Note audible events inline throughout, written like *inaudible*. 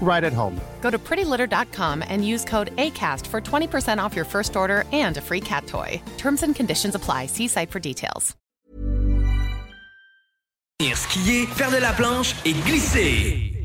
right at home. Go to prettylitter.com and use code ACAST for 20% off your first order and a free cat toy. Terms and conditions apply. See site for details. Skier, faire de la planche et glisser.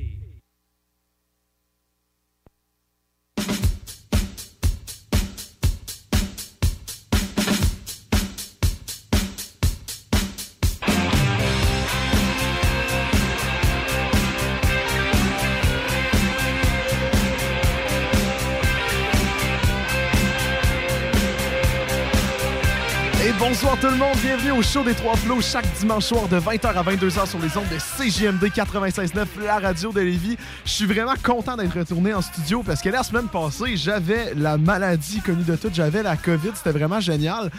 Bonsoir tout le monde, bienvenue au show des Trois Flots chaque dimanche soir de 20h à 22h sur les ondes de CGMD 96.9, la radio de Lévis. Je suis vraiment content d'être retourné en studio parce que la semaine passée, j'avais la maladie connue de toutes, j'avais la COVID, c'était vraiment génial.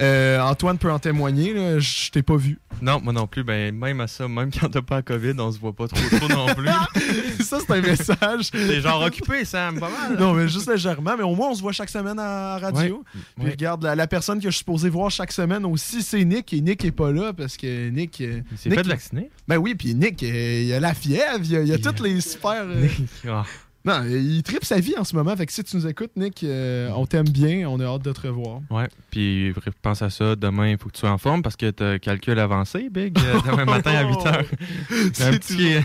Euh, Antoine peut en témoigner, là, je t'ai pas vu. Non, moi non plus. Ben, même à ça, même quand t'as pas la COVID, on se voit pas trop trop non plus. *laughs* ça, c'est un message. T'es genre occupé, Sam, pas mal. Non, mais juste légèrement, mais au moins on se voit chaque semaine à radio. Ouais. Puis Ouais. regarde, la, la personne que je suis supposé voir chaque semaine aussi, c'est Nick, et Nick est pas là parce que Nick... euh, Il s'est fait vacciner. Ben oui, puis Nick, euh, il a la fièvre, il a, il a toutes les super... euh. Non, il tripe sa vie en ce moment. Fait que si tu nous écoutes, Nick, euh, on t'aime bien, on a hâte de te revoir. Ouais, puis pense à ça, demain, il faut que tu sois en forme parce que t'as calcul avancé, Big, demain *laughs* matin à 8h. *laughs* un C'est un petit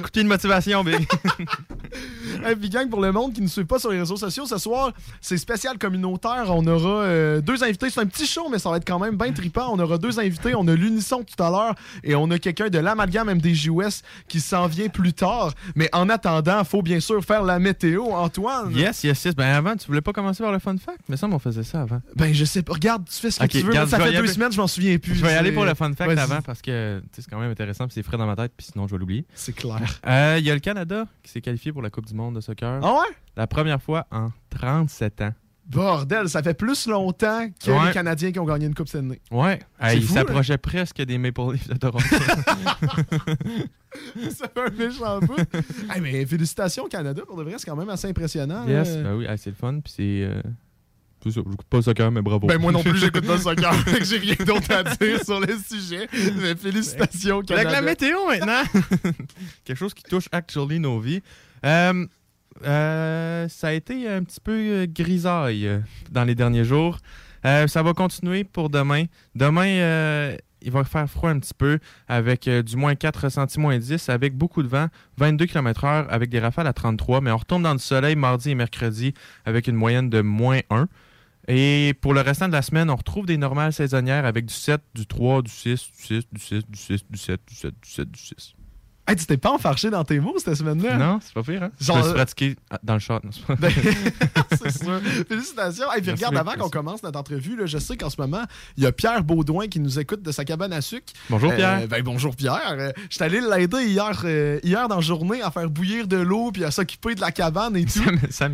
coup de motivation, Big. *laughs* Hey, puis gang, pour le monde qui ne suit pas sur les réseaux sociaux, ce soir, c'est spécial communautaire. On aura euh, deux invités. C'est un petit show, mais ça va être quand même bien trippant. On aura deux invités. On a l'unisson tout à l'heure et on a quelqu'un de l'amalgame MDJUS qui s'en vient plus tard. Mais en attendant, faut bien sûr faire la météo. Antoine? yes, yes, yes. Ben avant, tu voulais pas commencer par le fun fact? Mais ça, on faisait ça avant. Ben, je sais pas. Regarde, tu fais ce que tu veux. regarde, ça fait deux semaines, je m'en souviens plus. Je vais y aller pour le fun fact avant parce que c'est quand même intéressant puis c'est frais dans ma tête puis sinon je vais l'oublier. C'est clair. Euh, Il y a le Canada qui s'est qualifié pour la Coupe du monde de soccer. Ah ouais? La première fois en 37 ans. Bordel, ça fait plus longtemps que Ouais. les Canadiens qui ont gagné une Coupe Stanley. Ouais, C'est il fou, s'approchait presque des Maple Leafs de Toronto. *laughs* ça fait un méchant peu. Hey, mais félicitations Canada, pour de vrai, c'est quand même assez impressionnant. yes, ben oui, c'est le fun. Puis c'est. euh, c'est ça, j'écoute pas le soccer, mais bravo. Ben moi non plus, j'écoute pas le *laughs* soccer. J'ai rien d'autre à dire sur le sujet. Mais félicitations Avec Canada. la météo maintenant. *laughs* Quelque chose qui touche actually nos vies. Euh, euh, ça a été un petit peu euh, grisaille dans les derniers jours. Euh, ça va continuer pour demain. Demain, euh, il va faire froid un petit peu avec euh, du moins 4 ressenti moins 10 avec beaucoup de vent, 22 km/h avec des rafales à 33. Mais on retourne dans le soleil mardi et mercredi avec une moyenne de moins 1. Et pour le restant de la semaine, on retrouve des normales saisonnières avec du 7, du 3, du 6, du 6, du 6, du 6, du 7, du 7, du 7, du 6. Hey, tu t'es pas enfarché dans tes mots cette semaine-là? Non, c'est pas pire, hein? Genre, je me suis euh, pratiqué dans le non, c'est pas- Ben, sûr. *laughs* Félicitations. Hey, puis Merci, regarde, avant qu'on commence notre entrevue, là, je sais qu'en ce moment, il y a Pierre Baudouin qui nous écoute de sa cabane à sucre. Bonjour, Euh, Pierre. ben, bonjour Pierre. Euh, J'étais allé l'aider hier, euh, hier dans la journée à faire bouillir de l'eau puis à s'occuper de la cabane et tout.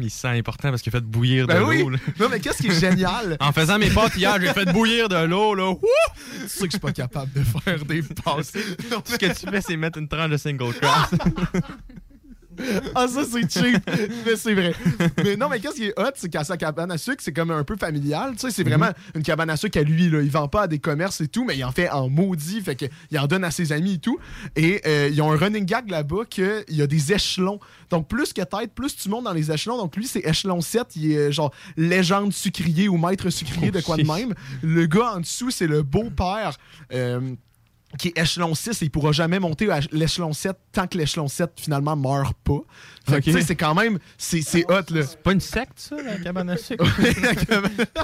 Il se sent important parce qu'il a fait bouillir de Ben l'eau. oui. là. Non, mais qu'est-ce qui est génial? En faisant mes potes hier, j'ai fait bouillir de l'eau. là. Wouh! tu sais que je suis pas capable de faire des passes. *laughs* Ce que tu fais, c'est mettre une tranche de single cross. *laughs* Ah, ça, c'est cheap. mais c'est vrai. Mais non, mais qu'est-ce qui est hot, c'est qu'à sa cabane à sucre, c'est comme un peu familial. Tu sais, c'est vraiment une cabane à sucre à lui. Là. Il vend pas à des commerces et tout, mais il en fait en maudit. Fait qu'il en donne à ses amis et tout. Et euh, ils ont un running gag là-bas qu'il y a des échelons. Donc, plus que tête, plus tu montes dans les échelons. Donc, lui, c'est échelon 7. Il est euh, genre légende sucrier ou maître sucrier de quoi de Oh, même. Le gars en dessous, c'est le beau-père. Euh, qui est échelon 6 et il pourra jamais monter à l'échelon 7 tant que l'échelon 7 finalement meurt pas. Tu sais, c'est quand même, c'est c'est hot là. C'est pas une secte, ça, la cabane à sucre? *laughs*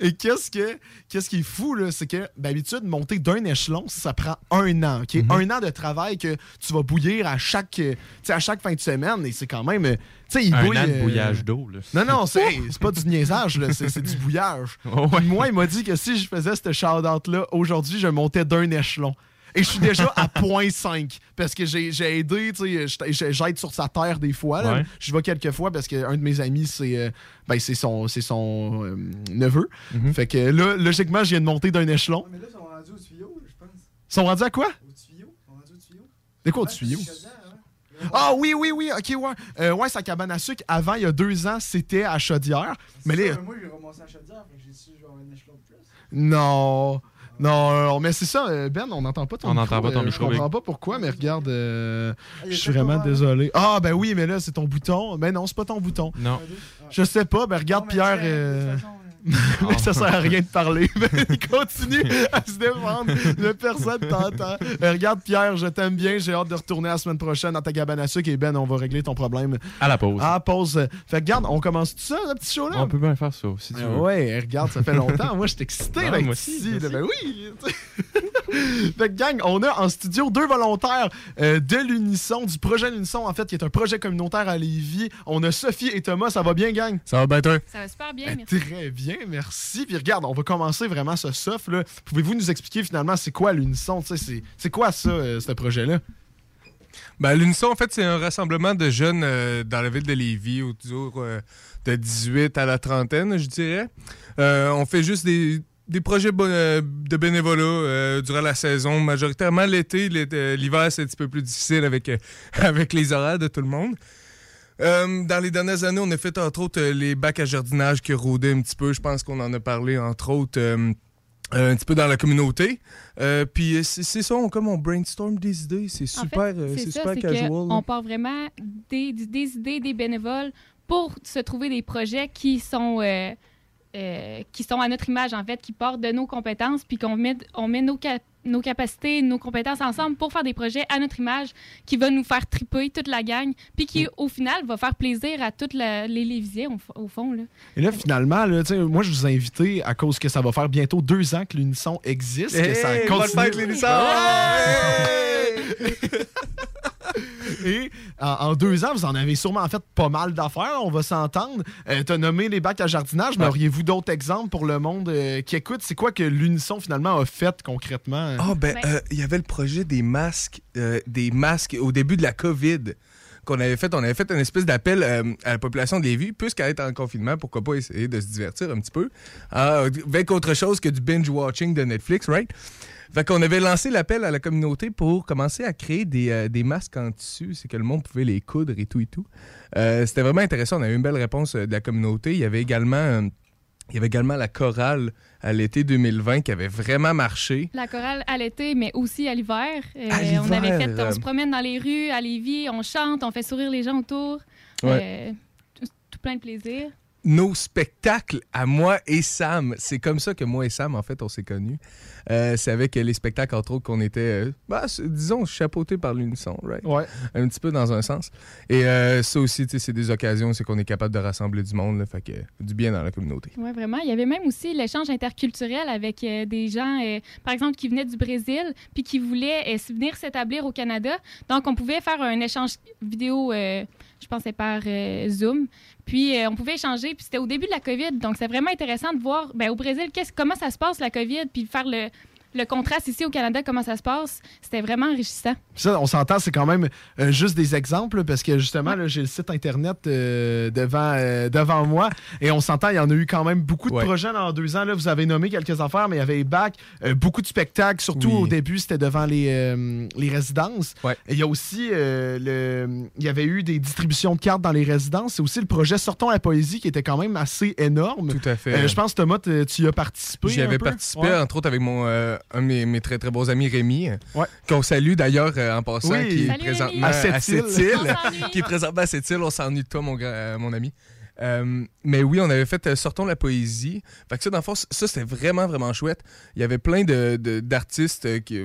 et qu'est-ce que qu'est-ce qui est fou là, c'est que d'habitude monter d'un échelon, ça prend un an, ok, Mhm. un an de travail que tu vas bouillir à chaque, euh, à chaque fin de semaine et c'est quand même, euh, il Un bouille. an de euh, bouillage d'eau, là. Non non, c'est pas du niaisage là, c'est du bouillage. Oh, *laughs* ouais. Moi, il m'a dit que si je faisais cette shout-out là aujourd'hui, je montais d'un échelon. Et je suis déjà à 0.5 parce que j'ai j'ai aidé, tu sais, j'aide sur sa terre des fois. Ouais. Je vais quelques fois parce qu'un de mes amis, c'est euh, ben, c'est son, c'est son euh, neveu. Mhm. Fait que là, logiquement, je viens de monter d'un échelon. Mais là, ils sont rendus au tuyau, je pense. Ils sont rendus à quoi? Au tuyau. Ils sont rendus au tuyau. De quoi au tuyau? Ah oui, oui, oui, ok, ouais. Euh, ouais, sa cabane à sucre, avant, il y a deux ans, c'était à Chaudière. Mais là, Moi, j'ai ramassé à Chaudière, fait que j'ai su genre un échelon de plus. non. Non, non, mais c'est ça, euh, Ben, on n'entend pas ton On micro. n'entend pas ton euh, micro, Je comprends pas pourquoi, mais regarde, euh, je suis vraiment désolé. Ah, ben oui, mais là, c'est ton bouton. Ben non, c'est pas ton bouton. Non. Je sais pas, ben regarde, Pierre. Euh, *laughs* mais ça sert à rien de parler. *laughs* Il continue à se défendre. Le personne t'entend. Euh, regarde, Pierre, je t'aime bien. J'ai hâte de retourner la semaine prochaine dans ta cabane à sucre. Et Ben, on va régler ton problème. À la pause. Ah, pause. Fait que, regarde, on commence tout ça, le petit show-là? On peut bien faire ça, si tu Ah veux. ouais, regarde, ça fait longtemps. Moi, je suis excité Ah, d'être moi aussi, ici. là. Ben oui. *laughs* fait que, gang, on a en studio deux volontaires euh, de l'Unisson, du projet L'Unisson, en fait, qui est un projet communautaire à Lévis. On a Sophie et Thomas. Ça va bien, gang? Ça va bien, toi? Ça va super bien, Ben, merci. Très bien, merci. Puis regarde, on va commencer vraiment ce soft. Pouvez-vous nous expliquer finalement c'est quoi l'Unisson? C'est quoi ça, euh, ce projet-là? Ben, L'Unisson, en fait, c'est un rassemblement de jeunes euh, dans la ville de Lévis, autour euh, de 18 à la trentaine, je dirais. On fait juste des, projets de bénévolat durant la saison, majoritairement l'été. L'hiver, c'est un petit peu plus difficile avec, *laughs* avec les horaires de tout le monde. Euh, dans les dernières années, on a fait entre autres euh, les bacs à jardinage qui rôdaient un petit peu. Je pense qu'on en a parlé entre autres euh, euh, un petit peu dans la communauté. Euh, Puis c'est ça, on, comme on brainstorm des idées. C'est En super, fait, euh, c'est super casual. qu'on part vraiment des, des idées des bénévoles pour se trouver des projets qui sont, euh, qui sont à notre image, en fait, qui partent de nos compétences, puis qu'on met, on met nos, cap- nos capacités, nos compétences ensemble pour faire des projets à notre image qui va nous faire triper toute la gang, puis Mm. qui, au final, va faire plaisir à toutes la- les Lévisiens, au, fond. Là. Et là, finalement, là, moi, je vous ai invité à cause que ça va faire bientôt deux ans que l'Unisson existe. que ça continue. fête, l'Unisson! Et en, en deux ans, vous en avez sûrement fait pas mal d'affaires, on va s'entendre. Euh, T'as nommé les bacs à jardinage, mais auriez-vous d'autres exemples pour le monde euh, qui écoute? C'est quoi que l'Unisson, finalement, a fait concrètement? Ah, ben, Ben- euh, il y avait le projet des masques, euh, des masques au début de la COVID qu'on avait fait. On avait fait une espèce d'appel euh, à la population de Lévis, puisqu'elle est en confinement, pourquoi pas essayer de se divertir un petit peu, avec autre chose que du binge-watching de Netflix, right? Fait qu'on avait lancé l'appel à la communauté pour commencer à créer des, euh, des masques en tissu, c'est que le monde pouvait les coudre et tout et tout. Euh, C'était vraiment intéressant, on a eu une belle réponse euh, de la communauté. Il y avait également... il y avait également la chorale à l'été 2020 qui avait vraiment marché. La chorale à l'été, mais aussi à l'hiver. Euh, on avait l'hiver, fait, on se promène dans les rues à Lévis, on chante, on fait sourire les gens autour. Tout, tout plein de plaisir. nos spectacles à moi et Sam. C'est comme ça que moi et Sam, en fait, on s'est connus. Euh, c'est avec les spectacles, entre autres, qu'on était, euh, bah, disons, chapeautés par l'unisson, right? Ouais. Un petit peu dans un sens. Et euh, ça aussi, c'est des occasions, c'est qu'on est capable de rassembler du monde, là, fait que du bien dans la communauté. Oui, vraiment. Il y avait même aussi l'échange interculturel avec euh, des gens, euh, par exemple, qui venaient du Brésil, puis qui voulaient euh, venir s'établir au Canada. Donc, on pouvait faire un échange vidéo, je pensais par euh, Zoom. Puis, euh, on pouvait échanger. Puis, c'était au début de la COVID. Donc, c'est vraiment intéressant de voir, ben, au Brésil, comment ça se passe, la COVID, puis faire le, le contraste ici au Canada, comment ça se passe. C'était vraiment enrichissant. Ça, on s'entend, c'est quand même euh, juste des exemples, parce que justement, là, j'ai le site Internet euh, devant, euh, devant moi, et on s'entend, il y en a eu quand même beaucoup de Ouais. projets dans deux ans. Là, vous avez nommé quelques affaires, mais il y avait les bacs, euh, beaucoup de spectacles, surtout Oui. au début, c'était devant les, euh, les résidences. Ouais. Et il y a aussi, euh, le, il y avait eu des distributions de cartes dans les résidences, c'est aussi le projet Sortons la poésie, qui était quand même assez énorme. Tout à fait. Euh, je pense, Thomas, tu y as participé. J'y un avais peu? participé, Ouais. entre autres, avec mon, euh, un de mes, mes très très bons amis, Rémi, euh, Ouais. qu'on salue d'ailleurs euh, en passant, Oui. qui est présentement à. On s'ennuie. qui est présentement à cette île. On s'ennuie de toi, mon, grand- euh, mon ami. Euh, mais oui, on avait fait euh, Sortons la poésie. Fait que ça, dans le fond, ça, c'était vraiment, vraiment chouette. Il y avait plein de, de- d'artistes euh, qui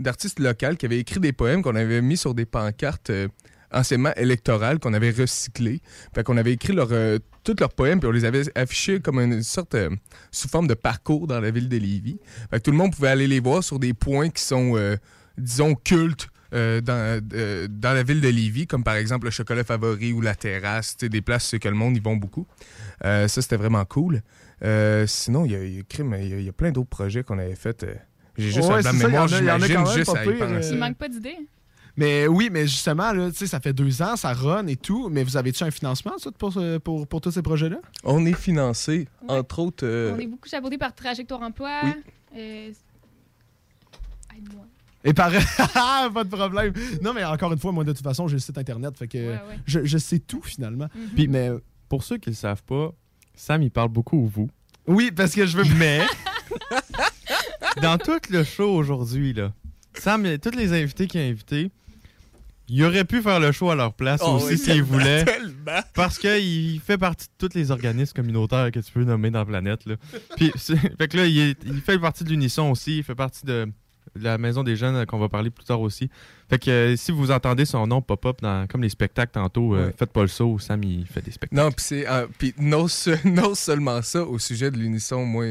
d'artistes locaux qui avaient écrit des poèmes qu'on avait mis sur des pancartes euh, anciennement électorales qu'on avait recyclées. Fait qu'on avait écrit leur, euh, tous leurs poèmes puis on les avait affichés comme une sorte euh, sous forme de parcours dans la ville de Lévis. Fait que tout le monde pouvait aller les voir sur des points qui sont, euh, disons, cultes euh, dans, euh, dans la ville de Lévis, comme par exemple le chocolat favori ou la terrasse, des places que le monde y vont beaucoup. Euh, ça, c'était vraiment cool. Euh, sinon, il y a, il y a crime, il y a- il y a plein d'autres projets qu'on avait fait. euh, J'ai juste Ouais, un blanc de mémoire, j'imagine, juste à y pire, penser. Il manque pas d'idées. Mais oui, mais justement, là, tu sais, ça fait deux ans, ça run et tout. Mais vous avez-tu un financement, ça, pour, ce- pour, pour tous ces projets-là? On est financé, entre autres. euh, On est beaucoup chapeauté par Trajectoire Emploi. Oui. Euh, Aide-moi. Et pareil, *laughs* Ah, pas de problème. Non, mais encore une fois, moi, de toute façon, j'ai le site internet. Fait que Ouais, ouais. Je, je sais tout, finalement. Mhm. Puis, Mais pour ceux qui ne le savent pas, Sam, il parle beaucoup au vous. oui, parce que je veux. Mais, *laughs* dans tout le show aujourd'hui, là, Sam, tous les invités qu'il a invités, il aurait pu faire le show à leur place Oh aussi oui, s'il voulait. Tellement. Parce qu'il fait partie de tous les organismes communautaires que tu peux nommer dans la planète. Là. *laughs* Puis, fait que là, il, est- il fait partie de l'Unisson aussi. Il fait partie de, de la Maison des Jeunes euh, qu'on va parler plus tard aussi. Fait que euh, si vous entendez son nom pop-up dans comme les spectacles tantôt, euh, Ouais. faites pas le saut. Sam, il fait des spectacles. Non, puis c'est euh, non, *laughs* non seulement ça au sujet de l'unisson, moi,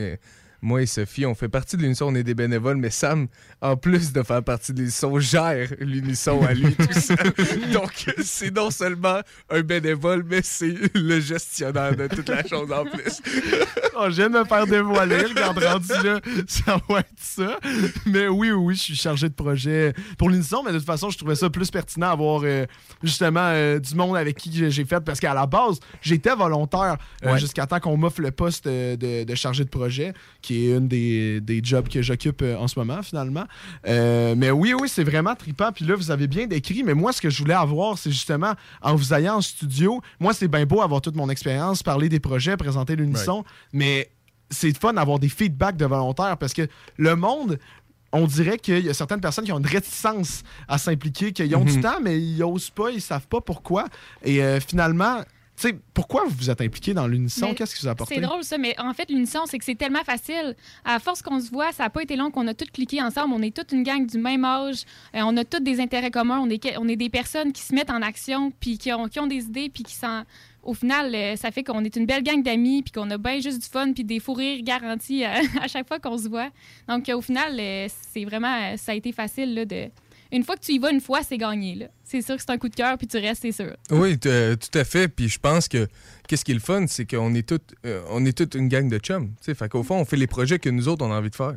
moi et Sophie, on fait partie de l'unisson, on est des bénévoles, mais Sam, en plus de faire partie de l'unisson, gère l'unisson à lui tout seul. *laughs* Donc c'est non seulement un bénévole, mais c'est le gestionnaire de toute la chose en plus. *laughs* Oh, je viens de me faire dévoiler. Regarde, rendu là, ça va être ça. Mais oui, oui, je suis chargé de projet pour l'unisson, mais de toute façon, je trouvais ça plus pertinent d'avoir euh, justement euh, du monde avec qui j'ai- fait. Parce qu'à la base, j'étais volontaire euh, Ouais. jusqu'à temps qu'on m'offre le poste euh, de, de chargé de projet, qui est une des, des jobs que j'occupe euh, en ce moment, finalement. Euh, mais oui, oui, c'est vraiment trippant. Puis là, vous avez bien décrit, mais moi, ce que je voulais avoir, c'est justement, en vous ayant en studio, moi, c'est bien beau avoir toute mon expérience, parler des projets, présenter l'unisson, mais c'est fun d'avoir des feedbacks de volontaires parce que le monde, on dirait qu'il y a certaines personnes qui ont une réticence à s'impliquer, qu'ils ont du Mhm. temps, mais ils osent pas, ils savent pas pourquoi. Et euh, finalement, sais, pourquoi vous vous êtes impliqué dans l'unisson? Qu'est-ce qui vous a apporté? C'est drôle ça, mais en fait, l'unisson, c'est que c'est tellement facile. À force qu'on se voit, ça n'a pas été long qu'on a tous cliqué ensemble. On est toute une gang du même âge. Euh, on a tous des intérêts communs. On est, on est des personnes qui se mettent en action, puis qui ont, qui ont des idées, puis qui s'en. Au final, euh, ça fait qu'on est une belle gang d'amis, puis qu'on a bien juste du fun, puis des fous rires garantis euh, *laughs* à chaque fois qu'on se voit. Donc, euh, au final, euh, c'est vraiment. ça a été facile là, de. Une fois que tu y vas une fois, c'est gagné. là. C'est sûr que c'est un coup de cœur, puis tu restes, c'est sûr. Oui, euh, tout à fait. Puis je pense que qu'est-ce qui est le fun, c'est qu'on est toute, euh, on est toute une gang de chums. tu sais. Fait qu'au fond, on fait les projets que nous autres on a envie de faire.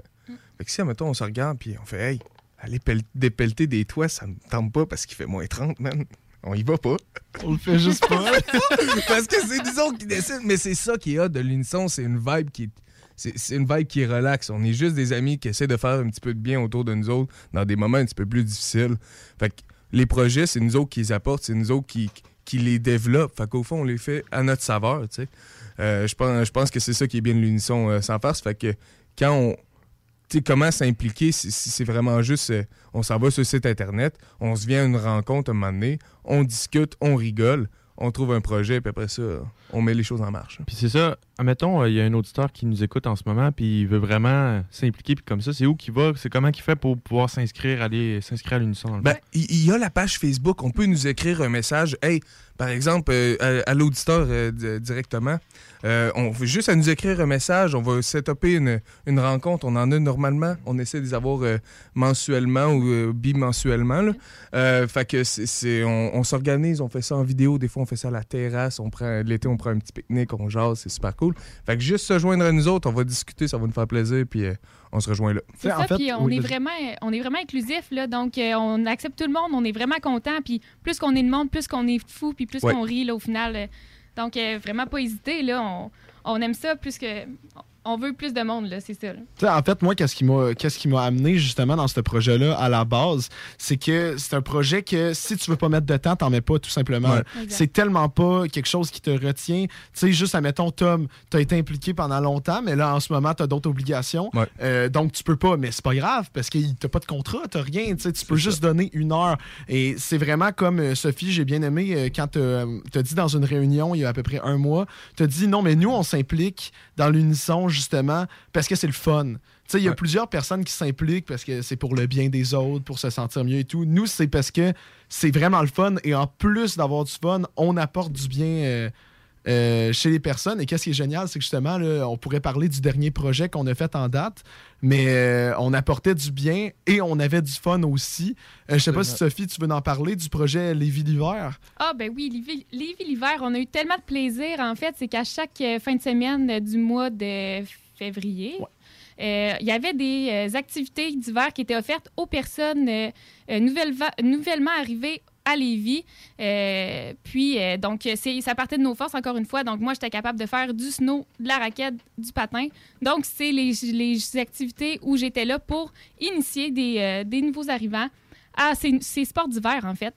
Fait que si, admettons, on se regarde puis on fait, hey, aller pel- dépelleter des toits, ça me tente pas parce qu'il fait moins 30, man. On y va pas. On le fait juste pas. *laughs* Parce que c'est nous autres qui décident. Mais c'est ça qui est hot de l'unisson, c'est une vibe qui est. C'est une vibe qui est. On est juste des amis qui essaient de faire un petit peu de bien autour de nous autres dans des moments un petit peu plus difficiles. Fait que les projets, c'est nous autres qui les apportent, c'est nous autres qui, les développent. Fait qu'au fond, on les fait à notre saveur, tu sais. Euh, je pense, que c'est ça qui est bien de l'unisson euh, sans farce. Fait que quand on. Tu sais, comment s'impliquer, c'est c'est vraiment juste. euh, on s'en va sur le site internet, on se vient à une rencontre un moment donné, on discute, on rigole, on trouve un projet, puis après ça, on met les choses en marche. Puis c'est ça, admettons, euh, il y a un auditeur qui nous écoute en ce moment, puis il veut vraiment s'impliquer, puis comme ça, c'est où qu'il va? C'est comment qu'il fait pour pouvoir s'inscrire, aller s'inscrire à l'unisson? Ben, il y, a la page Facebook. On peut nous écrire un message. Hey, par exemple, euh, à, à l'auditeur euh, di- directement, euh, on veut juste à nous écrire un message. On va setuper une, une rencontre. On en a normalement. On essaie de les avoir mensuellement ou bimensuellement. là. Fait que c'est, c'est- on, on s'organise. On fait ça en vidéo. Des fois, on fait ça à la terrasse. On prend l'été, on prend un petit pique-nique. On jase. C'est super cool. Fait que juste se joindre à nous autres, on va discuter. Ça va nous faire plaisir. Puis euh, on se rejoint là. C'est en ça, fait, puis on, oui, est vraiment, on est vraiment inclusif, là, donc euh, on accepte tout le monde, on est vraiment content, puis plus qu'on est de monde, plus qu'on est fou, puis plus Ouais. qu'on rit, là, au final. euh, donc, euh, vraiment pas hésiter, là, on, on aime ça plus que. On veut plus de monde, là, c'est ça. là. En fait, moi, qu'est-ce qui m'a qu'est-ce qui m'a amené justement dans ce projet-là à la base, c'est que c'est un projet que si tu veux pas mettre de temps, t'en mets pas tout simplement. Ouais. C'est tellement pas quelque chose qui te retient. Tu sais, juste, admettons, Tom, t'as été impliqué pendant longtemps, mais là, en ce moment, t'as d'autres obligations. Ouais. Euh, donc, tu peux pas, mais c'est pas grave parce que t'as pas de contrat, t'as rien. Tu peux juste donner une heure. Et c'est vraiment comme euh, Sophie, j'ai bien aimé euh, quand t'as dit dans une réunion il y a à peu près un mois, t'as dit non, mais nous, on s'implique dans l'unisson justement parce que c'est le fun. Tu sais, il y a Ouais. plusieurs personnes qui s'impliquent parce que c'est pour le bien des autres, pour se sentir mieux et tout. Nous, c'est parce que c'est vraiment le fun et en plus d'avoir du fun, on apporte du bien euh, euh, chez les personnes. Et qu'est-ce qui est génial, c'est que justement, là, on pourrait parler du dernier projet qu'on a fait en date, mais euh, on apportait du bien et on avait du fun aussi. Euh, je sais pas si Sophie, tu veux en parler du projet Lévis l'hiver? Ah, ben oui, Lévis Lévis l'hiver, on a eu tellement de plaisir, en fait. C'est qu'à chaque euh, fin de semaine du mois de février, euh, il y avait des euh, activités d'hiver qui étaient offertes aux personnes euh, nouvellement arrivées à Lévis. Euh, puis, euh, donc, ça partait de nos forces, encore une fois. Donc, moi, j'étais capable de faire du snow, de la raquette, du patin. Donc, c'est les, les activités où j'étais là pour initier des, euh, des nouveaux arrivants à ces, ces sports d'hiver, en fait.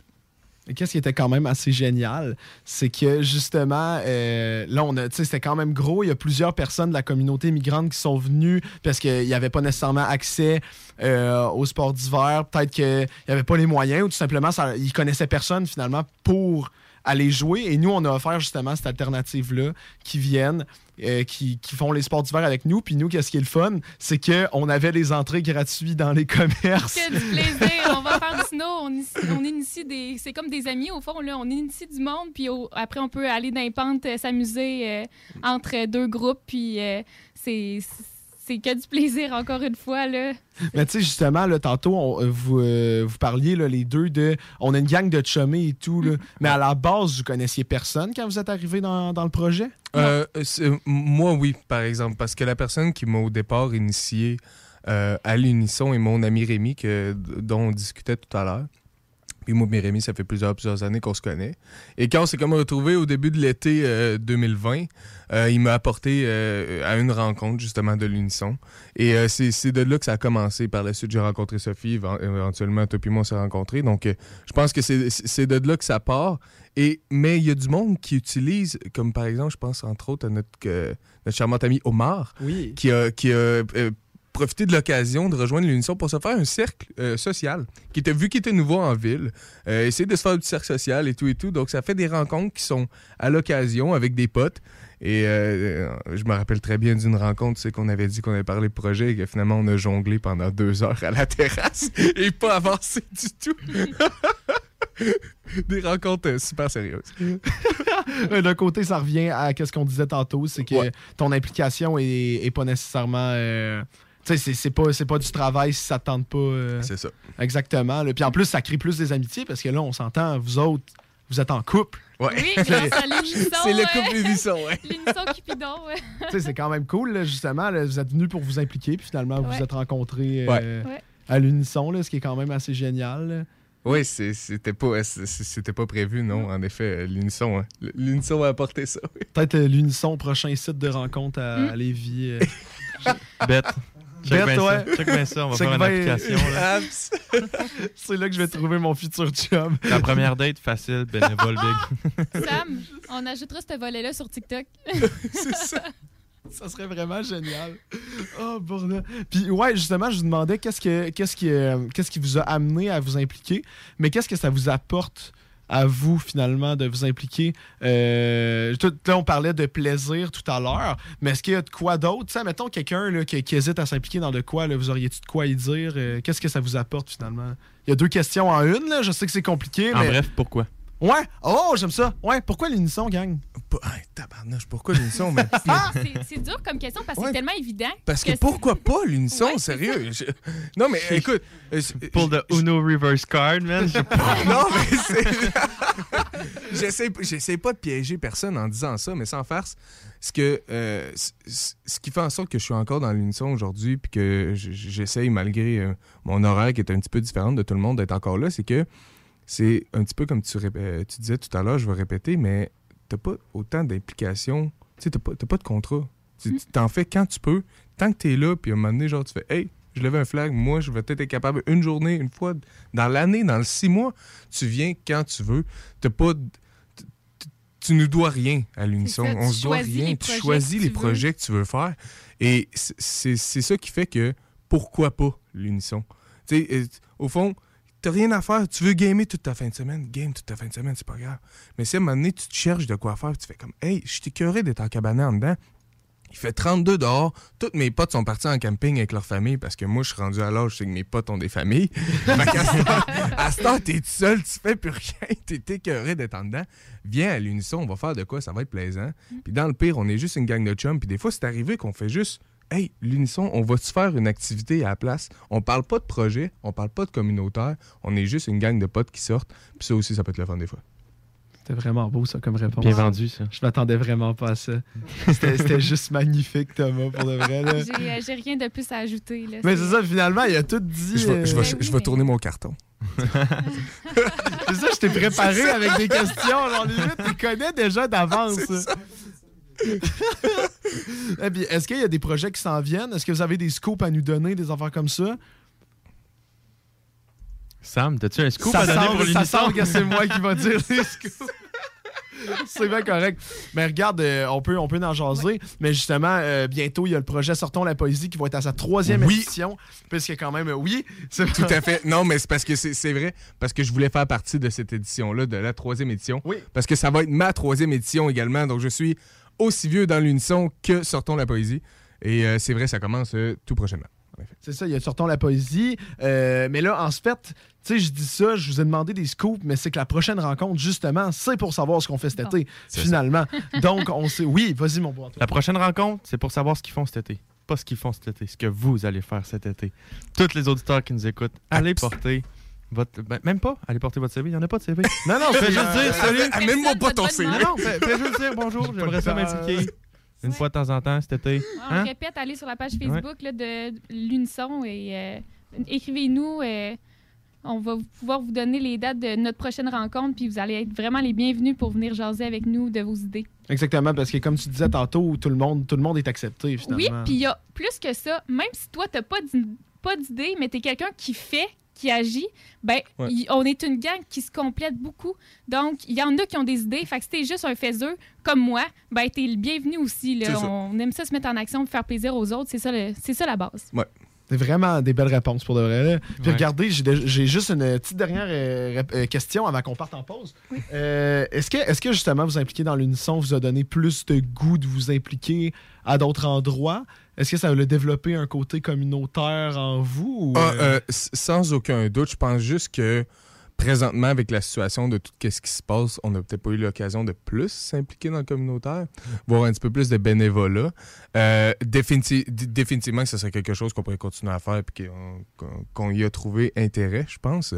Qu'est-ce qui était quand même assez génial, c'est que justement, euh, là, on a, c'était quand même gros. Il y a plusieurs personnes de la communauté migrante qui sont venues parce qu'il n'y avait pas nécessairement accès euh, au sport d'hiver. Peut-être qu'il n'y avait pas les moyens ou tout simplement, ils connaissaient personne finalement pour aller jouer. Et nous, on a offert justement cette alternative-là qui viennent, euh, qui, qui font les sports d'hiver avec nous. Puis nous, qu'est-ce qui est le fun, c'est qu'on avait les entrées gratuites dans les *laughs* commerces. Que du plaisir. on va faire du snow. On, on initie des. C'est comme des amis, au fond. Là. On initie du monde. Puis après, on peut aller dans les pentes, euh, s'amuser euh, entre deux groupes. Puis c'est. C'est que du plaisir, encore une fois. Là. Mais tu sais, justement, là, tantôt, on- euh, vous, euh, vous parliez, là, les deux, de. On a une gang de chummés et tout, là. Mais à la base, vous connaissiez personne quand vous êtes arrivé dans, dans le projet? Euh, moi, oui, par exemple, parce que la personne qui m'a au départ initié euh, à l'unisson est mon ami Rémi, que, dont on discutait tout à l'heure. Puis moi et Rémi, ça fait plusieurs, plusieurs années qu'on se connaît. Et quand on s'est comme retrouvé au début de l'été euh, 2020, euh, il m'a apporté euh, à une rencontre justement de l'unisson. Et euh, c'est de là que ça a commencé. Par la suite, j'ai rencontré Sophie, évent- éventuellement, toi puis moi, on s'est rencontrés. Donc, euh, je pense que c'est de là que ça part. Et, mais il y a du monde qui utilise, comme par exemple, je pense entre autres à notre, euh, notre charmante ami Omar, Oui. qui a, qui a profité de l'occasion de rejoindre l'Unisson pour se faire un cercle euh, social. Qui était, vu qu'il était nouveau en ville, euh, essayer de se faire un petit cercle social et tout et tout. Donc, ça fait des rencontres qui sont à l'occasion avec des potes. Et euh, je me rappelle très bien d'une rencontre, c'est qu'on avait dit qu'on avait parlé de projet et que finalement on a jonglé pendant deux heures à la terrasse *laughs* et pas avancé du tout. *laughs* des rencontres super sérieuses. *laughs* D'un côté, ça revient à ce qu'on disait tantôt, c'est que Ouais. ton implication est, est pas nécessairement. euh, sais, c'est- c'est pas, c'est pas du travail si ça te tente pas. euh, C'est ça. exactement. là. Puis en plus, ça crée plus des amitiés parce que là, on s'entend, vous autres, vous êtes en couple. Ouais. Oui, *laughs* grâce à l'unisson. C'est le couple Unisson, ouais. *laughs* L'unisson Cupidon. ouais. Tu sais, c'est quand même cool, là, justement. là, vous êtes venus pour vous impliquer, puis finalement, vous Ouais. vous êtes rencontrés euh, Ouais. À l'unisson, là, ce qui est quand même assez génial. là. Oui, c'était pas, c'était pas prévu, non, en effet, euh, l'unisson. hein. L'unisson a apporté ça. oui. Peut-être l'unisson, prochain site de rencontre à, Mm. à Lévis. euh. *laughs* Bête. Check bien ça. ouais. Check bien ça. On va Check faire une application. là. *laughs* C'est là que je vais trouver mon futur chum. La première date, facile, bénévole, big. *laughs* Sam, *laughs* on ajoutera ce volet-là sur TikTok. c'est ça. Ça serait vraiment génial. Oh, bordel. Puis, ouais, justement, je vous demandais qu'est-ce, que, qu'est-ce, qui, euh, qu'est-ce qui vous a amené à vous impliquer, mais qu'est-ce que ça vous apporte à vous, finalement, de vous impliquer? Euh, tout- là, on parlait de plaisir tout à l'heure, mais est-ce qu'il y a de quoi d'autre? Tu sais, mettons quelqu'un qui, qui hésite à s'impliquer dans de quoi, là, vous auriez-tu de quoi y dire? Euh, qu'est-ce que ça vous apporte, finalement? Il y a deux questions en une, là. Je sais que c'est compliqué, En mais... bref, pourquoi? Ouais! Oh, j'aime ça! Ouais, pourquoi l'unisson, gang? Pas- hey, pourquoi l'unisson? mais- *laughs* Ah, c'est dur comme question parce que Ouais. c'est tellement évident. Parce que pourquoi pas l'unisson, Ouais, sérieux? Je- Non, mais écoute. euh, Pour le je- Uno Reverse Card, man. *laughs* Non, mais c'est. *laughs* J'essaie, pas de piéger personne en disant ça, mais sans farce. Ce, que, euh, ce qui fait en sorte que je suis encore dans l'unisson aujourd'hui, puis que j'essaye, malgré euh, mon horaire qui est un petit peu différent de tout le monde, d'être encore là, c'est que c'est un petit peu comme tu, euh, tu disais tout à l'heure, je vais répéter, mais t'as pas autant d'implication Tu sais, t'as pas, pas de contrat. Tu tu t'en fais quand tu peux, tant que t'es là, puis à un moment donné, genre, tu fais Hey, je lève un flag, moi, je vais peut-être être capable une journée, une fois, dans l'année, dans le six mois, tu viens quand tu veux. T'as pas. Tu nous dois rien à l'unisson. On se doit rien. Tu choisis les projets que tu veux faire. Et c'est- ça qui fait que pourquoi pas l'unisson? Tu sais, au fond, t'as rien à faire. Tu veux gamer toute ta fin de semaine, game toute ta fin de semaine, c'est pas grave. Mais si à un moment donné, tu te cherches de quoi faire, tu fais comme, hey, je suis écœuré d'être en cabané en dedans. Il fait 32 dehors. Tous mes potes sont partis en camping avec leur famille parce que moi, je suis rendu à l'âge, sais que mes potes ont des familles. *laughs* Fait à ce temps, t'es tout seul, tu fais plus rien, t'es écœuré d'être en dedans. Viens à l'unisson, on va faire de quoi, ça va être plaisant. Puis dans le pire, on est juste une gang de chums. Puis des fois, c'est arrivé qu'on fait juste, hey, l'unisson, on va-tu faire une activité à la place? On parle pas de projet, on parle pas de communautaire, on est juste une gang de potes qui sortent. Puis ça aussi, ça peut être le fun des fois. C'était vraiment beau, ça, comme réponse. Bien vendu, ça. Je m'attendais vraiment pas à ça. C'était c'était *laughs* juste magnifique, Thomas, pour de vrai. là. J'ai euh, j'ai rien de plus à ajouter. Là. Mais c'est ça, finalement, il a tout dit. Je vais, je vais- euh, je vais tourner mon carton. *laughs* C'est ça, je t'ai préparé avec des questions. Genre, limite, tu connais déjà d'avance. *laughs* Et puis, est-ce qu'il y a des projets qui s'en viennent? Est-ce que vous avez des scoops à nous donner, des affaires comme ça? Sam, t'as-tu un scoop ça à donner semble, pour ça semble que c'est moi qui va dire *laughs* les scoops. C'est bien correct. Mais regarde, euh, on, peut, on peut en jaser. Mais justement, euh, bientôt, il y a le projet Sortons la poésie qui va être à sa troisième Oui. édition. Puisque quand même, euh, oui, Tout à fait. Non, mais c'est parce que c'est vrai, parce que je voulais faire partie de cette édition-là, de la troisième édition. Oui. Parce que ça va être ma troisième édition également. Donc, je suis aussi vieux dans l'unisson que Sortons la poésie. Et euh, c'est vrai, ça commence euh, tout prochainement. C'est ça, il y a Sortons la poésie. Euh, mais là, en fait, tu sais, je dis ça, je vous ai demandé des scoops, mais c'est que la prochaine rencontre, justement, c'est pour savoir ce qu'on fait cet Bon. été, finalement. Donc, on sait. Oui, vas-y, mon Antoine. La prochaine rencontre, c'est pour savoir ce qu'ils font cet été. Pas ce qu'ils font cet été, ce que vous allez faire cet été. Tous les auditeurs qui nous écoutent, allez porter votre. ben, même pas, allez porter votre CV. Il n'y en a pas de CV. Non, non, Fais juste dire salut. Amène-moi pas ton CV. Non, non, fais, fais juste dire bonjour, j'aimerais ça m'impliquer. Une fois de temps en temps cet été. On Hein? répète, allez sur la page Facebook là, de l'Unisson et euh, écrivez-nous. euh, on va pouvoir vous donner les dates de notre prochaine rencontre, puis vous allez être vraiment les bienvenus pour venir jaser avec nous de vos idées. Exactement, parce que comme tu disais tantôt, tout le monde, tout le monde est accepté, finalement. Oui, puis il y a plus que ça. Même si toi, tu n'as pas d'idée, mais tu es quelqu'un qui fait, qui agit, ben, Ouais. y- on est une gang qui se complète beaucoup. Donc, il y en a qui ont des idées. Fait que si t'es juste un faiseux, comme moi, ben, t'es le bienvenu aussi. là. Ça. On aime ça se mettre en action pour faire plaisir aux autres. C'est ça, le- c'est ça la base. C'est vraiment des belles réponses pour de vrai. Puis Ouais. regardez, j'ai juste une petite dernière euh, euh, question avant qu'on parte en pause. Euh, Est-ce que, est que justement vous impliquer dans l'unisson vous a donné plus de goût de vous impliquer à d'autres endroits? Est-ce que ça a développé un côté communautaire en vous? ou, Ah, euh, sans aucun doute, je pense juste que présentement, avec la situation de tout ce qui se passe, on n'a peut-être pas eu l'occasion de plus s'impliquer dans le communautaire, voir un petit peu plus de bénévolat. Euh, définitivement, ce serait quelque chose qu'on pourrait continuer à faire et qu'on y a trouvé intérêt, je pense.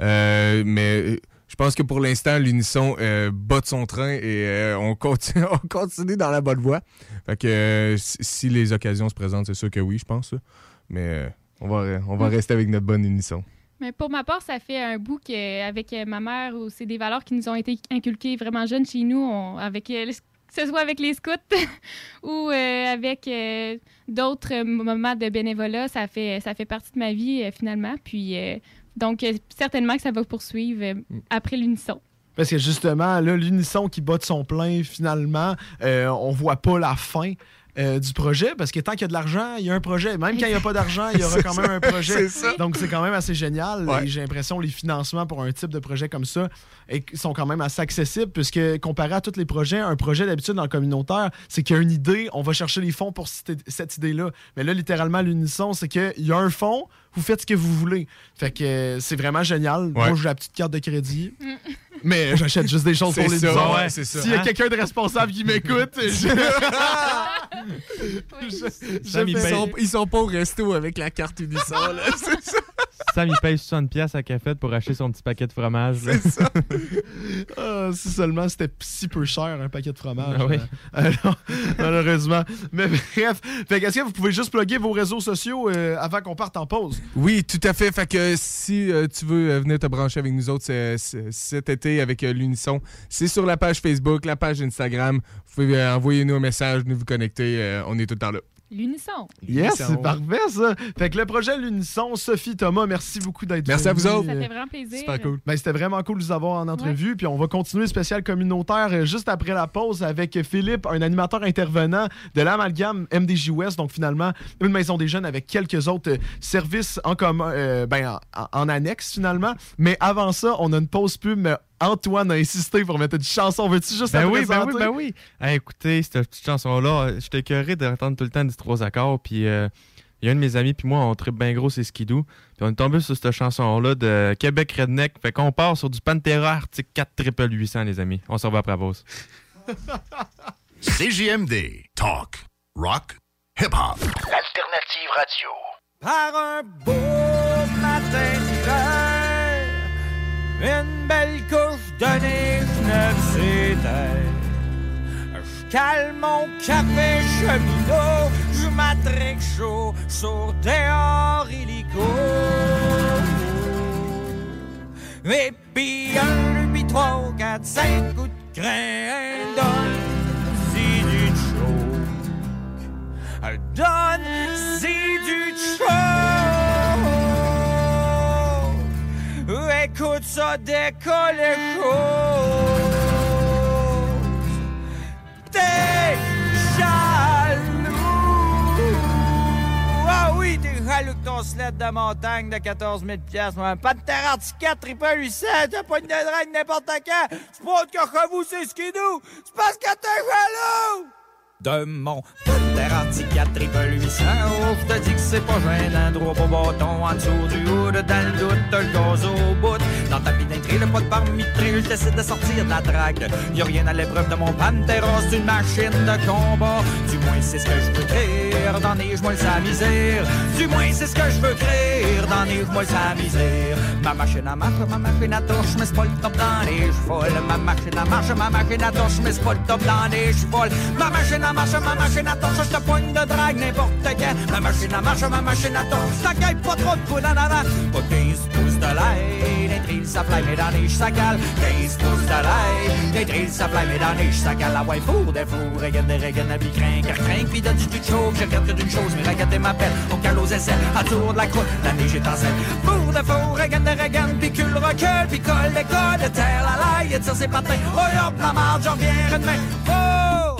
Euh, mais euh, je pense que pour l'instant, l'unisson euh, bat de son train et euh, on, continue, *laughs* on continue dans la bonne voie. Fait que euh, si, les occasions se présentent, c'est sûr que oui, je pense. Mais on va, on va rester avec notre bonne unisson. Mais pour ma part, ça fait un bout qu'avec ma mère, où c'est des valeurs qui nous ont été inculquées vraiment jeunes chez nous, on- avec, euh, que ce soit avec les scouts *laughs* ou euh, avec euh, d'autres euh, moments de bénévolat, ça fait, ça fait partie de ma vie euh, finalement. Puis, euh, donc, euh, certainement que ça va poursuivre euh, après l'unisson. Parce que justement, là, l'unisson qui bat de son plein, finalement, euh, on voit pas la fin. Euh, du projet parce que tant qu'il y a de l'argent, il y a un projet. Même quand il n'y a pas d'argent, il y aura *laughs* quand même un *laughs* projet. Donc c'est quand même assez génial. Ouais. Et j'ai l'impression que les financements pour un type de projet comme ça et- sont quand même assez accessibles puisque comparé à tous les projets, un projet d'habitude dans le communautaire, c'est qu'il y a une idée, on va chercher les fonds pour cette, cette idée-là. Mais là, littéralement, l'unisson, c'est qu'il y a un fonds, vous faites ce que vous voulez. Fait que euh, c'est vraiment génial. Moi, j'ai la petite carte de crédit. *laughs* Mais j'achète juste des choses pour les ça, disons. ouais, c'est ça. S'il y a Hein? quelqu'un de responsable qui m'écoute, *laughs* je... Paye- Ils sont, ils sont pas au resto avec la carte unisson. là, *laughs* c'est ça. Sam, il paye 60$ pièces à café pour acheter son petit paquet de fromage. là. Ah, Ah, si seulement c'était si peu cher un paquet de fromage. Ah oui. Euh, non, malheureusement. Mais bref, est-ce que vous pouvez juste plugger vos réseaux sociaux euh, avant qu'on parte en pause? Oui, tout à fait. Fait que si euh, tu veux euh, venir te brancher avec nous autres c'est- c'est- cet été avec euh, l'Unisson, c'est sur la page Facebook, la page Instagram. Vous pouvez euh, envoyer nous un message, nous vous connecter. euh, on est tout le temps là. L'unisson. Yes, c'est parfait ça. Fait que le projet L'Unisson, Sophie, Thomas, merci beaucoup d'être Merci à vous autres. Ça fait vraiment plaisir. Super cool. Ben, c'était vraiment cool de vous avoir en entrevue. Puis on va continuer le spécial communautaire euh, juste après la pause avec Philippe, un animateur intervenant de l'amalgame MDJ West. Donc finalement, une maison des jeunes avec quelques autres euh, services en commun, euh, ben, en, en annexe finalement. Mais avant ça, on a une pause pub. Antoine a insisté pour mettre une chanson. Veux-tu juste Ben la oui, ben présenter? oui, ben oui. Hey, écoutez, cette petite chanson-là, euh, j'étais écœuré d'entendre tout le temps des trois accords. Puis euh, il y a un de mes amis, puis moi, on tripe bien gros, c'est Skidoo. Puis on est tombé sur cette chanson-là de Québec Redneck. Fait qu'on part sur du Pantera Arctic 4 triple 800, les amis. On se revoit après la pause. *laughs* CJMD. Talk. Rock. Hip-hop. L'alternative radio. Par un beau matin une belle couche de neige s'éteint. Je calme mon café cheminot, je m'attraque chaud sur dehors illico. Et puis un, puis trois, quatre, cinq coups de grain donne si du choke. Donne si du choke. Ça décolle. T'es jaloux. Ah oui, t'es jaloux que ton sled de montagne de 14 000 piastres, moi. Pas de terre articulate, triple 800, t'as pas une drague n'importe quand. C'est pas autre que vous, c'est ce qui nous. C'est parce que t'es jaloux. De mon terre articulate, triple 800, oh, je te dis que c'est pas gênant. Droit au bâton, en dessous du hood, dans le doute, t'as le gaz au bout. Dans ta pinetterie, le pas de barmitré, je décide de sortir de la drague. Y a rien à l'épreuve de mon Pantera, c'est une machine de combat. Du moins, c'est ce que je veux créer, dans les moi sa misère. Du moins, c'est ce que je veux créer, dans les moi sa misère. Ma machine à marche, ma machine à touche, mais c'est pas le top dans les chevaux. Ma machine à marche, ma machine à touche, mais c'est pas le top dans les chevaux. Ma machine à marche, ma machine à touche, je te poigne de drague n'importe quand. Ma machine à marche, ma machine à touche, ça gagne pas trop de poudre en avant. Pas 15 pouces de lait, les trilles ça fly, mais dans les ça cale. 15 pouces de lait, les trilles ça fly, mais dans les ça cale. La ouais, four des fours, regarde des regarde, craint, car craint, puis donne du chaud. Je regarde que d'une chose, mais regarde m'appelle. On cale aux aisselles, à tour de la croûte, la neige est en selle. Four des fours, regarde des regarde, puis cul recul, puis colle des codes, de terre la laille, et tire ses patins. Oh hop, la marge, j'en reviens demain. Four fours,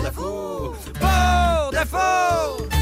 four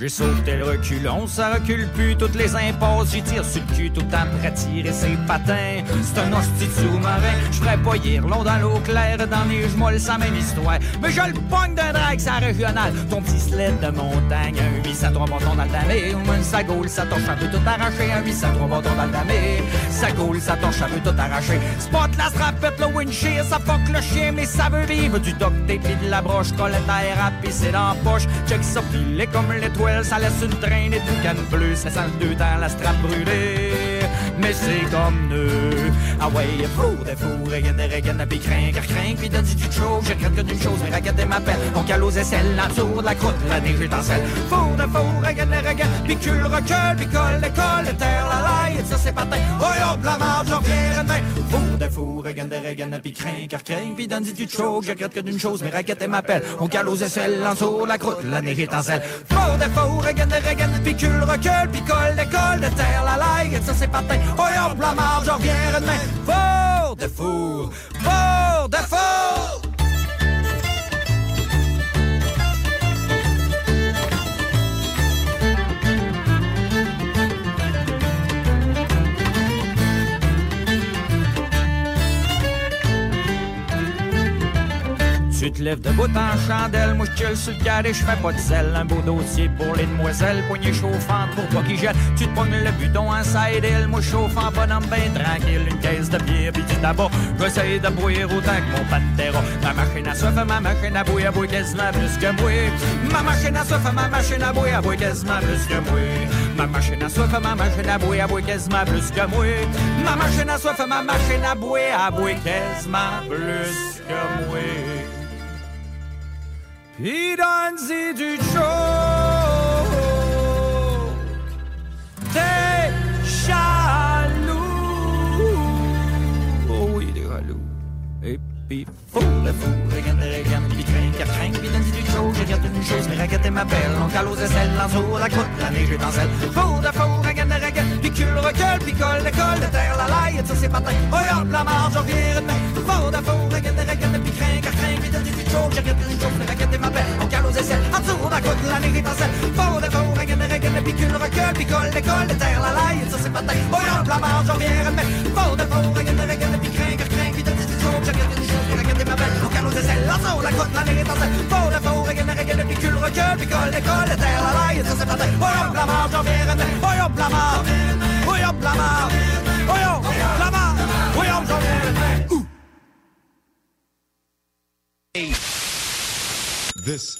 J'ai sauté le reculon, ça recule plus toutes les impasses. J'y tire sur le cul tout à tirer ses patins. C'est un hostie sous-marin, je ferais pas long dans l'eau claire, dans les molles, ça même histoire. Mais je le pogne d'un drag, ça régional. Ton petit sled de montagne, un 803 bâtons dans le damé. Ou une sagoule, ça torche, ça veut tout arracher. Un 803 bâtons dans le damé. Sagoule, ça torche, ça veut tout arracher. Spot la strapette, le windshield, ça fuck le chien, mais ça veut vivre. Du duct tape de la broche, collette à air à pisser dans la poche. Check ça filet comme l'étoile, ça laisse une traîne et tout canne bleu. Ça sent le deux temps, la strap brûlée. Mais c'est comme nous. Ah ouais, fou, des fous, regarde, regarde, puis craint, car craint, puis donne du chaud. Je regrette que d'une chose, mais regarde m'appelle. On cale aux aisselles, en dessous de la croûte, la neige est en selle. Fou, de fou, regarde, regarde, puis cul recule, puis colle, colle, le terre, la laille, et ça c'est patin. Oh hop, la marge, j'en viens demain. Fou, de fou, regarde, regarde, puis craint, car craint, puis donne du chaud. Je regrette que d'une chose, mais regarde m'appelle. On cale aux aisselles, en dessous de la croûte, la neige est en selle. Fou, de fou, regarde, regarde, puis cul recule, puis colle, colle, le terre, la laille, et ça c'est patin. Oh hop, la marge, j'en viens demain. Fort de four, fort de four. Tu te lèves debout en chandelle, moi je chill sur le carré, je fais pas de sel. Un beau dossier pour les demoiselles, poignée chauffante pour toi qui jette. Tu te pognes le buton en side hill, moi chauffant bonhomme ben tranquille. Une caisse de bière puis du tabac, j'essaie de boire autant que mon pantera. Ma machine à soif, ma machine à bouillir, à bouillir quasiment plus que moi. Ma machine à soif, ma machine à bouillir, à bouillir quasiment plus que moi. Ma machine à soif, ma machine à bouillir, à bouillir quasiment plus que moi. Ma machine à soif, ma machine à bouillir, à bouillir quasiment plus que moi. Pis donne-y du t'es jaloux. Oh oui, jaloux. Et puis fou, le fou, regarde, regarde, puis craint, car craint, puis donne-y du chaud. Je regarde une chose, mais regarde ma belle, on cale aux aisselles, en dessous, la croûte, la neige sel. Fou de fou, regarde, regarde, puis cul, recule, puis colle, décolle, de terre, la laille, ça c'est. Oh la marge, on vire. Fou de fou, regarde, regarde, puis craint, car craint, puis donne-y du chaud. Je regarde une chose, mais regarde ma belle, on cale aux aisselles, en dessous, la croûte, la neige est en sel. Fou de fou, regarde, regarde, puis cul, recule, puis colle, décolle, de terre, la laille, ça c'est pas taille. Oh hop, la marge, on vire de main. Fou de fou, regarde, regarde, puis craint, car craint, puis donne-y du chaud. Je regarde une chose, mais regarde ma belle, on cale aux aisselles, en dessous, la croûte, la neige est en sel. Fou de fou, regarde, regarde, puis cul, recule, puis colle, décolle, de terre, la laille, ça c'est pas taille. Oh hop, la This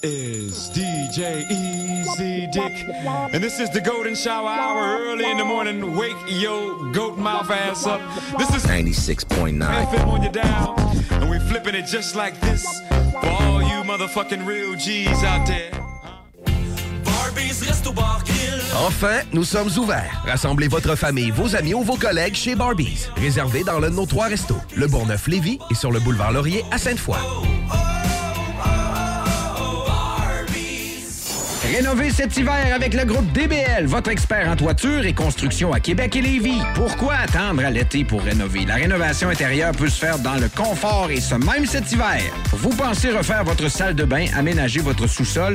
is DJ Easy Dick, and this is the Golden Shower Hour early in the morning. Wake your goat mouth ass up. This is 96.9. FM on your dial, and we flipping it just like this for all you motherfucking real G's out there. Enfin, nous sommes ouverts. Rassemblez votre famille, vos amis ou vos collègues chez Barbies. Réservé dans l'un de nos trois restos, le Bourgneuf-Lévis et sur le boulevard Laurier à Sainte-Foy. Rénovez cet hiver avec le groupe DBL, votre expert en toiture et construction à Québec et Lévis. Pourquoi attendre à l'été pour rénover? La rénovation intérieure peut se faire dans le confort et ce même cet hiver. Vous pensez refaire votre salle de bain, aménager votre sous-sol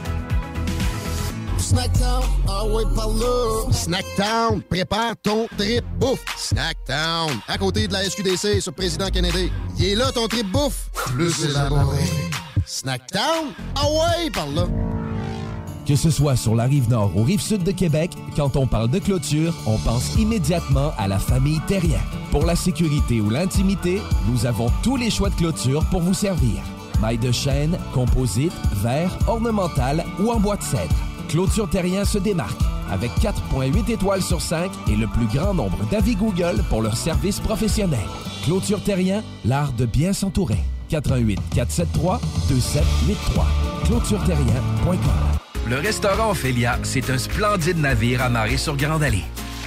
Snackdown, ah ouais, par là. Snackdown, prépare ton trip bouffe. Snackdown, à côté de la SQDC sur Président Kennedy. Il est là ton trip bouffe. Plus élaboré. Snackdown, ah ouais, par là. Que ce soit sur la rive nord ou rive sud de Québec, quand on parle de clôture, on pense immédiatement à la famille Terrien. Pour la sécurité ou l'intimité, nous avons tous les choix de clôture pour vous servir. Maille de chêne, composite, verre, ornemental ou en bois de cèdre. Clôture Terrien se démarque avec 4.8 étoiles sur 5 et le plus grand nombre d'avis Google pour leur service professionnel. Clôture Terrien, l'art de bien s'entourer. 88 473 2783. clôtureterrien.com Le restaurant Ophélia, c'est un splendide navire amarré sur Grande Allée.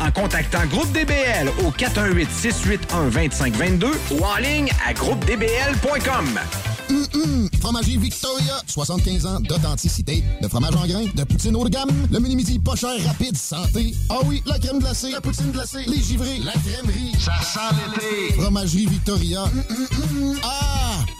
en contactant Groupe DBL au 418-681-2522 ou en ligne à groupedbl.com. Hum, hum. Fromagerie Victoria, 75 ans d'authenticité. De fromage en grains, de poutine haut de gamme, le mini-midi pas cher, rapide, santé. Ah oui, la crème glacée, la poutine glacée, les givrés, la crèmerie. Ça sent l'été. Fromagerie Victoria. Hum, hum. Ah!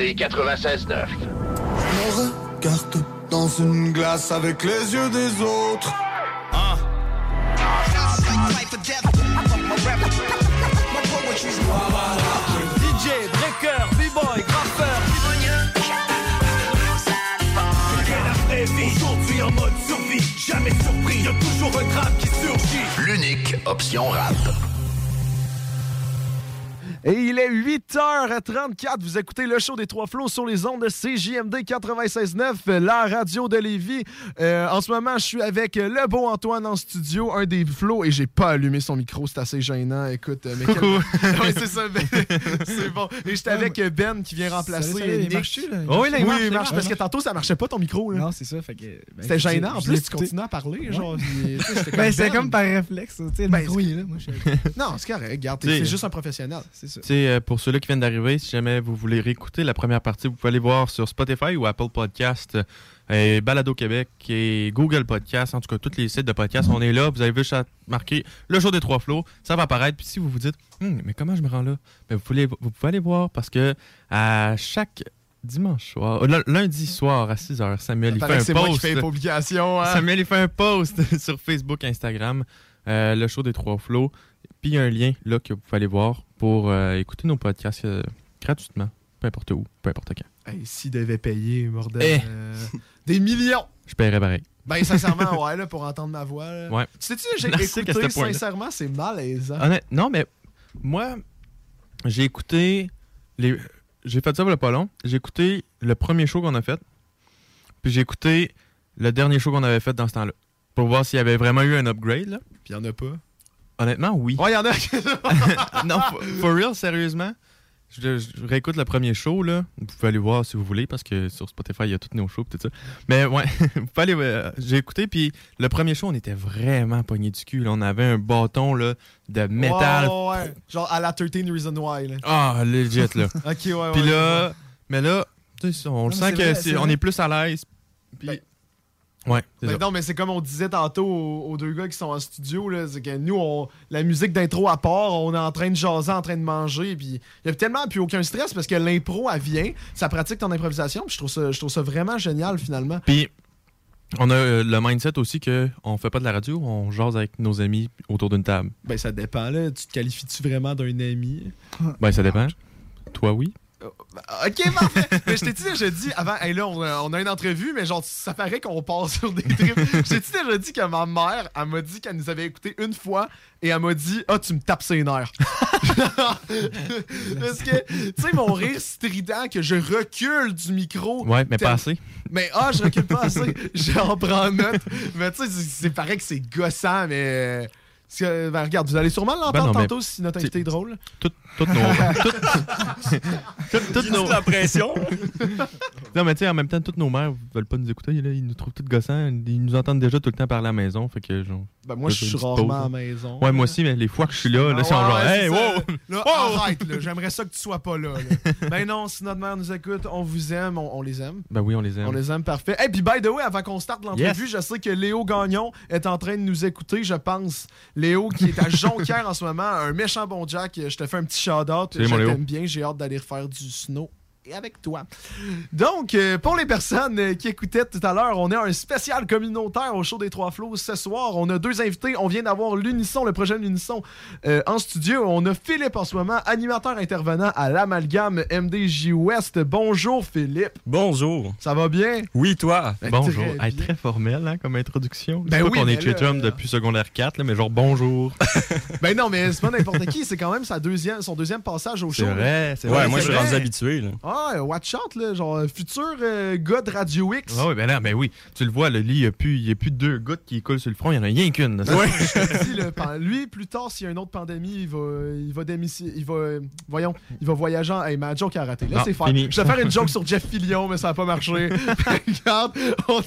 CJMD 96.9. Je me regarde dans une glace avec les yeux des autres. Ah. DJ, breaker, b-boy, graffeur. la vraie vie. Aujourd'hui en mode survie. Jamais surpris, y'a toujours un crabe qui surgit. L'unique option rap. Et il est 8h34. Vous écoutez le show des Trois Flots sur les ondes de CJMD 96.9, la radio de Lévis. Euh, en ce moment, je suis avec le beau Antoine en studio, un des flots, et j'ai pas allumé son micro. C'est assez gênant. Écoute, euh, mais quel- *laughs* Ouais, c'est ça. ben, *laughs* c'est bon. Et j'étais avec Ben qui vient remplacer. Salut, salut, il? Oh, oui, là, il Oui, marche, il marche, marche, parce que tantôt, ça marchait pas ton micro. Là. Non, c'est ça. Fait que, ben, C'était gênant. En plus, tu continues à parler. Ouais. Genre, Ben, c'est Ben. comme par réflexe. Tu sais, le Ben, micro, il est là. Moi, je *laughs* Non, c'est correct. Regarde, c'est juste un professionnel. C'est ça. Euh, pour ceux-là qui viennent d'arriver, si jamais vous voulez réécouter la première partie, vous pouvez aller voir sur Spotify ou Apple Podcast, euh, Balado Québec et Google Podcast. En tout cas, tous les sites de podcast, on est là. Vous avez juste à marquer le jour des trois flots. Ça va apparaître. Puis si vous vous dites, Hum, mais comment je me rends là? Ben, vous, pouvez, vous pouvez aller voir parce que à chaque dimanche soir, euh, lundi soir à 6h, Samuel, il fait un c'est moi qui post. fais publications. hein. Samuel, il fait un post *laughs* sur Facebook, Instagram, euh, le show des trois flots. Puis il y a un lien là que vous pouvez aller voir pour euh, écouter nos podcasts euh, gratuitement, peu importe où, peu importe quand. Hey, S'il devait payer, bordel. Eh. euh, des millions. Je paierais pareil. Ben, sincèrement, *laughs* ouais, là, pour entendre ma voix. là. Ouais. Tu sais-tu, j'ai écouté, sincèrement, c'est malaisant. Honnête- non, mais moi, j'ai écouté. les J'ai fait ça y a pas long. J'ai écouté le premier show qu'on a fait. Puis j'ai écouté le dernier show qu'on avait fait dans ce temps-là. Pour voir s'il y avait vraiment eu un upgrade. Là. Puis il y en a pas. Honnêtement, oui. Ouais, il y en a. *laughs* non, for, for real, sérieusement. Je, je réécoute le premier show, là. Vous pouvez aller voir si vous voulez, parce que sur Spotify, il y a tous nos shows, tout ça. Mais ouais, *laughs* vous pouvez aller. euh, J'ai écouté, puis le premier show, on était vraiment pogné du cul. là. On avait un bâton, là, de métal. Ouais, ouais, ouais. Genre à la 13 Reason Why. Là. Ah, legit, là. *laughs* ok, ouais, ouais. Puis ouais, là, mais là, on le sent c'est que vrai, c'est- c'est on vrai. est plus à l'aise. Puis. Ouais, Ben non, mais c'est comme on disait tantôt aux, aux deux gars qui sont en studio, là, c'est que nous, on, la musique d'intro à part, on est en train de jaser, en train de manger, puis il y a tellement plus aucun stress parce que l'impro, elle vient, ça pratique ton improvisation, puis je trouve ça, je trouve ça vraiment génial finalement. Puis, on a euh, le mindset aussi que on fait pas de la radio, on jase avec nos amis autour d'une table. Ben ça dépend, là. Tu te qualifies-tu vraiment d'un ami? Ben, ça dépend. Toi, oui. Ok, parfait. *laughs* mais je t'ai dit déjà dit avant, hey, là, on a, on a une entrevue, mais genre, ça paraît qu'on part sur des trips. je t'ai dit déjà dit que ma mère, elle m'a dit qu'elle nous avait écouté une fois et elle m'a dit Ah, tu me tapes ses nerfs. *laughs* Parce que, tu sais, mon rire strident, que je recule du micro. Ouais, mais pas assez. Mais ah, je recule pas assez. J'en prends note. Mais tu sais, c'est pareil que c'est gossant, mais. Parce que, ben, regarde, vous allez sûrement l'entendre Ben non, mais tantôt si notre invité est drôle. Tout- Toutes nos. *laughs* toutes- toutes- toutes nos- la pression. *laughs* non, mais tu sais, en même temps, toutes nos mères veulent pas nous écouter. Là, ils nous trouvent tout gossants. Ils nous entendent déjà tout le temps parler à la maison. Fait que, genre, Ben, moi, je suis rarement pause, à la maison. Ouais, moi aussi, mais les fois que je suis là, là, Ah c'est genre, ouais, hey, c'est wow! Là, Wow! arrête, là. J'aimerais ça que tu sois pas là. là. *laughs* ben non, si notre mère nous écoute, on vous aime, on, on les aime. Ben oui, on les aime. On les aime, parfait. Et puis, by the way, avant qu'on starte l'entrevue, Yes. je sais que Léo Gagnon est en train de nous écouter, je pense. Léo, qui est à Jonquière en ce moment, un méchant bon Jack. Je te fais un petit shout-out. Je t'aime bien, j'ai hâte d'aller refaire du snow. Et avec toi. Donc, euh, pour les personnes euh, qui écoutaient tout à l'heure, on a un spécial communautaire au show des Trois Flots ce soir. On a deux invités. On vient d'avoir l'Unisson, le projet L'Unisson, euh, en studio. On a Philippe en ce moment, animateur intervenant à l'Amalgame MDJ West. Bonjour, Philippe. Bonjour. Ça va bien? Oui, toi? Ben, Bonjour. très Hey, très formel hein, comme introduction. Ben C'est oui, qu'on mais est chez chum depuis secondaire 4, là, mais genre bonjour. *laughs* Ben non, mais c'est pas n'importe qui. C'est quand même sa deuxième, son deuxième passage au C'est show. vrai, là. c'est vrai. Ouais, moi, je suis vrai. rendu habitué. Là. Ah, euh, watch out, là. Genre, euh, futur euh, gars de Radio X. Ah oui, ben là, ben oui. Tu le vois, le lit, il n'y a, plus- deux gouttes qui coulent sur le front, il y en a rien qu'une. *laughs* lui, plus tard, s'il y a une autre pandémie, il va, il va démissionner. Il va, voyons, il va voyager en. Hey, ma joke a raté. Là, c'est faire. Je vais faire une joke sur Jeff Fillion, mais ça n'a pas marché. *laughs* Regarde. on-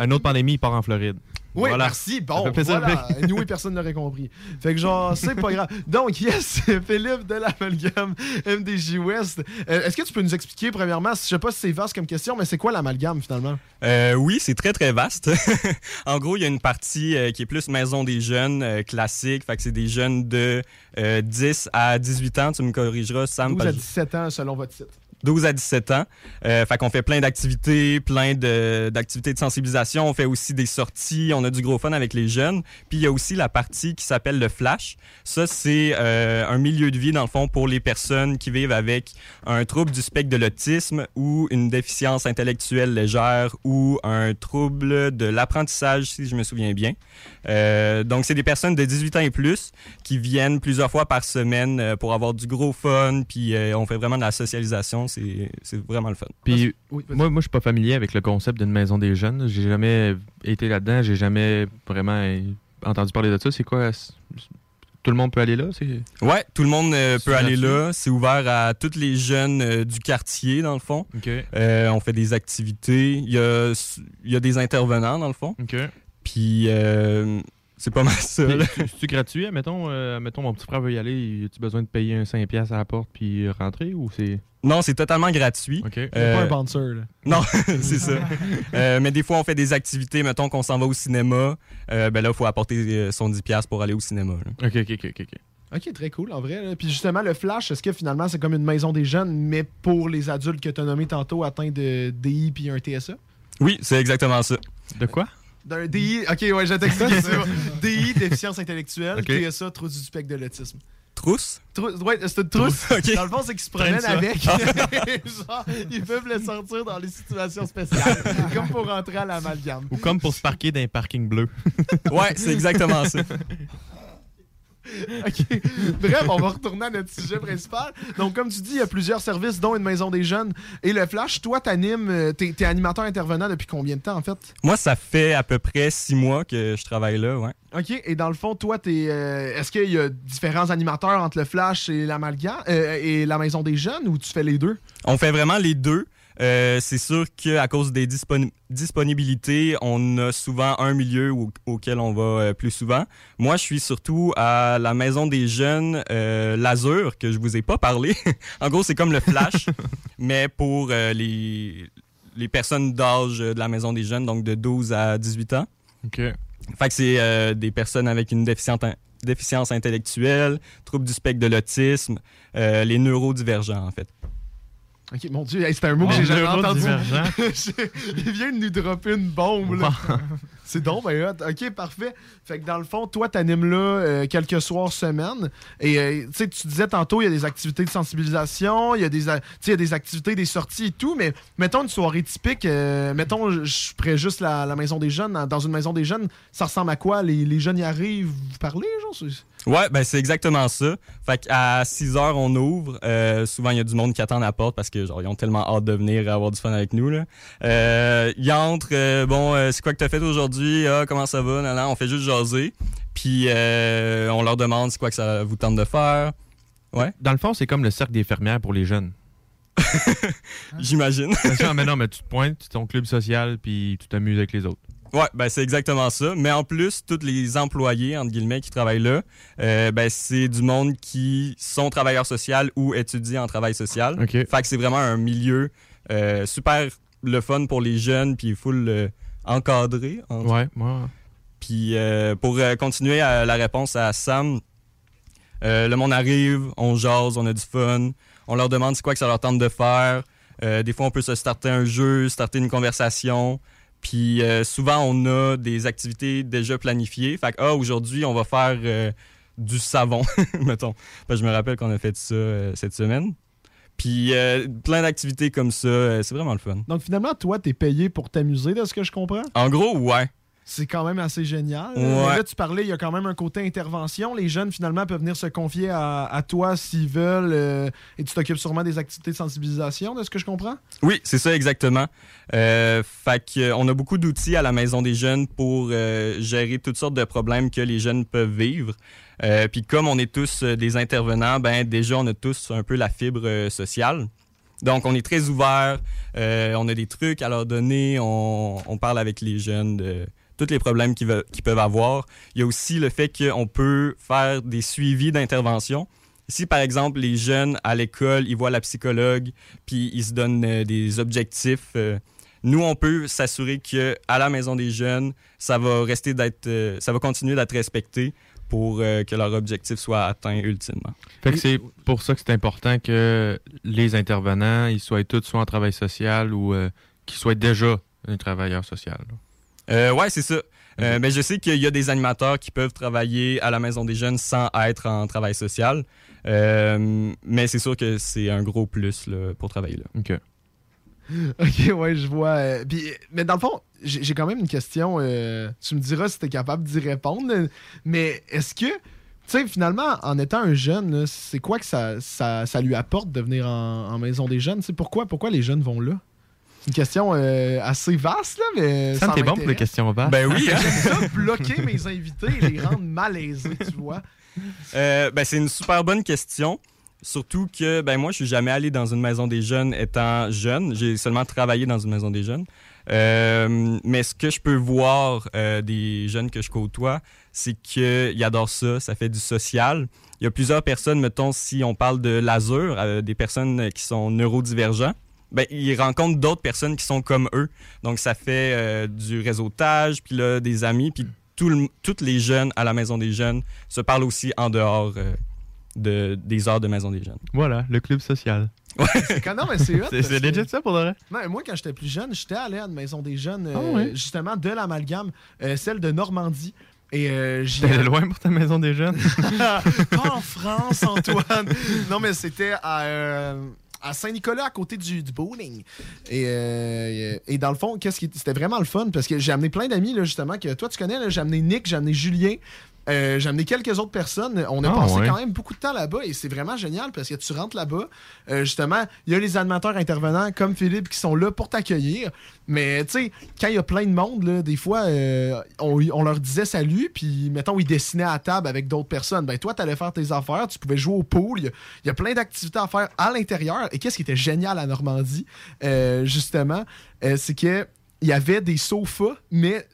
*laughs* Une autre pandémie, il part en Floride. Oui, Voilà. merci. Bon, voilà. *laughs* Nous, personne n'aurait compris. Fait que genre, c'est pas grave. Donc, yes, *laughs* Philippe de l'amalgame MDJ West. Euh, Est-ce que tu peux nous expliquer, premièrement, je sais pas si c'est vaste comme question, mais c'est quoi l'amalgame, finalement? Euh, oui, c'est très, très vaste. *laughs* en gros, il y a une partie euh, qui est plus maison des jeunes, classique. Fait que c'est des jeunes de euh, 10 à 18 ans. Tu me corrigeras, Sam. 12 parce à que- 17 ans, selon votre site. 12 à 17 ans. Euh, fait qu'on fait plein d'activités, plein de- d'activités de sensibilisation. On fait aussi des sorties. On a du gros fun avec les jeunes. Puis il y a aussi la partie qui s'appelle le flash. Ça, c'est euh, un milieu de vie, dans le fond, pour les personnes qui vivent avec un trouble du spectre de l'autisme ou une déficience intellectuelle légère ou un trouble de l'apprentissage, si je me souviens bien. Euh, donc, c'est des personnes de 18 ans et plus qui viennent plusieurs fois par semaine euh, pour avoir du gros fun. Puis euh, on fait vraiment de la socialisation. C'est vraiment le fun. Puis Oui, moi, moi, je suis pas familier avec le concept d'une maison des jeunes. J'ai jamais été là-dedans. J'ai jamais vraiment euh, entendu parler de ça. C'est quoi? Tout le monde peut aller là? Ouais, tout le monde euh, peut aller là. C'est ouvert à tous les jeunes euh, du quartier, dans le fond. OK. Euh, on fait des activités. Il y a, il y a des intervenants, dans le fond. OK. Puis euh, c'est pas *laughs* mal ça. C'est- C'est-tu gratuit? Mettons, mettons, mon petit frère veut y aller. As-tu besoin de payer un 5$ à la porte puis rentrer ou c'est. Non, c'est totalement gratuit. OK. Il y a Euh, pas un bouncer, là. Non, *laughs* c'est ça. Euh, mais des fois, on fait des activités. Mettons qu'on s'en va au cinéma. Euh, ben là, il faut apporter euh, son 10$ pour aller au cinéma. là. OK, OK, OK, OK. ok. Ok, très cool, en vrai. là. Puis justement, le Flash, est-ce que finalement, c'est comme une maison des jeunes, mais pour les adultes que tu as nommés tantôt atteints de DI puis un TSA? Oui, c'est exactement ça. De quoi? D'un DI, ok, ouais, je ça. *laughs* DI, déficience intellectuelle, Ok. TSA, trouble du spectre de l'autisme. Trousse? Trou- ouais, c'est une trousse. *laughs* Dans le fond, c'est qu'ils se promènent avec. *laughs* Genre, ils peuvent le sortir dans les situations spéciales. *laughs* comme pour rentrer à l'amalgame. Ou comme pour se parquer d'un parking bleu. Ouais, c'est exactement ça. *laughs* OK. Bref, on va retourner à notre sujet principal. Donc, comme tu dis, il y a plusieurs services, dont une maison des jeunes et le Flash. Toi, t'animes, euh, t'es, t'es animateur intervenant depuis combien de temps, en fait? Moi, ça fait à peu près six mois que je travaille là, ouais. OK. Et dans le fond, toi, t'es, euh, est-ce qu'il y a différents animateurs entre le Flash et l'amalgame euh, et la maison des jeunes ou tu fais les deux? On fait vraiment les deux. Euh, c'est sûr qu'à cause des disponi- disponibilités, on a souvent un milieu au- auquel on va euh, plus souvent. Moi, je suis surtout à la maison des jeunes euh, Lazur, que je vous ai pas parlé. *laughs* en gros, c'est comme le Flash, *laughs* mais pour euh, les, les personnes d'âge de la maison des jeunes, donc de 12 à 18 ans. OK. Fait que c'est des personnes avec une déficiente in- déficience intellectuelle, trouble du spectre de l'autisme, les neurodivergents, en fait. OK, mon Dieu, hey, c'est un mot que j'ai jamais entendu. *laughs* Il vient de nous dropper une bombe, là. C'est donc ben. OK, parfait. Fait que dans le fond, toi, t'animes là euh, quelques soirs semaine. Et euh, tu sais, tu disais tantôt, il y a des activités de sensibilisation, il y, a des, des activités, des sorties et tout. Mais mettons une soirée typique, euh, mettons, je- ferais juste la, maison des jeunes. Dans une maison des jeunes, ça ressemble à quoi? Les, jeunes y arrivent, vous parlez, genre? Ouais, ben c'est exactement ça. Fait qu'à 6 heures, on ouvre. Euh, souvent, il y a du monde qui attend à la porte parce que genre ils ont tellement hâte de venir avoir du fun avec nous. Là. Ils entrent, bon, c'est quoi que t'as fait aujourd'hui? Ah, comment ça va? Nan. on fait juste jaser. Puis euh, on leur demande c'est quoi que ça vous tente de faire. Ouais. Dans le fond, c'est comme le cercle des fermières pour les jeunes. *laughs* J'imagine. *laughs* non, mais non, mais tu te pointes, tu ton club social, puis tu t'amuses avec les autres. Ouais, ben c'est exactement ça. Mais en plus, tous les employés, entre guillemets, qui travaillent là, euh, ben c'est du monde qui sont travailleurs sociaux ou étudient en travail social. OK. Fait que c'est vraiment un milieu euh, super le fun pour les jeunes, puis full encadré. en- Ouais, ouais. Puis euh, pour euh, continuer à la réponse à Sam, euh, le monde arrive, on jase, on a du fun, on leur demande c'est quoi que ça leur tente de faire. Des fois, on peut se starter un jeu, starter une conversation. Puis souvent, on a des activités déjà planifiées. Fait que, ah, aujourd'hui, on va faire du savon, *laughs* mettons. Que je me rappelle qu'on a fait ça cette semaine. Puis euh, plein d'activités comme ça, euh, c'est vraiment le fun. Donc finalement, toi, t'es payé pour t'amuser, de ce que je comprends? En gros, ouais. C'est quand même assez génial. Ouais. Là, tu parlais, il y a quand même un côté intervention. Les jeunes, finalement, peuvent venir se confier à, à toi s'ils veulent. euh, et tu t'occupes sûrement des activités de sensibilisation, de ce que je comprends? Oui, c'est ça exactement. Euh, fait que, on a beaucoup d'outils à la Maison des jeunes pour euh, gérer toutes sortes de problèmes que les jeunes peuvent vivre. Euh, Puis comme on est tous euh, des intervenants, ben déjà on a tous un peu la fibre euh, sociale. Donc on est très ouvert, euh, on a des trucs à leur donner, on, parle avec les jeunes de tous les problèmes qu'ils peuvent avoir. Il y a aussi le fait qu'on peut faire des suivis d'intervention. Si, par exemple, les jeunes à l'école, ils voient la psychologue, puis ils se donnent des objectifs, nous, on peut s'assurer que à la maison des jeunes, ça va rester d'être, ça va continuer d'être respecté pour euh, que leur objectif soit atteint ultimement. Fait que c'est pour ça que c'est important que les intervenants, ils soient tous soit en travail social ou euh, qu'ils soient déjà un travailleur social. Euh, ouais, c'est ça. Euh, mais je sais qu'il y a des animateurs qui peuvent travailler à la maison des jeunes sans être en travail social. Mais c'est sûr que c'est un gros plus là, pour travailler là. OK. *laughs* Ok, ouais, je vois. euh, puis, mais dans le fond, j'ai quand même une question. euh, tu me diras si tu es capable d'y répondre. Mais est-ce que, tu sais, finalement, en étant un jeune, c'est quoi que ça, ça, ça lui apporte de venir en, en maison des jeunes? Tu sais, pourquoi, pourquoi les jeunes vont là? C'est une question euh, assez vaste, là, mais. Ça t'es bon pour les questions vastes. Ben oui, hein? J'aime *laughs* ça, bloquer mes invités et les rendre malaisés, tu vois. Euh, ben, c'est une super bonne question. Surtout que ben moi, je suis jamais allé dans une maison des jeunes étant jeune. J'ai seulement travaillé dans une maison des jeunes. Euh, mais ce que je peux voir euh, des jeunes que je côtoie, c'est qu'ils adorent ça. Ça fait du social. Il y a plusieurs personnes, mettons, si on parle de l'azur, euh, des personnes qui sont neurodivergents, ben, ils rencontrent d'autres personnes qui sont comme eux. Donc, ça fait du réseautage, puis là, des amis, puis toutes les jeunes à la Maison des Jeunes se parlent aussi en dehors de, des heures de Maison des Jeunes. Voilà, le club social. *laughs* C'est quand non, mais c'est hot, C'est legit ça pour de vrai? Non, moi, quand j'étais plus jeune, j'étais allé à une maison des jeunes, euh, Ah ouais? justement, de l'amalgame, euh, celle de Normandie. Et euh, j'y loin pour ta maison des jeunes? *laughs* Pas en France, Antoine. non, mais c'était à, euh, à Saint-Nicolas, à côté du, du bowling. Et, euh, et dans le fond, qu'est-ce qui c'était vraiment le fun parce que j'ai amené plein d'amis, là, justement, que toi, tu connais. là, J'ai amené Nick, j'ai amené Julien. Euh, j'ai amené quelques autres personnes. On a Ah, passé ouais. quand même beaucoup de temps là-bas et c'est vraiment génial parce que tu rentres là-bas. euh, justement, il y a les animateurs intervenants comme Philippe qui sont là pour t'accueillir. Mais tu sais, quand il y a plein de monde, là, des fois, euh, on, on leur disait salut, puis mettons, ils dessinaient à table avec d'autres personnes. Ben toi, tu allais faire tes affaires, tu pouvais jouer au pool. Il y a- il y, a plein d'activités à faire à l'intérieur. Et qu'est-ce qui était génial à Normandie, euh, justement, c'est que il y avait des sofas, mais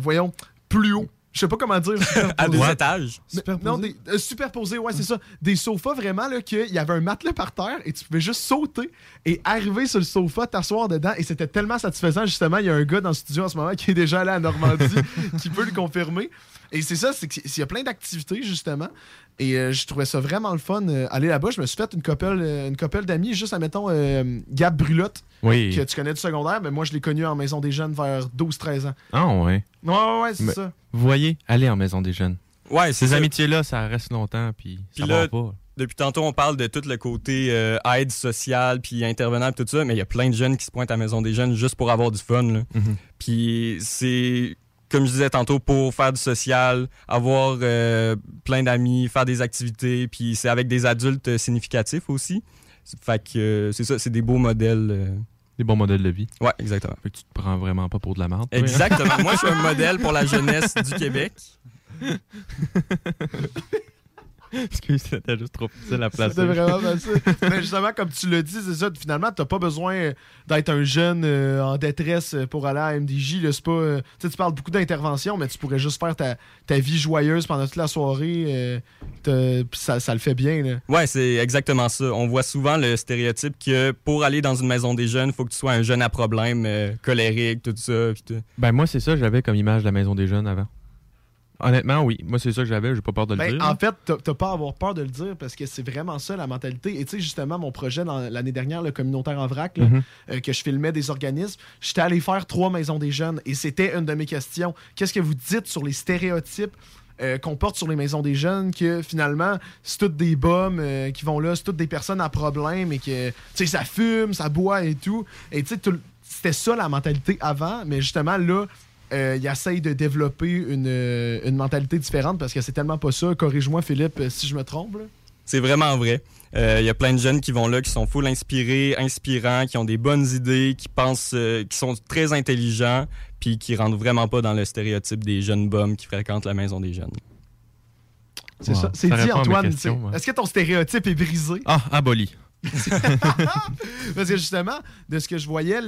voyons, plus haut. Je sais pas comment dire. *laughs* À deux superposés. étages. Mais- Non, des, euh, superposés, ouais, c'est ça. Des sofas vraiment, là, qu'il y avait un matelas par terre et tu pouvais juste sauter et arriver sur le sofa, t'asseoir dedans. Et c'était tellement satisfaisant, justement. Il y a un gars dans le studio en ce moment qui est déjà allé à Normandie *laughs* qui peut le confirmer. Et c'est ça, c'est qu'il y a plein d'activités, justement. Et euh, je trouvais ça vraiment le fun, euh, aller là-bas. Je me suis fait une couple, euh, une couple d'amis, juste, admettons, euh, Gab Brulotte, Oui. que tu connais du secondaire. Mais moi, je l'ai connu en maison des jeunes vers 12-13 ans. Ah ouais. Ouais, ouais, ouais, c'est ça. Vous voyez, allez en maison des jeunes. Ouais, c'est Ces amitiés-là, ça reste longtemps, puis ça là, va pas. depuis tantôt, on parle de tout le côté euh, aide sociale, puis intervenant, puis tout ça, mais il y a plein de jeunes qui se pointent à la Maison des Jeunes juste pour avoir du fun. là. Mhm. Puis c'est, comme je disais tantôt, pour faire du social, avoir euh, plein d'amis, faire des activités, puis c'est avec des adultes euh, significatifs aussi. Fait que euh, c'est ça, c'est des beaux modèles. euh. Des bons modèles de vie. Ouais, exactement. Fait que tu te prends vraiment pas pour de la merde. Exactement. Moi, je suis un modèle pour la jeunesse du Québec. *laughs* Excuse, c'était juste trop facile à placer. C'était vraiment facile. Mais justement, comme tu l'as dit, c'est ça. Finalement, t'as pas besoin d'être un jeune euh, en détresse pour aller à MDJ. là. C'est pas, euh, tu sais, tu parles beaucoup d'intervention, mais tu pourrais juste faire ta, ta vie joyeuse pendant toute la soirée. euh, ça, ça le fait bien. Là. Ouais, c'est exactement ça. On voit souvent le stéréotype que pour aller dans une maison des jeunes, il faut que tu sois un jeune à problème, euh, colérique, tout ça. tout. Ben, moi, c'est ça que j'avais comme image de la maison des jeunes avant. Honnêtement, oui. Moi, c'est ça que j'avais. J'ai pas peur de le Ben, dire. en fait, t'as pas à avoir peur de le dire parce que c'est vraiment ça la mentalité. Et tu sais, justement, mon projet l'année dernière, le communautaire en vrac, là, Mhm. euh, que je filmais des organismes, j'étais allé faire trois maisons des jeunes et c'était une de mes questions. Qu'est-ce que vous dites sur les stéréotypes? euh, qu'on porte sur les maisons des jeunes, que finalement, c'est toutes des bums euh, qui vont là, c'est toutes des personnes à problème et que, tu sais, ça fume, ça boit et tout. Et tu sais, c'était ça la mentalité avant, mais justement, là, euh, il essaye de développer une, euh, une mentalité différente parce que c'est tellement pas ça. Corrige-moi, Philippe, euh, si je me trompe. là. C'est vraiment vrai. Euh, Il y a plein de jeunes qui vont là, qui sont full inspirés, inspirants, qui ont des bonnes idées, qui pensent, euh, qui sont très intelligents, puis qui rentrent vraiment pas dans le stéréotype des jeunes bums qui fréquentent la maison des jeunes. C'est ça. C'est dit, Antoine. Est-ce que ton stéréotype est brisé? Ah, aboli. *laughs* Parce que justement, de ce que je voyais,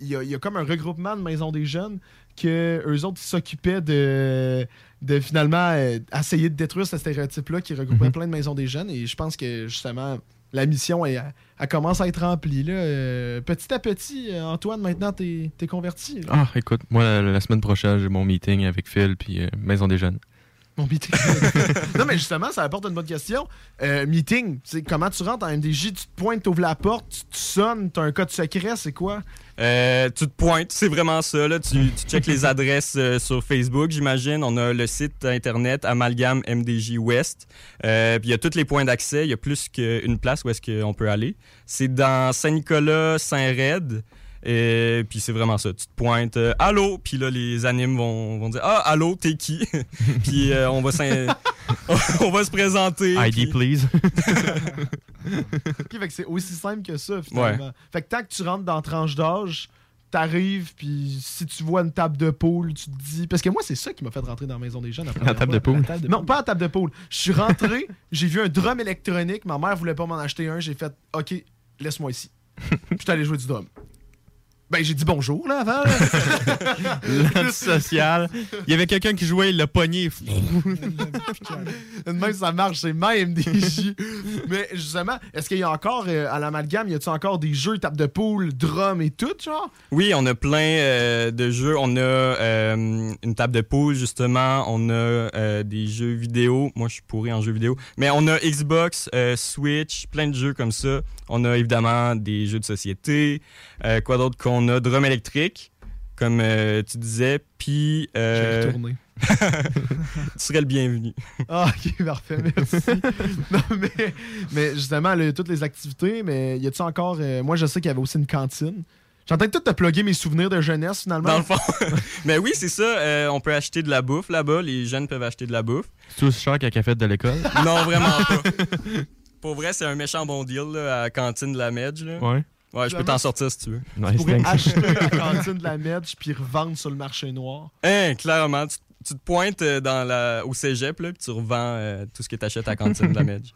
il y, a- il y a comme un regroupement de maisons des jeunes que eux autres s'occupaient de, de finalement euh, essayer de détruire ce stéréotype-là qui regroupait Mhm. plein de maisons des jeunes. Et je pense que justement, la mission elle, elle commence à être remplie. Là. Euh, petit à petit, euh, Antoine, maintenant, t'es es converti. là. Ah, écoute, moi, la, la semaine prochaine, j'ai mon meeting avec Phil puis euh, Maison des Jeunes. Mon meeting. *laughs* non, mais justement, ça apporte une bonne question. Euh, meeting, c'est comment tu rentres en MDJ, tu te pointes, t'ouvres la porte, tu, tu sonnes, t'as un code secret, c'est quoi? Euh, tu te pointes, c'est vraiment ça. Là. Tu, tu checkes les *laughs* adresses euh, sur Facebook, j'imagine. On a le site internet Amalgame MDJ West. Euh, puis il y a tous les points d'accès. Il y a plus qu'une place où est-ce qu'on peut aller. C'est dans Saint-Nicolas, Saint-Red. Et puis c'est vraiment ça. Tu te pointes, euh, allô, puis là les animes vont, vont dire ah allô, t'es qui? *laughs* Puis euh, on va s'in- *laughs* on va se présenter. ID, puis- please. *laughs* Ok, fait que c'est aussi simple que ça, finalement. Fait que tant que tu rentres dans la tranche d'âge, t'arrives, puis si tu vois une table de poule, tu te dis. Parce que moi, c'est ça qui m'a fait rentrer dans la maison des jeunes. la table fois. de poule? Non, pas la table de poule. Je suis rentré, j'ai vu un drum électronique, ma mère voulait pas m'en acheter un, j'ai fait OK, laisse-moi ici. Puis je suis allé jouer du drum. Ben, j'ai dit bonjour, là, avant. *laughs* L'antisocial. Il y avait quelqu'un qui jouait, il l'a pogné. *laughs* Même ça marche, c'est même des jeux. Mais justement, est-ce qu'il y a encore euh, à l'amalgame, y a-tu encore des jeux, table de poule, drum et tout, genre? Oui, on a plein euh, de jeux. On a euh, une table de poule, justement. On a des jeux vidéo. Moi, je suis pourri en jeux vidéo. Mais on a Xbox, Switch, plein de jeux comme ça. On a évidemment des jeux de société. Quoi d'autre qu'on a? Drum électrique, comme euh, tu disais. Puis... euh, J'ai retourné. *laughs* *laughs* tu serais le bienvenu. Ah, ok, parfait, merci. *laughs* non, mais, mais justement, là, toutes les activités, mais y a-tu encore. euh, moi, je sais qu'il y avait aussi une cantine. J'entends tout te plugger mes souvenirs de jeunesse, finalement. Dans le fond. Mais oui, c'est ça. euh, on peut acheter de la bouffe là-bas. Les jeunes peuvent acheter de la bouffe. C'est aussi cher qu'à café de l'école. Non, vraiment pas. Pour vrai, c'est un méchant bon deal là, à la cantine de la Medge. Là. Ouais. Ouais, je peux t'en sortir si tu veux. Tu pourrais acheter la *laughs* cantine de la Medge puis revendre sur le marché noir. Hein, clairement. Tu, tu te pointes euh, dans la, au cégep, là, puis tu revends euh, tout ce que tu achètes à la cantine de la Medge.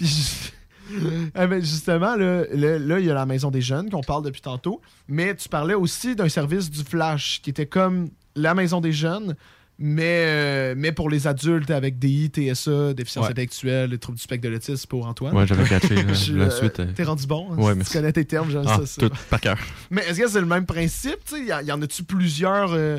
*laughs* Eh ben, justement, là, là, là, il y a la maison des jeunes qu'on parle depuis tantôt, mais tu parlais aussi d'un service du Flash qui était comme la maison des jeunes, mais, euh, mais pour les adultes avec DI, TSA, déficience Ouais. intellectuelle, les troubles du spectre de l'autisme pour Antoine. Ouais, j'avais catché, *laughs* Je- la euh, suite, euh. T'es rendu bon. hein, Ouais, merci. tu connais tes termes, j'aime Ah, ça. ça. tout par cœur. Mais est-ce que c'est le même principe? tu sais? Y, y en a-tu plusieurs euh,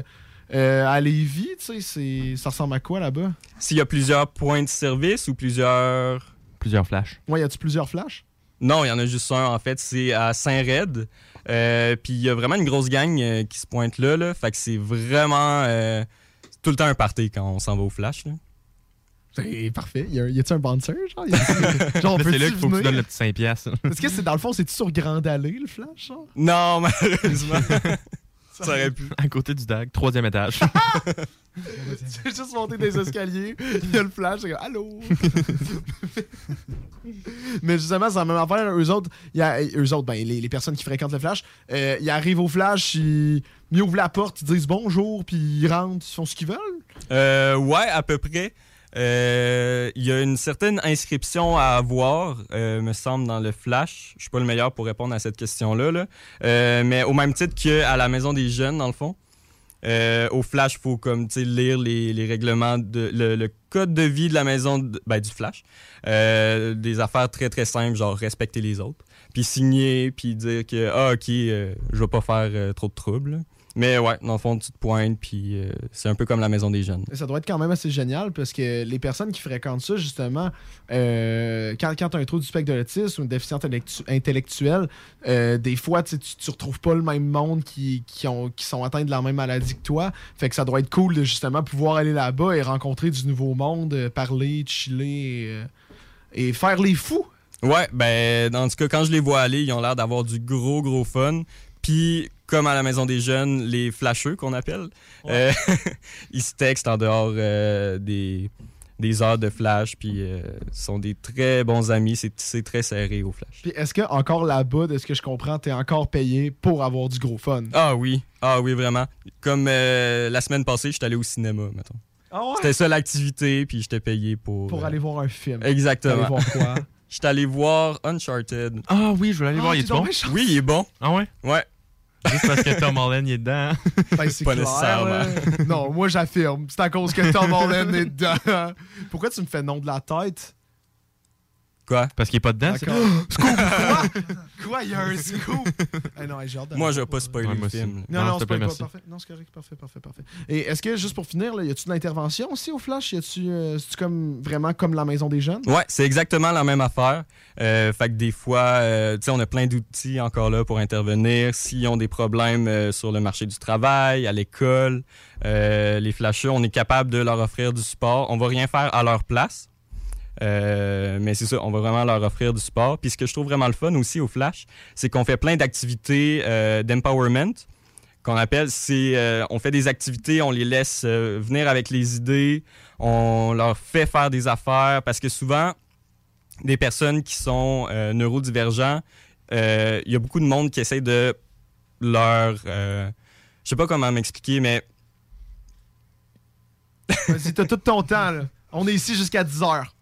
euh, à Lévis? tu sais? C'est- Ça ressemble à quoi là-bas? S'il y a plusieurs points de service ou plusieurs. Plusieurs flashs. Ouais, y a-tu plusieurs flashs? Non, il y en a juste un, en fait. C'est à Saint-Red. Euh, Puis il y a vraiment une grosse gang euh, qui se pointe là. là. Fait que c'est vraiment euh, tout le temps un party quand on s'en va au flash. là. C'est parfait. Y, a, y a-tu un bouncer? Genre, *laughs* genre c'est là qu'il faut que tu donnes le petit 5 piastres. Est-ce que c'est dans le fond, c'est-tu sur Grande Allée, le flash? Genre? Non, *laughs* malheureusement. *laughs* Ça aurait pu. À côté du DAG, troisième étage. *laughs* *laughs* J'ai juste monté des escaliers, il y a le flash, c'est comme Allô? *laughs* Mais justement, c'est la même affaire. Eux autres, y a, eux autres ben, les, les personnes qui fréquentent le flash, euh, ils arrivent au flash, ils, ils ouvrent la porte, ils disent bonjour, puis ils rentrent, ils font ce qu'ils veulent. Euh, ouais, à peu près. Euh, Il y a une certaine inscription à avoir, euh, me semble, dans le Flash. Je suis pas le meilleur pour répondre à cette question-là. là. Euh, mais au même titre qu'à la Maison des Jeunes, dans le fond. Euh, au Flash, il faut comme, lire les, règlements, de, le, code de vie de la maison ben, du Flash. Euh, des affaires très, très simples, genre respecter les autres. Puis signer, puis dire que, ah, OK, euh, je vais pas faire euh, trop de troubles. Mais ouais, dans le fond, tu te pointes, puis euh, c'est un peu comme la Maison des Jeunes. Et Ça doit être quand même assez génial parce que les personnes qui fréquentent ça, justement, euh, quand, quand tu as un trouble du spectre de l'autisme ou une déficience intellectu- intellectuelle, euh, des fois, tu, tu retrouves pas le même monde qui, qui, ont, qui sont atteints de la même maladie que toi. Fait que ça doit être cool de justement pouvoir aller là-bas et rencontrer du nouveau monde, euh, parler, chiller et, euh, et faire les fous. Ouais, ben, en tout cas, quand je les vois aller, ils ont l'air d'avoir du gros, gros fun. Puis, comme à la Maison des Jeunes, les flasheux qu'on appelle, euh, *laughs* ils se textent en dehors euh, des, des heures de flash, puis euh, sont des très bons amis. C'est c'est très serré au flash. Puis est-ce que encore là-bas, de ce que je comprends, t'es encore payé pour avoir du gros fun? Ah oui, ah oui, vraiment. Comme euh, la semaine passée, j'étais allé au cinéma, mettons. Ah ouais? C'était ça l'activité, puis j'étais payé pour... Pour euh, aller voir un film. Exactement. Aller voir quoi? *laughs* J'étais allé voir Uncharted. Ah oui, je voulais aller Ah, voir. Il est bon? Oui, il est bon. Ah ouais? Ouais. Juste parce que Tom Holland il est dedans. hein? *laughs* Ben, c'est Pas clair, nécessairement. Non, moi j'affirme. C'est à cause que Tom Holland est dedans. Pourquoi tu me fais nom de la tête? Quoi? Parce qu'il est pas dedans. c'est- D'accord. *gasps* scoop! *laughs* Quoi? Quoi? Il y a un scoop! Eh *laughs* non, j'ai hâte Moi, je vais pas spoiler Ouais, le aussi. film. Non, Non, non, s'il te c'est plaît, pas merci. parfait. Non, c'est correct, parfait, parfait, parfait. Et est-ce que, juste pour finir, là, y a-tu de l'intervention aussi au Flash? Y a-tu, euh, c'est-tu comme, vraiment comme la Maison des Jeunes? Ouais, c'est exactement la même affaire. Euh, fait que des fois, euh, tu sais, on a plein d'outils encore là pour intervenir. S'ils ont des problèmes euh, sur le marché du travail, à l'école, euh, les flasheux, on est capable de leur offrir du support. On va rien faire à leur place. Euh, mais c'est ça, on va vraiment leur offrir du support. Puis ce que je trouve vraiment le fun aussi au Flash, c'est qu'on fait plein d'activités euh, d'empowerment qu'on appelle, c'est euh, on fait des activités, on les laisse venir avec les idées, on leur fait faire des affaires parce que souvent des personnes qui sont neurodivergents, il y a beaucoup de monde qui essaie de leur je sais pas comment m'expliquer mais Vas-y, t'as tout ton temps, là. On est ici jusqu'à 10 heures.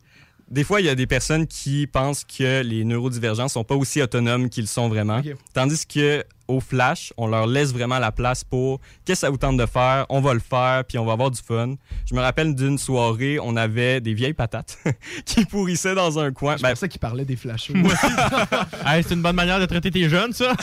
Des fois, il y a des personnes qui pensent que les neurodivergents sont pas aussi autonomes qu'ils sont vraiment. Tandis que au Flash, on leur laisse vraiment la place pour qu'est-ce que ça vous tente de faire, on va le faire, puis on va avoir du fun. Je me rappelle d'une soirée, on avait des vieilles patates *laughs* qui pourrissaient dans un coin. Je Ben, pensais qu'il parlait des flashers. *laughs* Hey, c'est une bonne manière de traiter tes jeunes, ça?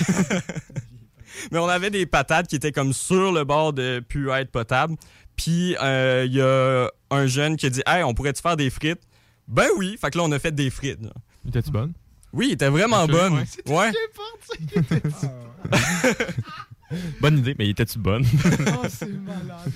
*laughs* mais on avait des patates qui étaient comme sur le bord de plus être potable. Puis euh, il y a un jeune qui a dit Hey, on pourrait-tu faire des frites Ben oui. Fait que là, on a fait des frites. là. Étais-tu bonne? Oui, il était vraiment bonne. ouais. Ouais. *laughs* Bonne idée, mais était-tu bonne? *laughs* *laughs* Oh, c'est malade.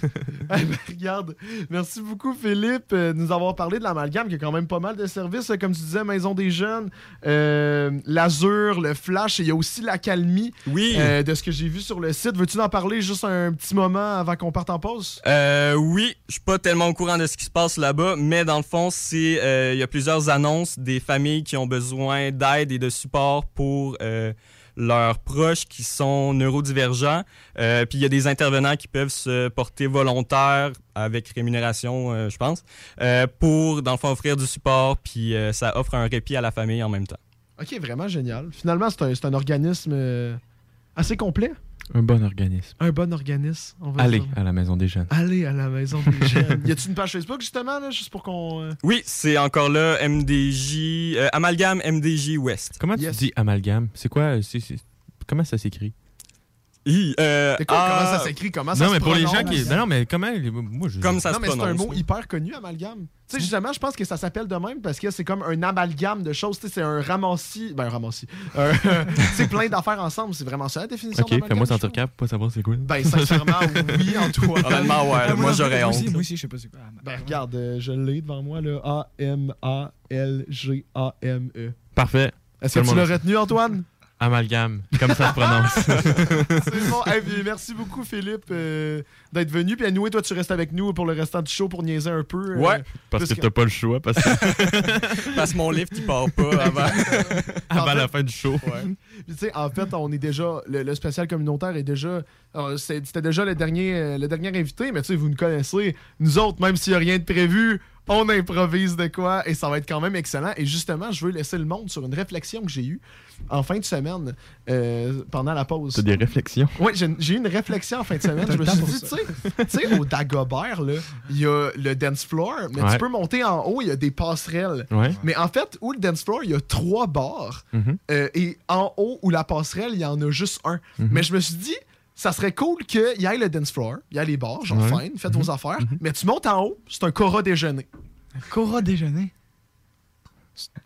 Eh ben, regarde, merci beaucoup Philippe euh, de nous avoir parlé de l'amalgame qui a quand même pas mal de services, euh, comme tu disais, Maison des Jeunes, euh, l'Azur, le Flash, et il y a aussi l'Accalmie. Oui. euh, de ce que j'ai vu sur le site. Veux-tu en parler juste un petit moment avant qu'on parte en pause? Euh, oui, je suis pas tellement au courant de ce qui se passe là-bas, mais dans le fond, c'est il y a plusieurs annonces des familles qui ont besoin d'aide et de support pour leurs proches qui sont neurodivergents. Euh, puis il y a des intervenants qui peuvent se porter volontaires avec rémunération, euh, je pense, euh, pour dans le fond offrir du support. Puis ça offre un répit à la famille en même temps. Ok, vraiment génial. Finalement, c'est un, un organisme assez complet? Un bon organisme. Un bon organisme, on va Allez dire. à la maison des jeunes. Allez à la Maison des *laughs* Jeunes. y a-tu une page Facebook justement, là, juste pour qu'on. euh, Oui, c'est encore là MDJ, euh, Amalgame MDJ West. Comment Yes. tu dis amalgame? C'est quoi? c'est- c'est- Comment ça s'écrit? Euh, ah, comment ça s'écrit? Comment ça non, se mais pour les gens qui. Non, non, mais comment. Moi, je... Comme ça non, se mais c'est un mot hyper connu, amalgame. Tu sais, justement, je pense que ça s'appelle de même parce que c'est comme un amalgame de choses. Tu sais, c'est un ramassis. Ben, un ramassis. C'est *laughs* plein d'affaires ensemble. C'est vraiment ça la définition Ok, fais-moi sentir cap pour pas savoir c'est quoi. Ben, sincèrement, *laughs* oui, Antoine. Honnêtement, ouais, Ah, moi non, j'aurais moi honte. Aussi, moi aussi, je sais pas c'est quoi. Ben, regarde, euh, je l'ai devant moi, là. A-M-A-L-G-A-M-E. Parfait. Est-ce que le tu l'as retenu, Antoine? Amalgame, comme ça se prononce. *laughs* C'est bon. Hey, puis merci beaucoup, Philippe, euh, d'être venu. Puis Anoué, toi, tu restes avec nous pour le restant du show pour niaiser un peu. euh, Ouais. Parce que t'as pas le choix. Parce que *laughs* Parce mon lift, il part pas avant. avant En la fait- fin du show. Puis, tu sais, en fait, on est déjà. Le, le spécial communautaire est déjà. C'était déjà le dernier, euh, le dernier invité, mais tu sais, vous nous connaissez. Nous autres, même s'il n'y a rien de prévu, on improvise de quoi et ça va être quand même excellent. Et justement, je veux laisser le monde sur une réflexion que j'ai eue en fin de semaine euh, pendant la pause. T'as des réflexions? Oui, j'ai eu une réflexion en fin de *laughs* semaine. Je me le suis dit, tu sais, tu sais, au Dagobert, là, il y a le dance floor, mais Ouais. tu peux monter en haut, il y a des passerelles. Ouais. Mais en fait, où le dance floor, il y a trois bars. Mhm. Euh, et en haut, où la passerelle, il y en a juste un. Mhm. Mais je me suis dit, ça serait cool qu'il y ait le dance floor, il y a les bars, genre Ouais. Mhm. fine, faites vos affaires. Mais tu montes en haut, c'est un Cora déjeuner. Cora déjeuner?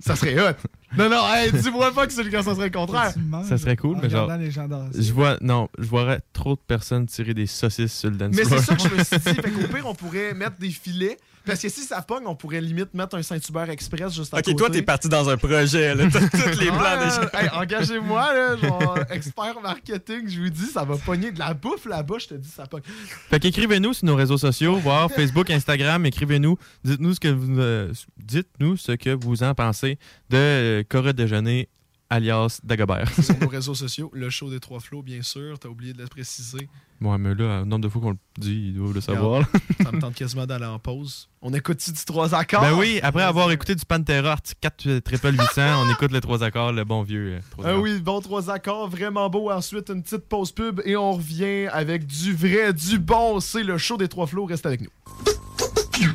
Ça serait hot. Non, non, hey, dis-moi pas que c'est quand ça serait le contraire. Ça serait cool, en mais genre. les gens. Je vois, non, je verrais trop de personnes tirer des saucisses sur le dance Mais c'est ça que je me suis dit. *laughs* Fait qu'au pire, on pourrait mettre des filets. Parce que si ça pogne, on pourrait limite mettre un Saint-Hubert Express juste à côté. Ok, toi, t'es parti dans un projet, là. T'as *laughs* tous les plans Ouais, déjà. hey, engagez-moi, là, genre, expert marketing, je vous dis, ça va pogner de la bouffe là-bas, je te dis, ça pogne. Fait qu'écrivez-nous sur nos réseaux sociaux, voir Facebook, Instagram, écrivez-nous, dites-nous ce que vous euh, dites-nous ce que vous en pensez de euh, Cora Déjeuner alias Dagobert. Sur nos *laughs* réseaux sociaux, le show des trois flots, bien sûr, t'as oublié de le préciser. Ouais, mais là, le nombre de fois qu'on le dit, ils doivent le savoir. Ça me tente quasiment d'aller en pause. On écoute-tu du trois accords? Ben oui, après avoir écouté du Pantera Art 4 triple 800, on écoute les trois accords, le bon vieux. euh, trois Ah accords. oui, bon trois accords, vraiment beau. Ensuite, une petite pause pub et on revient avec du vrai, du bon. C'est le show des trois flots, reste avec nous.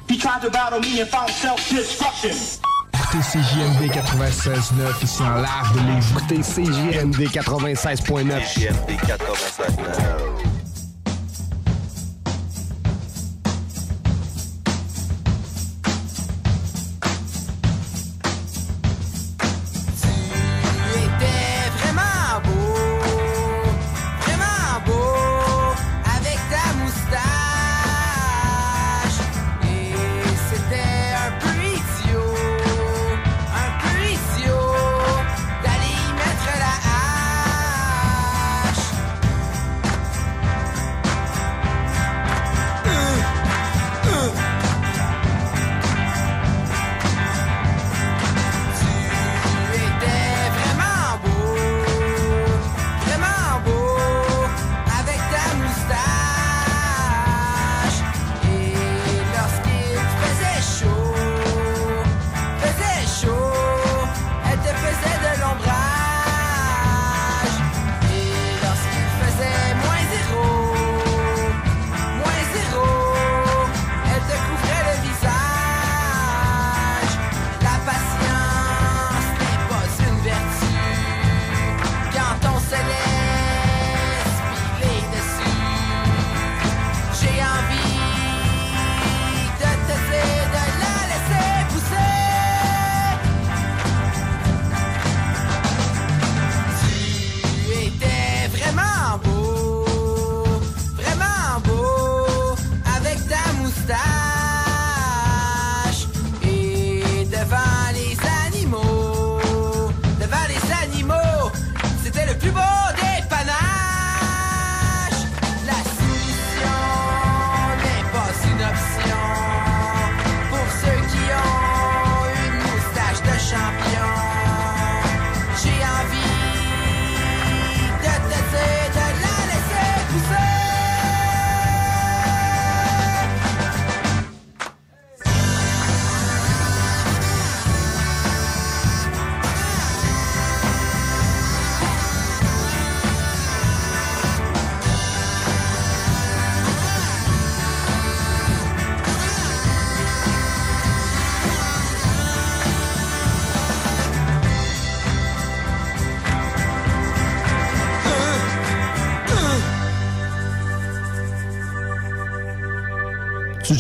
He tried to battle me and found self-destruction. Écoutez CJMD 96.9 ici en live de Lévis. Écoutez CJMD 96.9. CJMD 96.9.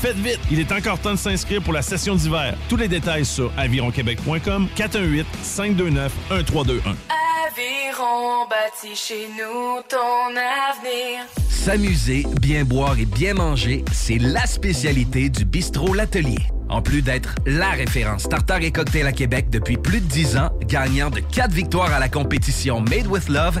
Faites vite, il est encore temps de s'inscrire pour la session d'hiver. Tous les détails sur avironquebec.com 418 529 1321. Aviron bâti chez nous ton avenir. S'amuser, bien boire et bien manger, c'est la spécialité du bistrot L'Atelier. En plus d'être la référence tartare et cocktail à Québec depuis plus de 10 ans, gagnant de 4 victoires à la compétition Made with Love,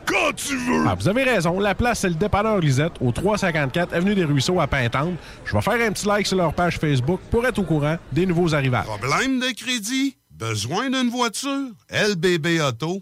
quand tu veux! Ah, vous avez raison. La place, c'est le dépanneur Lisette, au 354 Avenue des Ruisseaux à Pintante. Je vais faire un petit like sur leur page Facebook pour être au courant des nouveaux arrivages. Problème de crédit? Besoin d'une voiture? lbbauto.com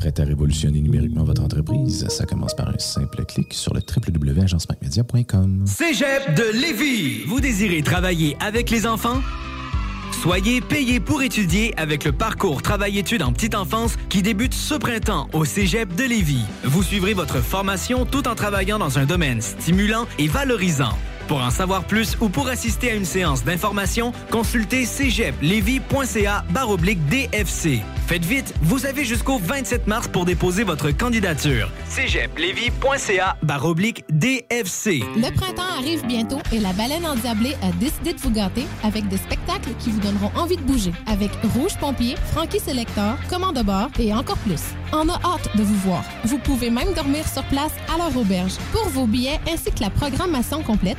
Prêt à révolutionner numériquement votre entreprise? Ça commence par un simple clic sur le www.agencemacmedia.com. Cégep de Lévis. Vous désirez travailler avec les enfants? Soyez payé pour étudier avec le parcours Travail-études en petite enfance qui débute ce printemps au Cégep de Lévis. Vous suivrez votre formation tout en travaillant dans un domaine stimulant et valorisant. Pour en savoir plus ou pour assister à une séance d'information, consultez cégeplevy.ca baroblique DFC. Faites vite, vous avez jusqu'au 27 mars pour déposer votre candidature. cégeplevy.ca baroblique DFC. Le printemps arrive bientôt et la baleine endiablée a décidé de vous gâter avec des spectacles qui vous donneront envie de bouger. Avec Rouge Pompier, Frankie Selector, Commande de bord et encore plus. On a hâte de vous voir. Vous pouvez même dormir sur place à leur auberge. Pour vos billets ainsi que la programmation complète,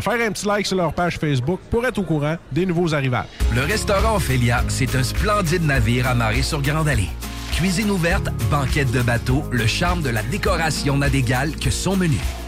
faire un petit like sur leur page Facebook pour être au courant des nouveaux arrivages. Le restaurant Ophélia, c'est un splendide navire amarré sur Grande Allée. Cuisine ouverte, banquette de bateau, le charme de la décoration n'a d'égal que son menu.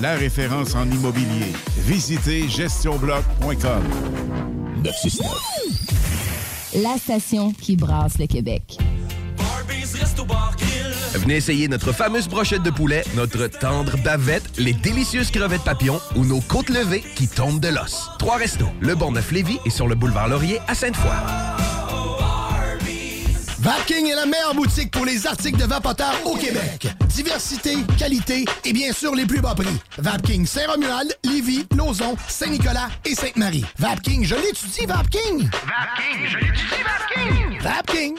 la référence en immobilier. Visitez gestionbloc.com. 969. La station qui brasse le Québec. Venez essayer notre fameuse brochette de poulet, notre tendre bavette, les délicieuses crevettes papillons ou nos côtes levées qui tombent de l'os. Trois restos, le Bonneuf-Lévis et sur le boulevard Laurier à Sainte-Foy. Vapking est la meilleure boutique pour les articles de vapoteurs au Québec. Diversité, qualité et bien sûr les plus bas prix. Vapking Saint-Romuald, Lévis, Lauson, Saint-Nicolas et Sainte-Marie. Vapking, je l'étudie, Vapking! Vapking, je l'étudie, Vapking! Vapking!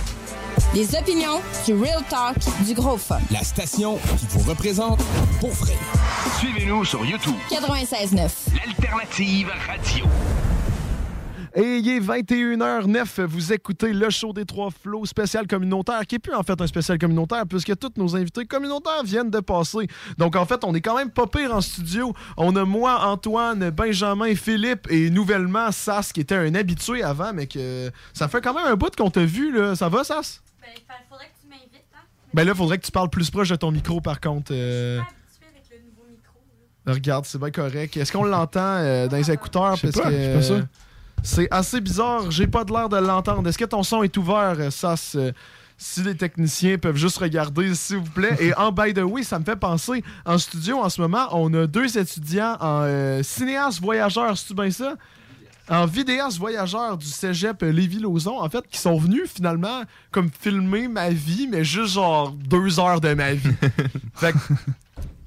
Des opinions, du real talk, du gros fun. La station qui vous représente pour vrai. Suivez-nous sur YouTube. 96.9. L'alternative radio. Et il est 21h09. Vous écoutez le show des trois flots spécial communautaire, qui est plus en fait un spécial communautaire, puisque tous nos invités communautaires viennent de passer. Donc en fait, on est quand même pas pire en studio. On a moi, Antoine, Benjamin, Philippe et nouvellement Sas, qui était un habitué avant, mais que ça fait quand même un bout qu'on t'a vu. Là. Ça va, Sas? Ben, fa- faudrait que tu m'invites, hein? Ben là, faudrait que tu parles plus proche de ton micro, par contre. euh. Regarde, c'est bien correct. Est-ce qu'on l'entend euh, dans les écouteurs? Je sais pas, que, je pas ça. euh, C'est assez bizarre. J'ai pas de l'air de l'entendre. Est-ce que ton son est ouvert, euh, Sas? Euh, Si les techniciens peuvent juste regarder, s'il vous plaît? Et en by the way, ça me fait penser, en studio en ce moment, on a deux étudiants en euh, cinéaste voyageur, c'est-tu bien ça? En vidéaste voyageur du cégep Lévis-Lauzon, en fait, qui sont venus finalement comme filmer ma vie, mais juste genre deux heures de ma vie. *laughs* fait que,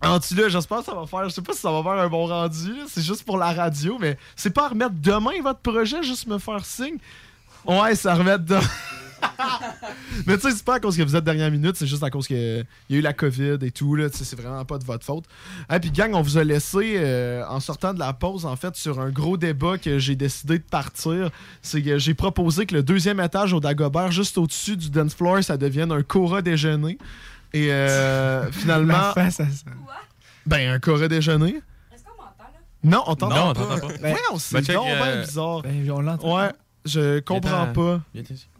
en dessous là, j'espère que ça va faire. Je sais pas si ça va faire un bon rendu. C'est juste pour la radio, mais c'est pas à remettre demain votre projet, juste me faire signe? Ouais, ça remet demain. *laughs* mais tu sais, c'est pas à cause que vous êtes dernière minute, c'est juste à cause qu'il y a eu la COVID et tout. Là, tu sais, c'est vraiment pas de votre faute. Et puis, gang, on vous a laissé euh, en sortant de la pause, en fait, sur un gros débat que j'ai décidé de partir. C'est que j'ai proposé que le deuxième étage au Dagobert, juste au-dessus du dance floor, ça devienne un Cora déjeuner. Et euh, *laughs* finalement. La face à ça. Ben, un Cora déjeuner. Non, on t'entend Non, on pas. t'entend pas. Ouais, on s'est Ben, ben euh, bizarre. Ben, on l'entend. Ouais, je comprends pas.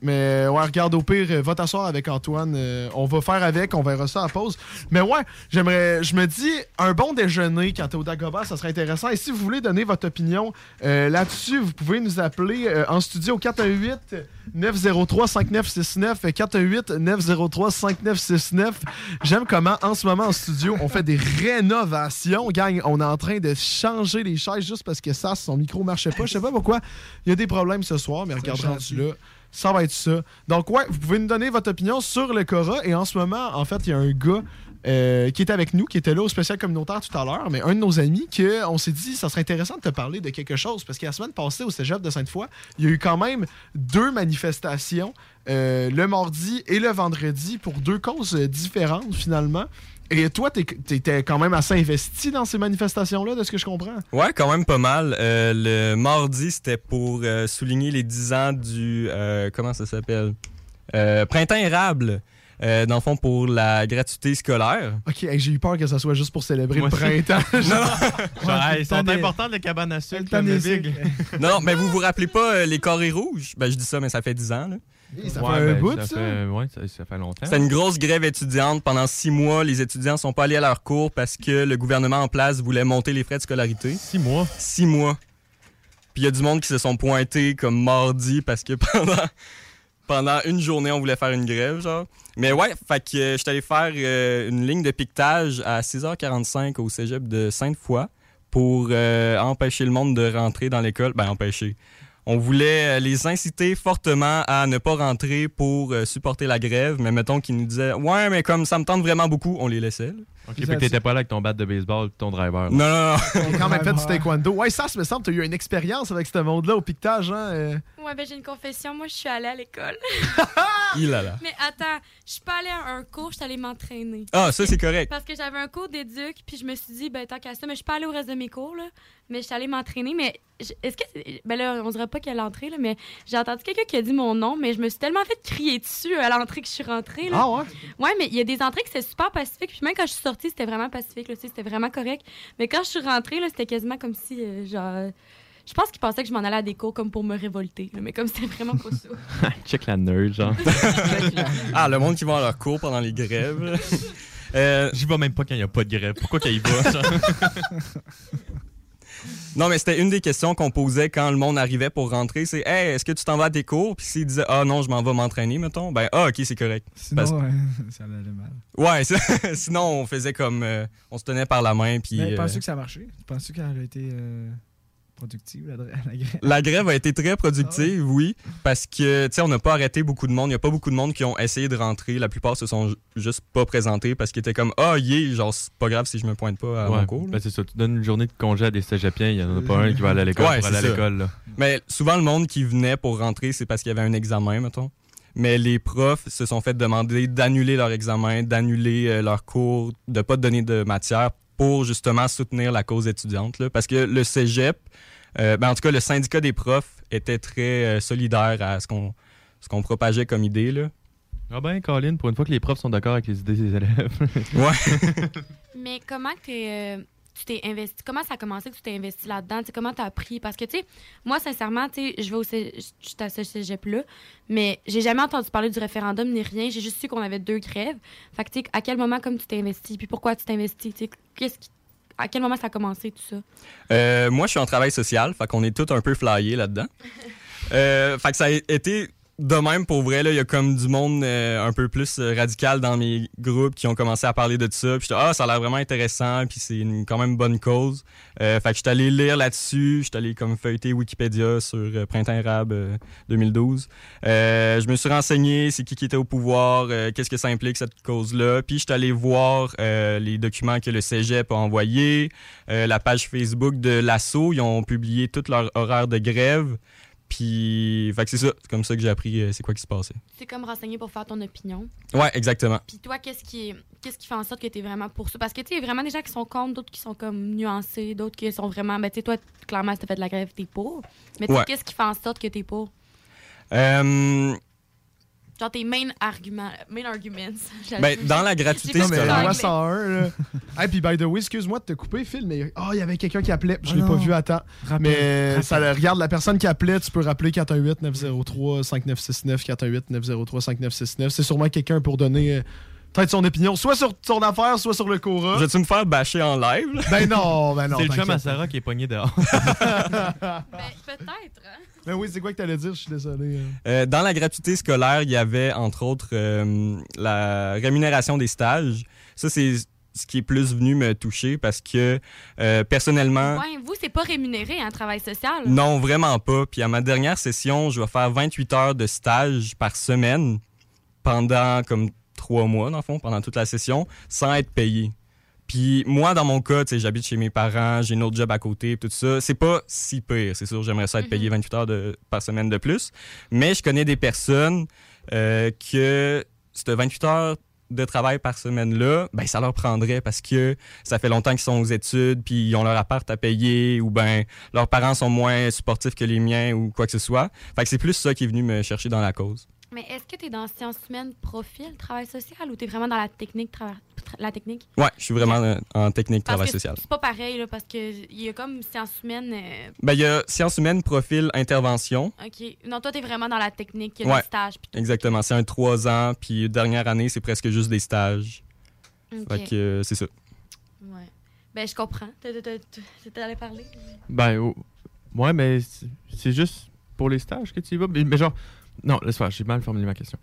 Mais ouais, regarde, au pire, euh, va t'asseoir avec Antoine. euh, on va faire avec, on verra ça à pause. Mais ouais, j'aimerais. Je me dis, un bon déjeuner quand t'es au Dagobah, ça serait intéressant. Et si vous voulez donner votre opinion euh, là-dessus, vous pouvez nous appeler euh, en studio 418 903 5969 418 903 5969 J'aime comment en ce moment en studio on fait des rénovations. Gang, on est en train de changer les chaises juste parce que ça, son micro marchait pas. Je sais pas pourquoi. Il y a des problèmes ce soir, mais regarde rendu là. Ça va être ça. Donc, ouais, vous pouvez nous donner votre opinion sur le Cora. Et en ce moment, en fait, il y a un gars euh, qui est avec nous, qui était là au spécial communautaire tout à l'heure, mais un de nos amis, que on s'est dit, ça serait intéressant de te parler de quelque chose. Parce que la semaine passée, au cégep de Sainte-Foy, il y a eu quand même deux manifestations, euh, le mardi et le vendredi, pour deux causes euh, différentes, finalement. Et toi, t'es- t'étais quand même assez investi dans ces manifestations-là, de ce que je comprends? Ouais, quand même pas mal. Euh, le mardi, c'était pour euh, souligner les 10 ans du. euh, comment ça s'appelle? Euh, Printemps érable. Euh, dans le fond, pour la gratuité scolaire. Ok, hey, j'ai eu peur que ça soit juste pour célébrer Moi le printemps. *laughs* Non, non. Genre, hey, ils sont T'as des- importantes, les cabanes à sucre, des big. non, non, mais vous vous rappelez pas euh, les carrés rouges? Ben, je dis ça, mais ça fait 10 ans. Là. Ça Ouais, ben, ça fait- ouais, ça, ça fait longtemps. C'était une grosse grève étudiante. Pendant six mois, les étudiants sont pas allés à leur cours parce que le gouvernement en place voulait monter les frais de scolarité. Six mois? Six mois. Puis il y a du monde qui se sont pointés comme mardi parce que *laughs* pendant, pendant une journée, on voulait faire une grève, genre. Mais ouais, fait que euh, j'étais allé faire euh, une ligne de piquetage à 6h45 au cégep de Sainte-Foy pour euh, empêcher le monde de rentrer dans l'école. Ben, empêcher. On voulait euh, les inciter fortement à ne pas rentrer pour euh, supporter la grève, mais mettons qu'ils nous disaient Ouais, mais comme ça me tente vraiment beaucoup, on les laissait. là. Ok, que t'étais pas là avec ton bat de baseball ton driver. là. Non, non, non. T'as quand même fait du *laughs* taekwondo. Ouais, ça, ça me semble, t'as eu une expérience avec ce monde-là au piquetage, hein? euh. Ouais, ben j'ai une confession. Moi, je suis allée à l'école. *laughs* Il a là. Mais attends, je suis pas allée à un cours, je suis allée m'entraîner. Ah, ça, c'est correct. Parce que j'avais un cours d'éduc, puis je me suis dit, ben tant qu'à ça, mais je suis pas allée au reste de mes cours, là. Mais je suis allée m'entraîner. Mais est-ce que. c'est- Ben là, on dirait pas qu'à l'entrée, là, mais j'ai entendu quelqu'un qui a dit mon nom, mais je me suis tellement fait crier dessus à l'entrée que je suis rentrée, là. Ah ouais? Ouais, mais il y a des entrées que c'est super pacifique. Puis même quand je suis sortie, c'était vraiment pacifique, là, tu sais, c'était vraiment correct. Mais quand je suis rentrée, là, c'était quasiment comme si, euh, genre. Je pense qu'ils pensaient que je m'en allais à des cours comme pour me révolter, là, mais comme c'était vraiment pas ça. *laughs* Check la nerd, genre. *laughs* Ah, le monde qui va à leur cours pendant les grèves. Euh, J'y vais même pas quand il y a pas de grève. Pourquoi qu'il y va? *laughs* Non, mais c'était une des questions qu'on posait quand le monde arrivait pour rentrer. C'est Hey, est-ce que tu t'en vas à tes cours? Puis s'il disait Ah non, je m'en vais m'entraîner, mettons, ben ah, ok, c'est correct. Sinon, Parce- ouais, *laughs* ça allait mal. Ouais, ça- *laughs* sinon on faisait comme. euh, on se tenait par la main. Puis, Mais euh, penses-tu que ça a marché? Penses-tu qu'elle a été euh, productive, la, *laughs* la grève? La grève a été très productive, oui, parce que, tu sais, on n'a pas arrêté beaucoup de monde. Il n'y a pas beaucoup de monde qui ont essayé de rentrer. La plupart se sont ju- juste pas présentés parce qu'ils étaient comme, ah, yeah, genre, c'est pas grave si je me pointe pas à Ouais, mon cours. ben c'est ça. Tu donnes une journée de congé à des cégepiens, il y en a pas un qui va aller à l'école Ouais, pour aller à l'école, là. Mais souvent, le monde qui venait pour rentrer, c'est parce qu'il y avait un examen, mettons. Mais les profs se sont fait demander d'annuler leur examen, d'annuler euh, leur cours, de pas donner de matière pour justement soutenir la cause étudiante. là. Parce que le cégep, euh, ben, en tout cas, le syndicat des profs était très euh, solidaire à ce qu'on ce qu'on propageait comme idée. Là. Ah ben, Colin, pour une fois que les profs sont d'accord avec les idées des élèves. ouais. *laughs* Mais comment que euh, tu t'es investi? Comment ça a commencé que tu t'es investi là-dedans? Tu comment t'as appris? Parce que, tu sais, moi, sincèrement, tu sais, je vais au je ce cégep-là, mais j'ai jamais entendu parler du référendum ni rien. J'ai juste su qu'on avait deux grèves. Fait que, tu sais, à quel moment, comme tu t'es investi? Puis pourquoi tu t'es investi? Tu qu'est-ce qui- À quel moment ça a commencé, tout ça? Euh, moi, je suis en travail social, fait qu'on est tous un peu flyés là-dedans. *laughs* Euh, fait que ça a été de même pour vrai. Il y a comme du monde euh, un peu plus euh, radical dans mes groupes qui ont commencé à parler de ça. Puis ah, ça a l'air vraiment intéressant, puis c'est une quand même bonne cause. Euh, fait que j'étais allé lire là-dessus. J'étais allé comme feuilleter Wikipédia sur euh, Printemps euh, 2012. Euh, je me suis renseigné, c'est qui qui était au pouvoir, qu'est-ce que ça implique cette cause-là. Puis j'étais allé voir les documents que le Cégep a envoyés, la page Facebook de l'ASSO. Ils ont publié tout leur horaire de grève. Puis, fait que c'est ça, c'est comme ça que j'ai appris euh, c'est quoi qui se passait. C'est comme renseigner pour faire ton opinion. Ouais, exactement. Puis toi, qu'est-ce qui, est- qu'est-ce qui fait en sorte que tu es vraiment pour ça? Parce que tu sais, il y a vraiment des gens qui sont contre, d'autres qui sont comme nuancés, d'autres qui sont vraiment. Ben, tu sais, toi, clairement, si t'as fait de la grève, t'es pour. Mais tu sais, Ouais. qu'est-ce qui fait en sorte que t'es pour? Euh, Genre tes main arguments. Main arguments. *laughs* Ben, dans la gratuité Non, mais dit loi anglais. 101, là. *laughs* hey, puis by the way, excuse-moi de te couper, Phil, mais oh, il y avait quelqu'un qui appelait. Je Oh l'ai pas vu à temps. Mais rappelle. ça regarde la personne qui appelait, tu peux rappeler 418-903-5969, 418-903-5969. C'est sûrement quelqu'un pour donner euh, peut-être son opinion, soit sur ton affaire, soit sur le Cora. Vas-tu me faire bâcher en live? là? Ben non, ben non. *laughs* c'est le chum à Sarah qui est pogné dehors. Ben, peut-être, hein? Ben oui, c'est quoi que t'allais dire? Je suis désolé. euh. Euh, dans la gratuité scolaire, il y avait entre autres euh, la rémunération des stages. Ça, c'est ce qui est plus venu me toucher parce que euh, personnellement, Ouais, vous, c'est pas rémunéré, un travail social. non, vraiment pas. Puis à ma dernière session, je vais faire 28 heures de stage par semaine pendant comme trois mois, dans le fond, pendant toute la session, sans être payé. Puis moi, dans mon cas, tu sais, j'habite chez mes parents, j'ai un autre job à côté, tout ça. C'est pas si pire. C'est sûr, j'aimerais ça être payé 28 heures de- par semaine de plus. Mais je connais des personnes euh, que cette 28 heures de travail par semaine-là, ben, ça leur prendrait parce que ça fait longtemps qu'ils sont aux études, puis ils ont leur appart à payer, ou ben leurs parents sont moins supportifs que les miens, ou quoi que ce soit. Fait que c'est plus ça qui est venu me chercher dans la cause. Mais est-ce que tu es dans sciences humaines profil travail social ou tu es vraiment dans la technique trava- tra- la technique? Ouais, je suis vraiment euh, en technique Parce travail que social. C'est pas pareil là, parce que il y a comme sciences humaines euh, Ben, il y a sciences humaines, profil, intervention. OK. Non, toi tu es vraiment dans la technique, il y a Ouais, des stages tout. exactement. C'est un trois ans, puis dernière année, c'est presque juste des stages. OK. Fait que euh, c'est ça. Ouais. Ben je comprends. T'as- t'as- t'as- T'étais allé parler? Ben, oh, ouais, mais c'est- c'est juste pour les stages que tu y vas. Mais, mais genre, non, laisse faire, j'ai mal formulé ma question.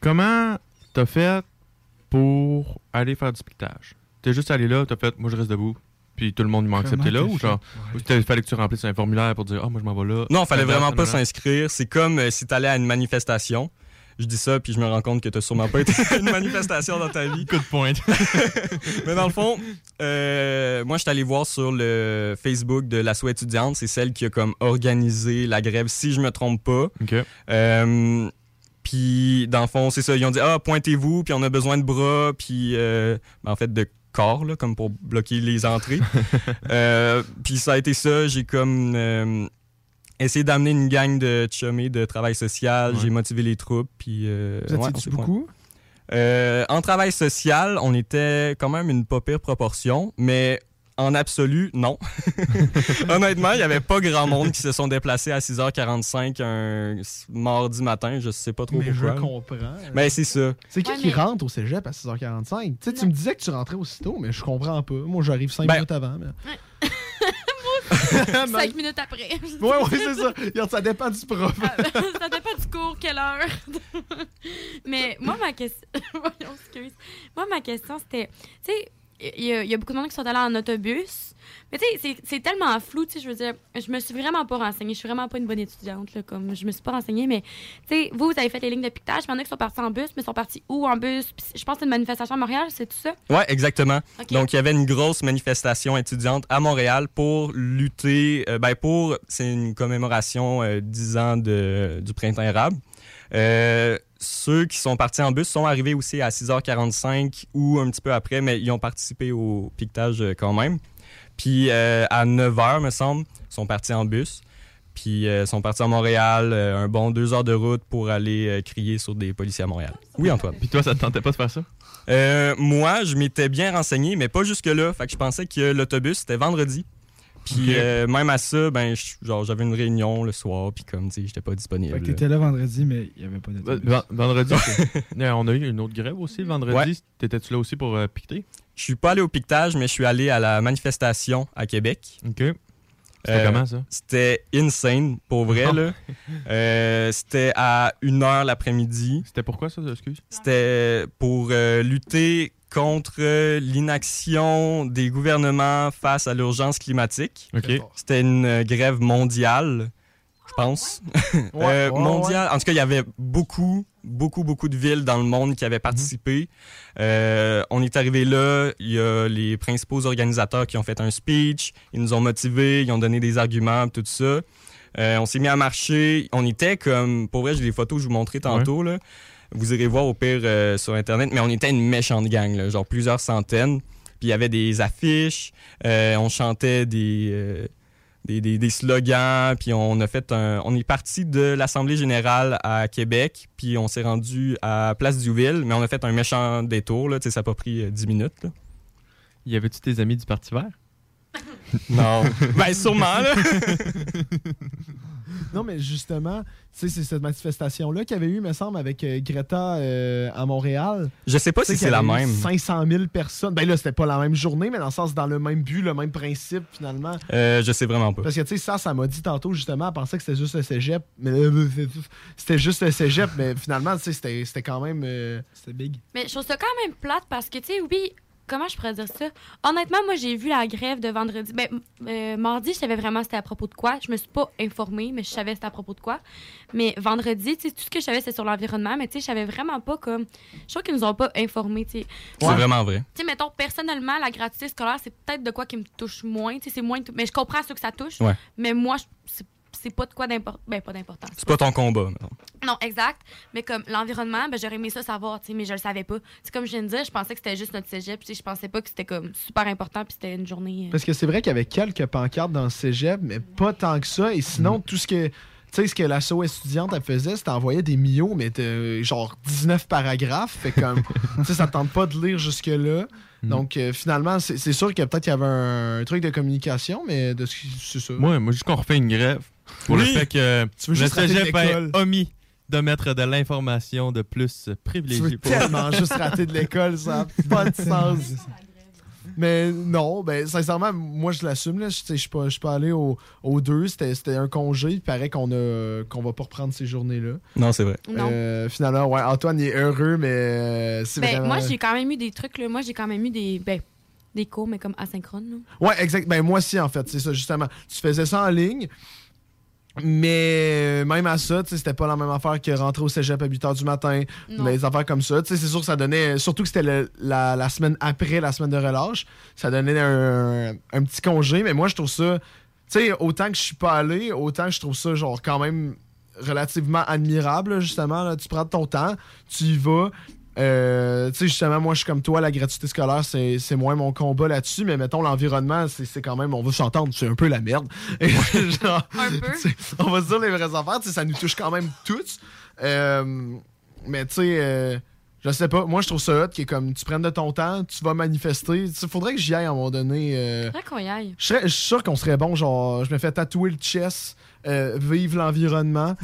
Comment t'as fait pour aller faire du piquetage? T'es juste allé là, t'as fait, moi je reste debout, puis tout le monde m'a accepté là, ou genre, ou il fallait que tu remplisses un formulaire pour dire, ah, moi je m'en vais là. Non, fallait Telle date, vraiment pas s'inscrire. C'est comme euh, si t'allais à une manifestation. Je dis ça, puis je me rends compte que t'as sûrement pas été à *laughs* une manifestation dans ta vie. Coup de pointe. *laughs* Mais dans le fond, euh, moi, je suis allé voir sur le Facebook de l'ASSO étudiante. C'est celle qui a comme organisé la grève, si je me trompe pas. Euh, puis, dans le fond, c'est ça. Ils ont dit Ah, pointez-vous, puis on a besoin de bras, puis euh, ben, en fait, de corps, là, comme pour bloquer les entrées. *laughs* Puis, ça a été ça. J'ai comme essayé d'amener une gang de chummés de travail social. Ouais. J'ai motivé les troupes. Puis, euh, Vous s'est beaucoup? euh, en travail social, on était quand même une pas pire proportion, mais en absolu, non. *laughs* Honnêtement, il n'y avait pas grand monde qui se sont déplacés à 6h45 un mardi matin, je sais pas trop Mais je pourquoi. comprends. Mais c'est ça. C'est qui Ouais, qui mais- rentre au cégep à 6h45? Tu sais, tu me disais que tu rentrais aussitôt, mais je comprends pas. Moi, j'arrive 5 Ben- minutes avant. mais- *laughs* Cinq minutes après. Ouais, ouais, c'est ça. Regarde, ça dépend du prof. *laughs* ça dépend du cours, quelle heure. *laughs* Mais moi, ma question. Voyons, excuse. Moi, ma question, c'était. Tu sais, il y, y a beaucoup de monde qui sont allés en autobus. Mais tu sais, c'est- tellement flou, tu sais, je veux dire, je me suis vraiment pas renseignée. Je suis vraiment pas une bonne étudiante, là, comme je me suis pas renseignée. Mais, tu sais, vous, vous avez fait les lignes de piquetage. Il y en a qui sont partis en bus, mais sont partis où en bus? Puis je pense que c'est une manifestation à Montréal, c'est tout ça? Ouais, exactement. Donc, il y avait une grosse manifestation étudiante à Montréal pour lutter, euh, ben pour, c'est une commémoration euh, 10 ans de, du printemps érable. Euh, ceux qui sont partis en bus sont arrivés aussi à 6h45 ou un petit peu après, mais ils ont participé au piquetage euh, quand même. Puis euh, à 9h, me semble, ils sont partis en bus. Puis euh, sont partis à Montréal, euh, un bon deux heures de route pour aller euh, crier sur des policiers à Montréal. Oui, Antoine. Puis toi, ça te tentait pas de faire ça? Euh, moi, je m'étais bien renseigné, mais pas jusque-là. Fait que je pensais que l'autobus, c'était vendredi. Puis euh, même à ça, ben, je- genre, j'avais une réunion le soir, puis comme, tu sais, j'étais pas disponible. Fait que t'étais là vendredi, mais il n'y avait pas de. Ven- Vendredi, *laughs* on a eu une autre grève aussi le vendredi. Ouais. T'étais-tu là aussi pour euh, piqueter? Je suis pas allé au piquetage, mais je suis allé à la manifestation à Québec. OK. C'était comment, ça? C'était insane, pour vrai, là. Euh, c'était à 1h l'après-midi. C'était pourquoi ça, excuse? C'était pour euh, lutter contre euh, l'inaction des gouvernements face à l'urgence climatique. OK. C'était une euh, grève mondiale, je pense. Ouais, *laughs* Euh, ouais, mondiale. En tout cas, il y avait beaucoup, beaucoup, beaucoup de villes dans le monde qui avaient participé. Euh, on est arrivé là, il y a les principaux organisateurs qui ont fait un speech, ils nous ont motivés, ils ont donné des arguments, tout ça. Euh, on s'est mis à marcher. On était comme, pour vrai, j'ai des photos que je vous montrais tantôt. Là. Vous irez voir au pire euh, sur Internet, mais on était une méchante gang, là, genre plusieurs centaines. Puis il y avait des affiches, on chantait des, des, des- des slogans, puis on a fait un. On est parti de l'Assemblée générale à Québec, puis on s'est rendu à Place Duville, mais on a fait un méchant détour, là, tu sais, ça n'a pas pris euh, 10 minutes. là. Y avait-tu tes amis du Parti vert? *laughs* Non. *laughs* ben, sûrement, là. *laughs* Non, mais justement, tu sais, c'est cette manifestation-là qu'il y avait eu, me semble, avec euh, Greta euh, à Montréal. Je sais pas si c'est la même. 500 000 personnes. Ben là, c'était pas la même journée, mais dans le sens, dans le même but, le même principe, finalement. Euh, je sais vraiment pas. Parce que, tu sais, ça, ça m'a dit tantôt, justement, elle pensait que c'était juste le cégep. Mais euh, c'était juste le cégep, mais finalement, tu sais, c'était c'était quand même. euh, C'était big. Mais je trouve ça quand même plate parce que, tu sais, oui, comment je pourrais dire ça? Honnêtement, moi, j'ai vu la grève de vendredi. Ben, euh, mardi, je savais vraiment c'était à propos de quoi. Je me suis pas informée, mais je savais c'était à propos de quoi. Mais vendredi, tu sais, tout ce que je savais, c'est sur l'environnement, mais tu sais, je savais vraiment pas comme. Je trouve qu'ils nous ont pas informés, tu sais. C'est vraiment vrai. Tu sais, mettons, personnellement, la gratuité scolaire, c'est peut-être de quoi qui me touche moins. Tu sais, c'est moins. Mais je comprends ceux que ça touche. Ouais. Mais moi, c'est c'est pas de quoi d'important. Ben, pas d'important. C'est pas ton combat, mettons. Non, exact. Mais comme l'environnement, ben, j'aurais aimé ça savoir, tu sais, mais je le savais pas. C'est comme je viens de dire, je pensais que c'était juste notre cégep. tu sais, Je pensais pas que c'était comme super important, puis c'était une journée. euh, Parce que c'est vrai qu'il y avait quelques pancartes dans le cégep, mais pas tant que ça. Et sinon, tout ce que. Tu sais, ce que l'asso étudiante elle faisait, c'était envoyer des mios, mais de, genre 19 paragraphes. Fait comme. *laughs* tu sais, ça tente pas de lire jusque-là. Donc, euh, finalement, c'est sûr que peut-être qu'il y avait un, un truc de communication, mais de ce qui- c'est ça. Moi, moi, juste qu'on refait une grève pour Oui. le fait que Tu veux le juste rater cégep l'école. ait omis de mettre de l'information de plus Tu privilégiée. veux pour- tellement juste rater de l'école, ça n'a *laughs* pas de sens. Mais non, ben sincèrement, moi je l'assume. là. Je suis pas, pas allé au- aux deux. C'était c'était un congé. Il paraît qu'on a qu'on va pas reprendre ces journées-là. Non, c'est vrai. Non. Euh, finalement, ouais, Antoine est heureux, mais c'est Ben, vraiment. moi, j'ai quand même eu des trucs, là. Moi, j'ai quand même eu des. Ben, des cours, mais comme asynchrone, là. Ouais, exact. Ben moi aussi, en fait, c'est ça, justement. Tu faisais ça en ligne. Mais même à ça, c'était pas la même affaire que rentrer au cégep à 8 h du matin. Non. Des affaires comme ça. Tu sais, C'est sûr que ça donnait. Surtout que c'était la, la semaine après la semaine de relâche. Ça donnait un, un petit congé. Mais moi, je trouve ça. Tu sais, autant que je suis pas allé, autant que je trouve ça, genre, quand même relativement admirable, justement. là. Tu prends ton temps, tu y vas. Euh, tu sais, justement, moi, je suis comme toi, la gratuité scolaire, c'est c'est moins mon combat là-dessus, mais mettons, l'environnement, c'est c'est quand même, on va s'entendre, c'est un peu la merde. Et *laughs* genre, *laughs* Un peu. on va se dire les vraies affaires, ça nous touche quand même tous. Euh, mais tu sais, euh, je sais pas, moi, je trouve ça hot, qui est comme, tu prennes de ton temps, tu vas manifester. Il faudrait que j'y aille à un moment donné. euh, Faudrait qu'on y aille. je suis sûr qu'on serait bon, genre, je me fais tatouer le chest, euh, vive l'environnement.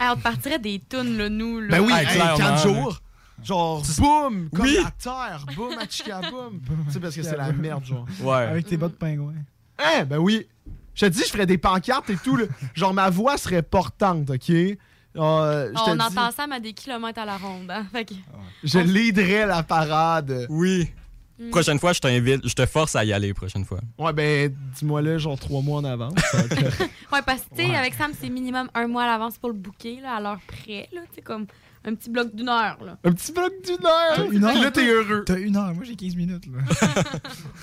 Hey, *laughs* on te partirait des tunes, là, nous, là. Ben oui, Ah, hey, clairement, 4 là. jours. Genre, boum, comme Oui. la terre, boum, achika, boum. *laughs* tu sais, parce que c'est la merde, genre. Ouais. Avec tes bottes pingouins. Hein, ben oui. Je te dis, je ferais des pancartes et tout. Genre, ma voix serait portante, OK? Euh, on entend ça à des kilomètres à la ronde. Hein? Fait que- je leaderais la parade. Oui. Mm. Prochaine fois, je t'invite, je te force à y aller prochaine fois. Ouais, ben, dis-moi là, genre, trois mois en avance. *laughs* Ouais, parce que, tu sais, avec Sam, c'est minimum un mois à l'avance pour le bouquet, là, à l'heure près, là. Tu sais, comme un petit bloc d'une heure, là. Un petit bloc d'une heure? Une heure. Là, t'es heureux. T'as une heure. Moi, j'ai 15 minutes. Là.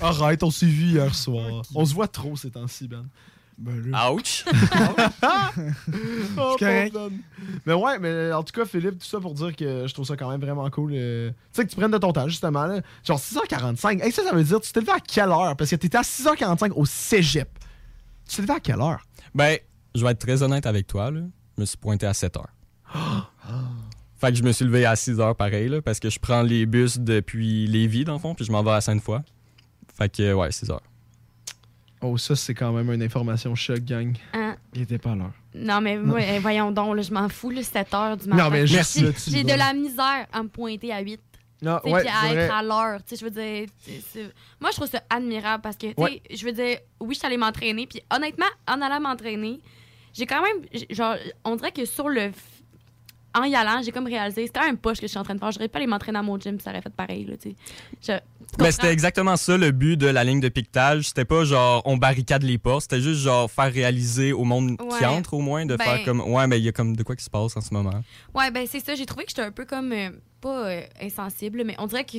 *laughs* Arrête, on s'est vu hier soir. On se voit trop ces temps-ci, Ben. Ben là. Ouch! *laughs* *laughs* Oh, C'est correct. Ben. Mais ouais, mais en tout cas, Philippe, tout ça pour dire que je trouve ça quand même vraiment cool. euh, Tu sais, que tu prennes de ton temps, justement. Là. Genre 6h45. Hey, ça, ça veut dire, tu t'es levé à quelle heure? Parce que t'étais à 6h45 au cégep. Tu t'es levé à quelle heure? Ben, je vais être très honnête avec toi, là. Je me suis pointé à 7 heures. *gasps* Fait que je me suis levé à 6 heures pareil, là, parce que je prends les bus depuis Lévis, dans le fond, puis je m'en vais à Sainte-Foy. Fait que, ouais, 6 heures. Oh, ça, c'est quand même une information choc, gang. Hein? Il était pas à l'heure. Non, mais moi, eh, voyons donc, là, je m'en fous, là, 7 heures du matin. Non, mais juste J'ai- de la misère à me pointer à 8. Non, ouais, puis à vrai. être à l'heure. Tu sais, je veux dire, c'est- moi, je trouve ça admirable parce que, tu sais, Ouais. je veux dire, oui, je suis allée m'entraîner. Puis honnêtement, en allant m'entraîner, j'ai quand même, genre, on dirait que sur le. En y allant, j'ai comme réalisé, quand même poche que je suis en train de faire. J'aurais pas aller m'entraîner à mon gym, ça aurait fait pareil, là. Je- tu Ben, c'était exactement ça le but de la ligne de piquetage. C'était pas genre on barricade les portes, c'était juste genre faire réaliser au monde qui entre au moins de Ben- faire comme ouais mais il y a comme de quoi qui se passe en ce moment. Ouais, ben c'est ça. J'ai trouvé que j'étais un peu comme euh, pas euh, insensible, mais on dirait que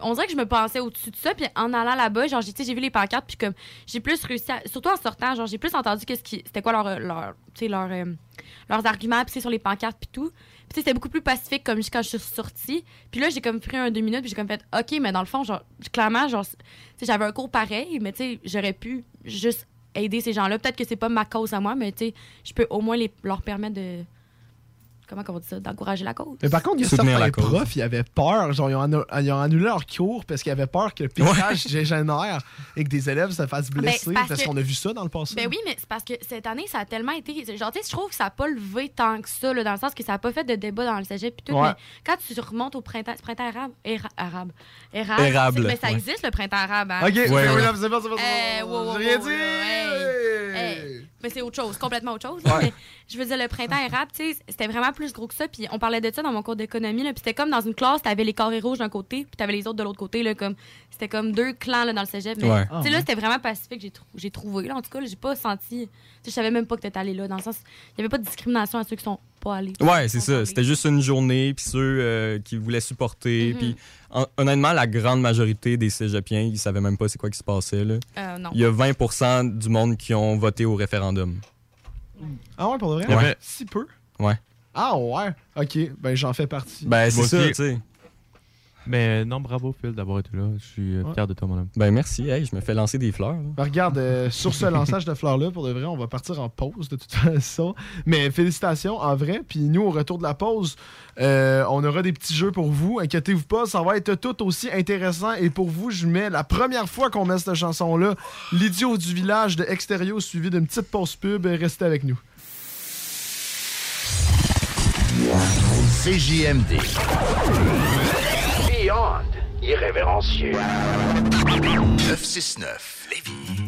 on dirait que je me pensais au-dessus de ça, puis en allant là-bas, genre j'ai vu les pancartes, puis comme j'ai plus réussi, à, surtout en sortant, genre j'ai plus entendu qu'est-ce qui, c'était quoi leur, leur tu sais, leur, euh, leurs arguments, puis sur les pancartes, puis tout. Puis c'était beaucoup plus pacifique comme quand je suis sortie. Puis là, j'ai comme pris un deux minutes, puis j'ai comme fait, ok, mais dans le fond, genre clairement, genre, j'avais un cours pareil, mais tu j'aurais pu juste aider ces gens-là. Peut-être que c'est pas ma cause à moi, mais tu je peux au moins les, leur permettre de comment on dit ça, d'encourager la cause. Mais par contre, il y a Soutenir certains profs, ils avaient peur. Genre, ils ont, annu- ils ont annulé leur cours parce qu'ils avaient peur que le piquage *laughs* dégénère et que des élèves se fassent Ben, blesser. c'est parce qu'on a vu ça dans le passé. Ben oui, mais c'est parce que cette année, ça a tellement été. Genre, tu sais, je trouve que ça n'a pas levé tant que ça, là, dans le sens que ça n'a pas fait de débat dans le cégep puis tout. Ouais. Mais quand tu remontes au printemps, printemps arabe. Éra- arabe. Érable. Érable, c'est- Mais ça ouais. existe, le printemps arabe. hein. Ok, Ouais, c'est ouais. bon, c'est. Eh, wow, wow, J'ai rien wow, dit! hey. Hey. Mais c'est autre chose, complètement autre chose. là. Ouais. Mais je veux dire, le printemps érable, tu sais, c'était vraiment plus gros que ça. Puis on parlait de ça dans mon cours d'économie. là, Puis c'était comme dans une classe, t'avais les carrés rouges d'un côté, puis t'avais les autres de l'autre côté. Là, comme, c'était comme deux clans là, dans le cégep. Mais Ouais. là, ouais. c'était vraiment pacifique, j'ai, trou- j'ai trouvé. Là, en tout cas, là, j'ai pas senti. tu sais, Je savais même pas que t'étais allé là. Dans le sens, il y avait pas de discrimination à ceux qui sont pas allés. Ouais, c'est ça. C'était juste une journée, puis ceux euh, qui voulaient supporter. Mhm. Puis hon- honnêtement, la grande majorité des cégepiens, ils savaient même pas c'est quoi qui se passait. Là. Euh, non. Il y a 20% du monde qui ont voté au référendum. Ah ouais, pour de vrai? Ouais. Si peu? Ouais. Ah ouais? Ok, ben j'en fais partie. Ben, c'est Moi ça, aussi. tu sais. Mais non, bravo Phil d'avoir été là. Je suis euh, Ouais. fier de toi, mon homme. Ben, merci. Hey, je me fais lancer des fleurs. Ben, regarde, euh, sur ce lançage de fleurs-là, pour de vrai, on va partir en pause de toute façon. Mais félicitations, en vrai. Puis nous, au retour de la pause, euh, on aura des petits jeux pour vous. Inquiétez-vous pas, ça va être tout aussi intéressant. Et pour vous, je mets la première fois qu'on met cette chanson-là, L'idiot du village de Extérieur, suivi d'une petite pause pub. Restez avec nous. CJMD. Beyond irrévérencieux. 969 Lévis.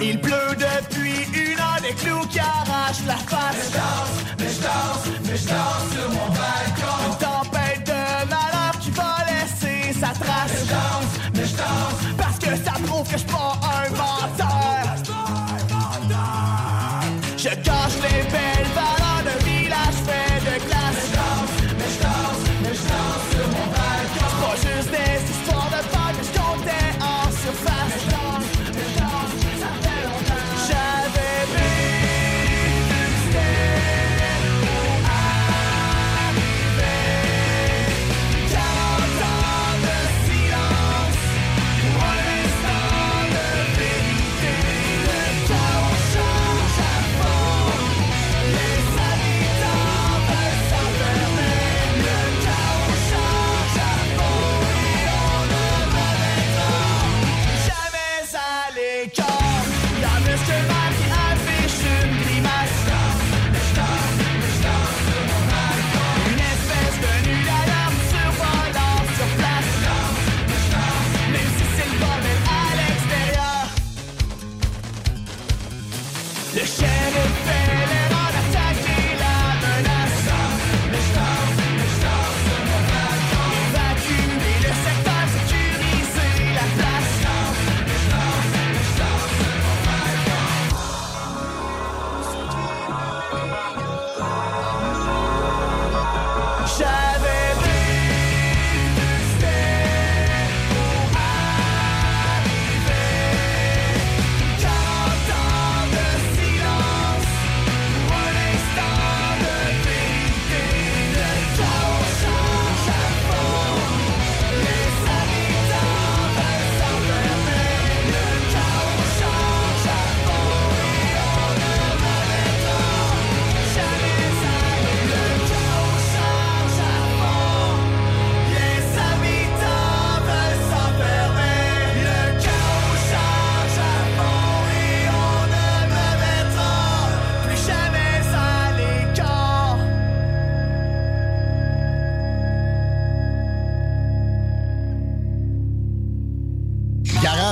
Il pleut depuis une heure des clous qui arrachent la face. Mais je danse, mais je danse, mais je danse sur mon balcon. Sa trace. Mais je danse, mais je danse, parce que ça prouve que je suis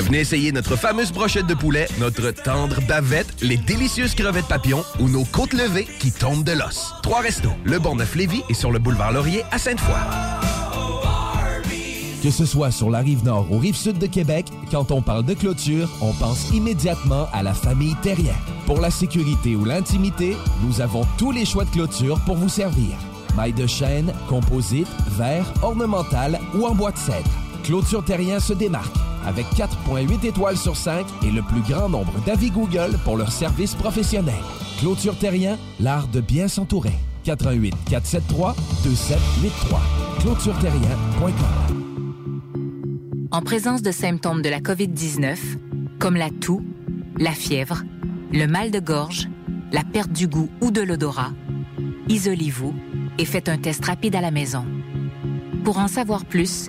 Venez essayer notre fameuse brochette de poulet, notre tendre bavette, les délicieuses crevettes papillons ou nos côtes levées qui tombent de l'os. Trois restos, le Bonneuf Lévis et sur le boulevard Laurier à Sainte-Foy. Que ce soit sur la rive nord ou rive sud de Québec, quand on parle de clôture, on pense immédiatement à la famille Terrien. Pour la sécurité ou l'intimité, nous avons tous les choix de clôture pour vous servir. Maille de chêne, composite, verre, ornemental ou en bois de cèdre. Clôture Terrien se démarque avec 4.8 étoiles sur 5 et le plus grand nombre d'avis Google pour leur service professionnel. Clôture Terrien, l'art de bien s'entourer. 88 473 2783. ClôtureTerrien.com. En présence de symptômes de la COVID-19, comme la toux, la fièvre, le mal de gorge, la perte du goût ou de l'odorat, isolez-vous et faites un test rapide à la maison. Pour en savoir plus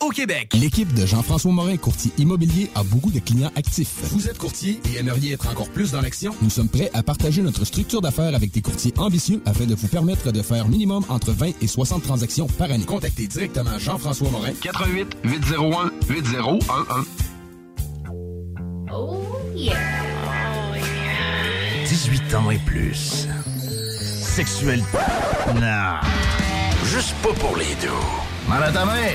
au Québec. L'équipe de Jean-François Morin, courtier immobilier, a beaucoup de clients actifs. Vous êtes courtier et aimeriez être encore plus dans l'action? Nous sommes prêts à partager notre structure d'affaires avec des courtiers ambitieux afin de vous permettre de faire minimum entre 20 et 60 transactions par année. Contactez directement Jean-François Morin. 88 801 8011. Oh yeah. 18 ans et plus. Sexuel. Non. Juste pas pour les deux. Mal à ta main.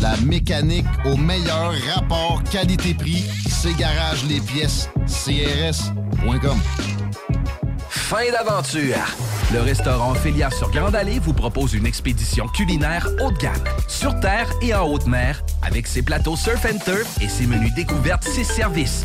La mécanique au meilleur rapport qualité-prix. C'est Garage les pièces CRS.com. Fin d'aventure! Le restaurant Félia sur Grande Allée vous propose une expédition culinaire haut de gamme, sur terre et en haute mer, avec ses plateaux surf and turf et ses menus découvertes, ses services.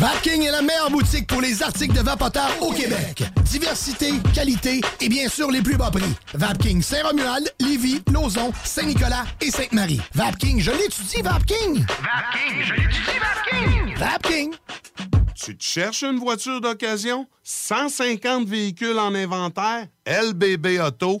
Vapking est la meilleure boutique pour les articles de vapoteurs au Québec. Diversité, qualité et bien sûr les plus bas prix. Vapking Saint-Romuald, Lévis, Lauson, Saint-Nicolas et Sainte-Marie. Vapking, je l'étudie, Vapking! Vapking, je l'étudie, Vapking! Vapking! Tu te cherches une voiture d'occasion? 150 véhicules en inventaire? lbbauto.com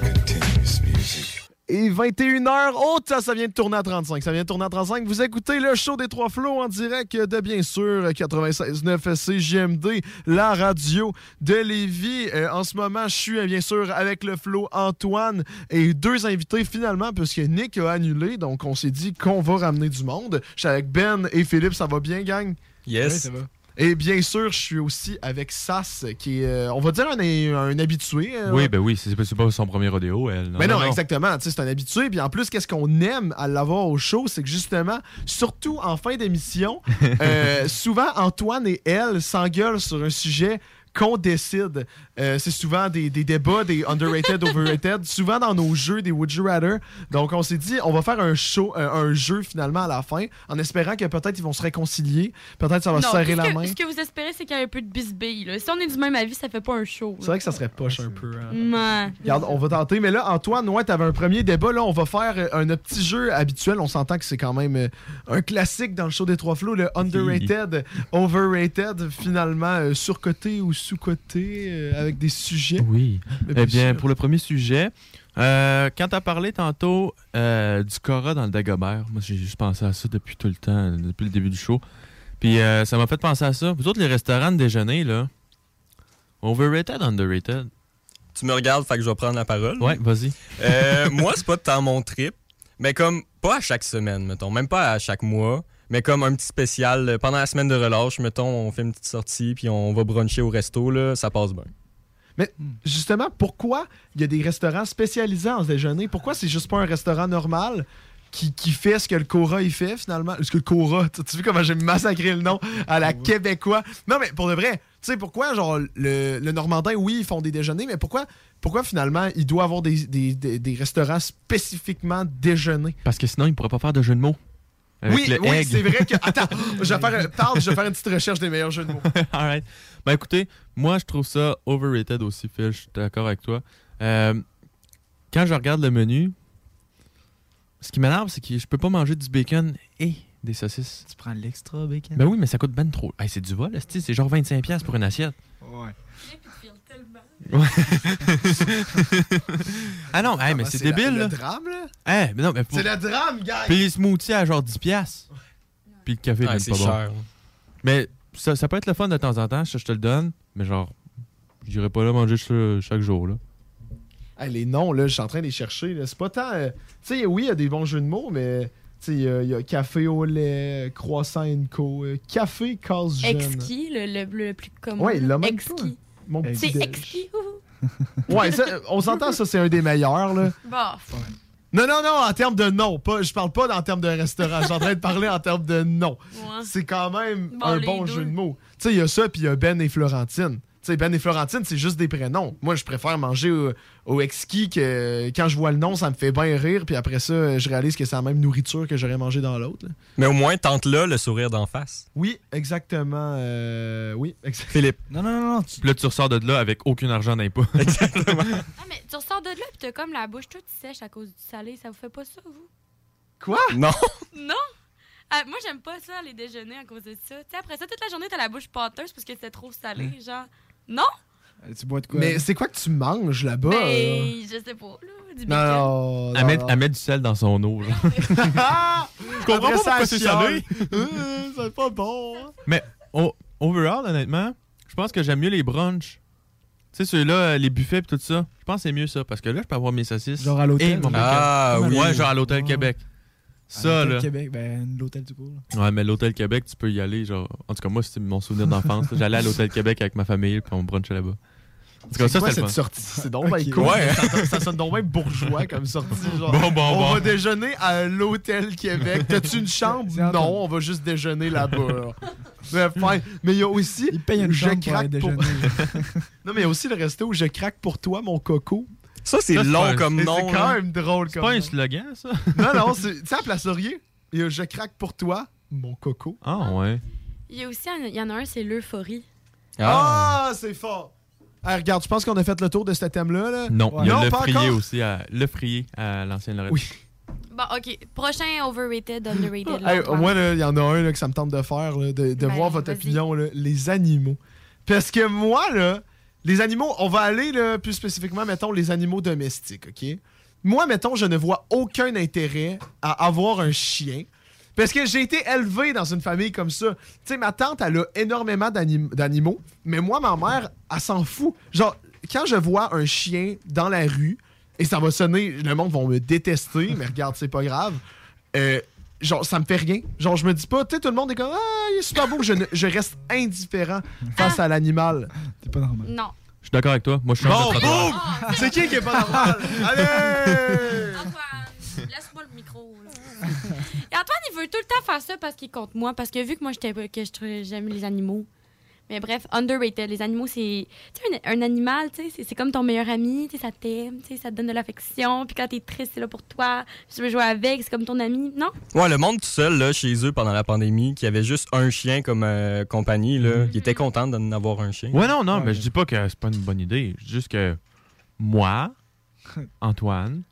Et 21h, oh, ça, ça vient de tourner à 35. Ça vient de tourner à 35. Vous écoutez le show des Trois Flots en direct de, bien sûr, 96.9 CGMD, la radio de Lévis. Euh, en ce moment, je suis, euh, bien sûr, avec le Flow Antoine et deux invités, finalement, puisque Nick a annulé. Donc, on s'est dit qu'on va ramener du monde. Je suis avec Ben et Philippe. Ça va bien, gang? Yes. Oui, ça va. Et bien sûr, je suis aussi avec Sass, qui est, euh, on va dire, un, un habitué. euh, Oui, ben oui, c'est pas son premier rodéo, elle. mais non, exactement. C'est un habitué. Puis en plus, qu'est-ce qu'on aime à l'avoir au show, c'est que justement, surtout en fin d'émission, *laughs* euh, souvent Antoine et elle s'engueulent sur un sujet qu'on décide. Euh, c'est souvent des, des débats, des underrated, *laughs* overrated, souvent dans nos jeux, des Would You Rather. Donc, on s'est dit, on va faire un show, euh, un jeu finalement à la fin, en espérant que peut-être ils vont se réconcilier, peut-être ça va Non, se serrer la que- main. Ce que vous espérez, c'est qu'il y a un peu de bisbille. là. Si on est du même avis, ça fait pas un show. C'est vrai que ça serait poche un peu. hein. Regarde, on va tenter. Mais là, Antoine, ouais, t'avais un premier débat. Là, on va faire euh, un, petit jeu habituel. On s'entend que c'est quand même un classique dans le show des trois flots, le underrated, overrated, finalement, euh, surcoté ou sous-coté euh, avec des sujets. Oui. Mais Eh bien pour le premier sujet, euh, quand tu as parlé tantôt euh, du Cora dans le Dagobert, moi j'ai juste pensé à ça depuis tout le temps, depuis le début du show. Puis euh, ça m'a fait penser à ça. Vous autres, les restaurants de déjeuner, là, overrated, underrated? Tu me regardes, fait que je vais prendre la parole. Ouais, vas-y. Euh, *laughs* moi, c'est pas tant mon trip, mais comme pas à chaque semaine, mettons, même pas à chaque mois, mais comme un petit spécial pendant la semaine de relâche, mettons, on fait une petite sortie puis on va bruncher au resto là, ça passe bien. Mais justement, pourquoi il y a des restaurants spécialisés en déjeuner? Pourquoi c'est juste pas un restaurant normal qui, qui fait ce que le Cora il fait finalement? Ce que le Cora, *laughs* tu tu vois comment j'ai massacré le nom à la québécois? Non, mais pour de vrai, tu sais pourquoi, genre, le, le Normandin, oui, ils font des déjeuners, mais pourquoi, pourquoi finalement il doit avoir des, des- des- des restaurants spécifiquement déjeuner? Parce que sinon, ils pourraient pas faire de jeu de mots. Avec oui, oui, c'est vrai que. *laughs* Attends, je vais faire, parle, je vais faire une petite recherche des meilleurs jeux de mots. *laughs* Alright. Ben écoutez, moi je trouve ça overrated aussi, Phil. Je suis d'accord avec toi. Euh, quand je regarde le menu, ce qui m'énerve, c'est que je peux pas manger du bacon et des saucisses. Tu prends l'extra bacon? Ben oui, mais ça coûte ben trop. Hey, c'est du vol, c'est genre 25$ pour une assiette. Ouais. Ouais. *laughs* ah non, hey, mais Ah, c'est c'est débile, le là. drame, là? Hey, mais non, mais pour- C'est le drame, gars! Puis les smoothies à genre 10$. piastres. Puis le café, même c'est pas bon. cher. Mais ça, ça peut être le fun de temps en temps, ça, je te le donne. Mais genre, j'irai pas là manger ça chaque jour, là. Hey, les noms, là, je suis en train de les chercher. C'est pas tant. euh, tu sais, oui, il y a des bons jeux de mots, mais. Tu sais, il y a- il y, a café au lait, croissant co, euh, café cause jeune. Exquis, le, le, le plus commun. L'a même Exquis. Mon C'est petit exquis. *laughs* Ouais, ça, on s'entend, ça, c'est un des meilleurs, là. Bon. Non, non, non, en termes de nom. Pas, je parle pas en termes de restaurant. Je suis en train de parler en termes de nom. Ouais. C'est quand même Bon, un bon deux. jeu de mots. Tu sais, il y a ça, puis il y a Ben et Florentine. Tu sais, Ben et Florentine, c'est juste des prénoms. Moi, je préfère manger au, au exquis que quand je vois le nom, ça me fait bien rire, puis après ça, je réalise que c'est la même nourriture que j'aurais mangé dans l'autre. là. Mais au moins, tente là le sourire d'en face. Oui, exactement. euh, oui, exactement. *laughs* Philippe. Non, non, non, non. Puis là, tu ressors de là avec aucun argent d'impôt. *laughs* Ah, mais tu ressors de là pis t'as comme la bouche toute sèche à cause du salé. Ça vous fait pas ça, vous? Quoi? Non. *laughs* Non? Ah, moi, j'aime pas ça, les déjeuners, à cause de ça. Tu sais, après ça, toute la journée, t'as la bouche pâteuse parce que c'était trop salé. Genre, non? Euh, Tu bois de quoi? Mais c'est quoi que tu manges là-bas? Ben, je sais pas, là. Du Non, bacon. non, Elle non, met, non. elle met du sel dans son eau, genre. *laughs* Je comprends pas pourquoi c'est salé. Euh, c'est pas bon. Mais o- overall, honnêtement, je pense que j'aime mieux les brunchs. Tu sais, ceux-là, euh, les buffets et tout ça. Je pense que c'est mieux ça. Parce que là, je peux avoir mes saucisses. Genre à l'hôtel. Ah, oui. Ouais, genre à l'hôtel Ouais. Québec. Ça, l'hôtel là. Québec, ben, l'hôtel du cours. là. Ouais, mais l'hôtel Québec, tu peux y aller. genre En tout cas, moi, c'était mon souvenir d'enfance. J'allais à l'hôtel Québec avec ma famille, puis on brunchait là-bas. En tout cas, C'est ça, quoi c'était le cette fun. sortie? C'est donc cool. Ouais. Ça, ça sonne donc bien bourgeois comme sortie. *laughs* Genre, Bon, bon, on bon. va déjeuner à l'Hôtel Québec. T'as-tu une chambre? *laughs* C'est. Non, on va juste déjeuner là-bas. *laughs* mais il y a aussi... Il paye une je chambre craque pour... déjeuner. non, mais il y a aussi le resto où je craque pour toi, mon coco. Ça, c'est c'est long un- comme nom. c'est quand là. même drôle C'est comme pas un slogan, ça? Non, non, *laughs* c'est... Tu sais, à Place Laurier, il y a je craque pour toi, mon coco. Ah, ouais. Il y a aussi, il y en a un, c'est l'euphorie. Ah, c'est fort! Ah, regarde, je pense qu'on a fait le tour de ce thème-là. Là. Non, il y a Non, le pas frier aussi. À, le frier à l'ancienne Lorette. Oui. Bon, OK. Prochain overrated, underrated. là, Hey, Antoine. moi, là, il y en a un là, que ça me tente de faire, là, de, de Ben, voir votre opinion. là, les animaux. Parce que moi, là, les animaux, on va aller là, plus spécifiquement, mettons, les animaux domestiques, OK? Moi, mettons, je ne vois aucun intérêt à avoir un chien. Parce que j'ai été élevé dans une famille comme ça. Tu sais, ma tante, elle a énormément d'anim- d'animaux, mais moi, ma mère, elle s'en fout. Genre, quand je vois un chien dans la rue, et ça va sonner, le monde va me détester, mais regarde, c'est pas grave. Euh, genre, ça me fait rien. Genre, je me dis pas, tu sais, tout le monde est comme, ah, il est super beau. Je, ne- je reste indifférent face à l'animal. T'es pas normal. Non. Je suis d'accord avec toi. Moi, je change Bon, boum! C'est qui qui est pas normal? *laughs* Allez! Antoine, laisse-moi le micro. là. Et Antoine, il veut tout le temps faire ça parce qu'il compte moi. Parce que vu que moi, j'étais que je trouvais- j'aime les animaux. Mais bref, underrated. Les animaux, c'est. Tu sais, un, un animal, tu sais, c'est- c'est comme ton meilleur ami. Tu sais, ça t'aime, tu sais, ça te donne de l'affection. Puis quand t'es triste, c'est là pour toi. Si tu veux jouer avec, c'est comme ton ami. Non? Ouais, le monde tout seul, là, chez eux, pendant la pandémie, qui avait juste un chien comme euh, compagnie, là, il était content d'en avoir un chien. Ouais, non, non, mais je dis pas que c'est pas une bonne idée. Je dis juste que moi, *laughs* Antoine,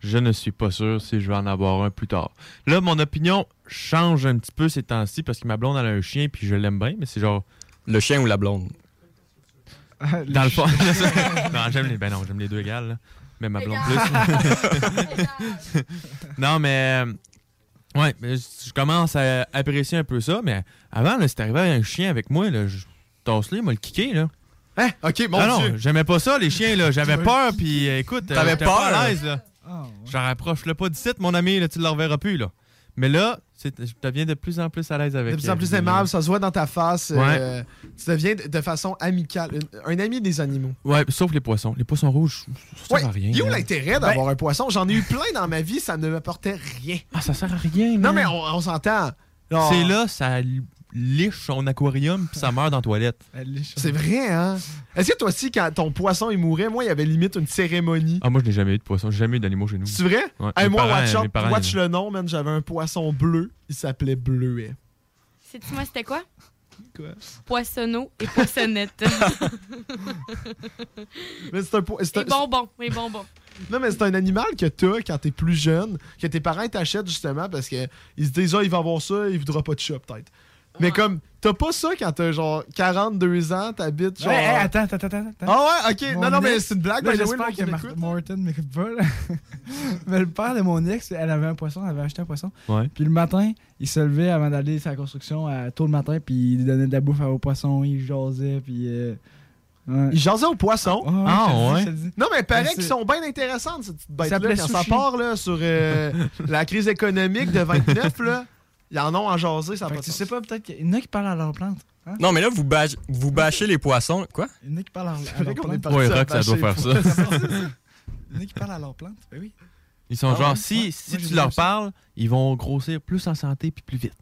je ne suis pas sûr si je vais en avoir un plus tard. Là, mon opinion change un petit peu ces temps-ci parce que ma blonde, elle a un chien puis je l'aime bien, mais c'est genre. Le chien ou la blonde? *laughs* Dans le fond. *laughs* non, j'aime les, ben non, j'aime les deux égales. là. Mais ma blonde plus. *laughs* non, mais. euh, Ouais, mais je commence à apprécier un peu ça, mais avant, là, c'est arrivé un chien avec moi, là, je tasse-le, il m'a le kické, là. Hein? Ok, mon ah non, Dieu. j'aimais pas ça, les chiens, là. J'avais peur, puis euh, écoute, euh, T'avais j'étais pas peur? à l'aise, là. J'en rapproche le pas d'ici, mon ami, là, tu le reverras plus, là. Mais là, je deviens de plus en plus à l'aise avec De plus en plus les aimable, ça se voit dans ta face. Ouais. euh, tu deviens de, façon amicale. Un, un ami des animaux. Ouais, sauf les poissons. Les poissons rouges, ça Ouais. sert à rien. Il y a l'intérêt d'avoir un poisson? J'en ai eu plein dans ma vie, ça ne m'apportait rien. Ah, ça sert à rien, Non, man. mais on, on s'entend. C'est là, ça liche son aquarium, puis ça meurt dans la toilette. *laughs* C'est vrai, hein? Est-ce que toi aussi, quand ton poisson il mourait, moi, il y avait limite une cérémonie? Ah, moi, je n'ai jamais eu de poisson. J'ai jamais eu d'animaux chez nous. C'est vrai? Ouais. Hey, Mes moi, parents- watch, mes parents, watch le nom, man. J'avais un poisson bleu. Il s'appelait Bleuet. Sais-tu moi c'était quoi? Quoi? Poissonneau et poissonnette. *laughs* Mais c'est un, po- c'est un- bonbons, les bonbons. Non, mais c'est un animal que t'as quand t'es plus jeune, que tes parents t'achètent justement parce qu'ils se disent, ah, il va avoir ça, il voudra pas de chat, peut-être. Mais comme, t'as pas ça quand t'as genre 42 ans, t'habites genre. Ouais, hey, attends, attends, attends, attends. Ah ouais, ok. Mon non, non, mais c'est une blague, Là, J'espère que monde Mar- m'écoute. Morton m'écoute pas. là. *laughs* mais le père de mon ex, elle avait un poisson, elle avait acheté un poisson. Ouais. Puis le matin, il se levait avant d'aller à la construction à tôt le matin, puis il donnait de la bouffe au poisson, il jasait, puis. euh, ouais. Il jasait au poisson? Ah, ouais. dis. Non, mais paraît Mais qu'ils sont bien intéressantes, ces petites bêtes-là. Quand ça Sushi. part là, sur euh, *laughs* la crise économique de 29, là, ils en ont en jasé, ça Fait pas tu sais pas, peut-être qu'il y en a qui parlent à leurs plantes. hein? Non, mais là, vous, vous bâchez les poissons. Quoi? Il y en a qui parlent à, *laughs* plantes. parti Ouais, Rock, ça doit faire ça. Il y en a qui parlent à leurs plantes. Ben oui. Ils sont Ah genre, ouais? si, Ouais. si tu leur parles, ils vont grossir plus en santé puis plus vite.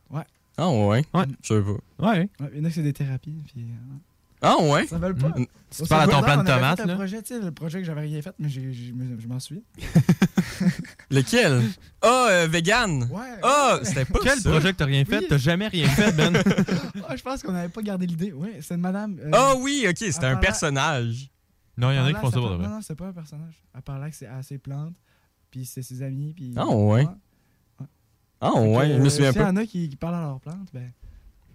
Ah ouais? Ouais. Je sais pas. Ouais. Ouais, Il y en a qui c'est des thérapies. Puis, euh, Ah ouais? ça veulent pas. Mm. Au tu parles à ton plant de tomates, fait un là? projet, tu sais, le projet que j'avais rien fait, mais je m'en souviens. *laughs* Lequel? Ah, euh, vegan. Ouais. Ah, c'était pas Quel ça. projet que t'as rien fait? Oui. T'as jamais rien fait, Ben? *laughs* Ah, je pense qu'on n'avait pas gardé l'idée. Oui, c'est une madame. euh, Ah oui, ok, c'était un personnage. non, il y en a qui font ça pour de vrai. Non, non, c'est pas un personnage. À part là que c'est à ses plantes, puis c'est ses amis, puis. Ah ouais. Ah ouais, je me souviens S'il y pas. en a qui, qui parlent à leurs plantes, ben.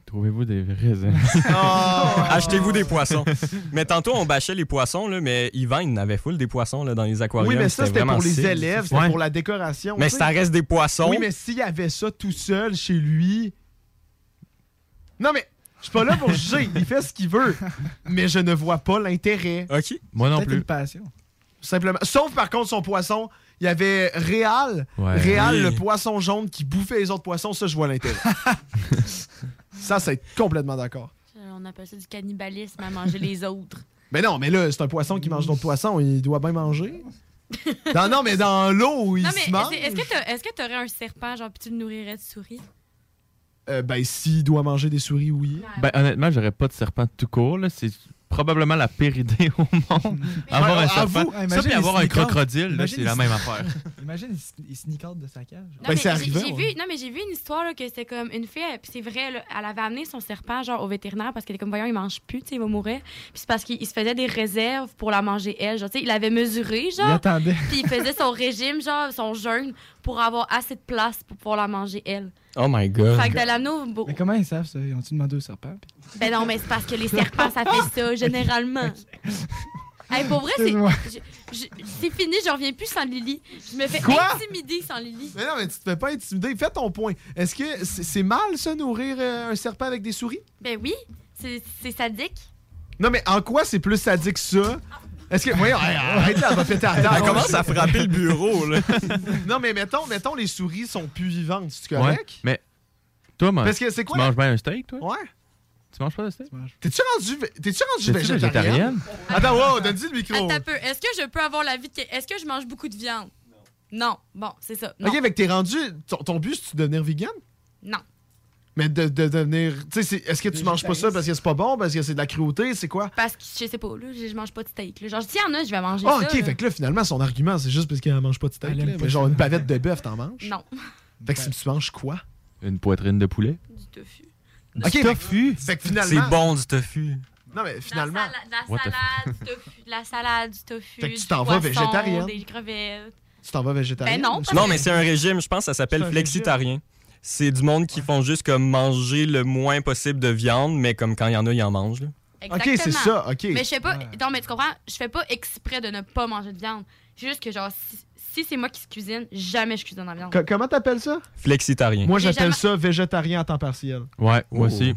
Trouvez-vous des raisins. *laughs* Oh! *laughs* Achetez-vous des poissons. mais tantôt, on bâchait les poissons, là, mais Yvan, il avait full des poissons là, dans les aquariums. Oui, mais ça, c'était pour les élèves, c'était Ouais. pour la décoration. Mais ça reste des poissons. Oui, mais s'il y avait ça tout seul chez lui. Non, mais je suis pas là pour juger. Il fait ce qu'il veut. Mais je ne vois pas l'intérêt. Ok. Moi non plus. une passion. Simplement. Sauf par contre son poisson. Il y avait Réal. Ouais. Réal, Oui. le poisson jaune qui bouffait les autres poissons. Ça, je vois l'intérêt. *laughs* ça, c'est complètement d'accord. On appelle ça du cannibalisme à manger les autres. *laughs* Mais non, mais là, c'est un poisson qui mange d'autres poissons. Il doit bien manger. non, non, mais dans l'eau il non, mais se mange. que est-ce que tu aurais un serpent, genre, puis tu le nourrirais de souris? euh, ben, s'il doit manger des souris, oui. Ben, honnêtement, j'aurais pas de serpent tout court. là. C'est probablement la pire idée au monde. *laughs* avoir Ouais, un serpent. imagine Ça, puis avoir un crocodile, c'est la même affaire. *laughs* Imagine, il, il sneak out de sa cage. Non, Ben, mais c'est j'ai- arrivé, j'ai ouais. vu, non, mais j'ai vu une histoire là, que c'était comme une fille, puis c'est vrai, là, elle avait amené son serpent genre au vétérinaire parce qu'elle était comme, voyons, il mange plus, tu sais, il va mourir. Puis c'est parce qu'il il se faisait des réserves pour la manger elle. Genre, tu sais, il avait mesuré, Il genre, attendait. puis il faisait son régime, genre, son jeûne, pour avoir assez de place pour pouvoir la manger elle. Oh my god. Fait que de l'amener au. Mais comment ils savent ça? Ils ont-tu demandé au serpent? Puis- Ben non, mais c'est parce que les serpents, ça fait ça, généralement. *laughs* Hey, pour vrai, c'est c'est fini, je reviens plus sans Lily. Je me fais Quoi? intimider sans Lily. Mais non, mais tu te fais pas intimider. Fais ton point. Est-ce que c'est mal, ça, nourrir euh, un serpent avec des souris? Ben oui, c'est c'est sadique. Non, mais en quoi c'est plus sadique que ça? Est-ce que. Voyons, hey, arrête là, elle va péter à terre. Elle commence à frapper le bureau, là. *laughs* Non, mais mettons, mettons, les souris sont plus vivantes. C'est Ouais. correct? Mais toi, man, Parce que c'est tu quoi? la- manges bien un steak, toi? Ouais. Tu manges pas de steak? T'es-tu rendu, t'es-tu rendu T'es-tu végétarienne? Attends, wow, donne-y le micro. Attends un peu. Est-ce que je peux avoir la vie de. Est-ce que je mange beaucoup de viande? Non. Bon, c'est ça. Non. Ok, que t'es rendu. Ton, ton but, c'est de devenir vegan? Non. Mais de, de devenir. Tu sais, c'est- est-ce que tu manges pas ça parce que c'est pas bon, parce que c'est de la cruauté, c'est quoi? Parce que je sais pas, là, je mange pas de steak. là. Genre, s'il y en a, je vais manger Ah, ça. ok, là. fait que là, finalement, son argument, c'est juste parce qu'elle mange pas de steak. Là. Mais genre, une bavette de bœuf, t'en manges? Non. Fait que si tu manges quoi? Une poitrine de poulet? Du tofu. Ok, fait- tofu? Fait que finalement. C'est bon du tofu. Non, mais finalement. La, sala- la salade, du tofu, de la salade, du tofu. Fait que tu du t'en vas. Des crevettes. Tu t'en vas végétarien? Ben non, parce Non, mais c'est un régime, je pense que ça s'appelle flexitarien. C'est du monde qui font juste comme manger le moins possible de viande, mais comme quand il y en a, ils en mangent. là. Exactement. c'est ça, ok. Mais je fais pas. Non, mais tu comprends? Je fais pas exprès de ne pas manger de viande. C'est juste que, genre, si, si c'est moi qui cuisine, jamais je cuisine la viande. Co- comment t'appelles ça? Flexitarien. Moi, j'appelle jamais- ça végétarien à temps partiel. Ouais, moi Oh. aussi.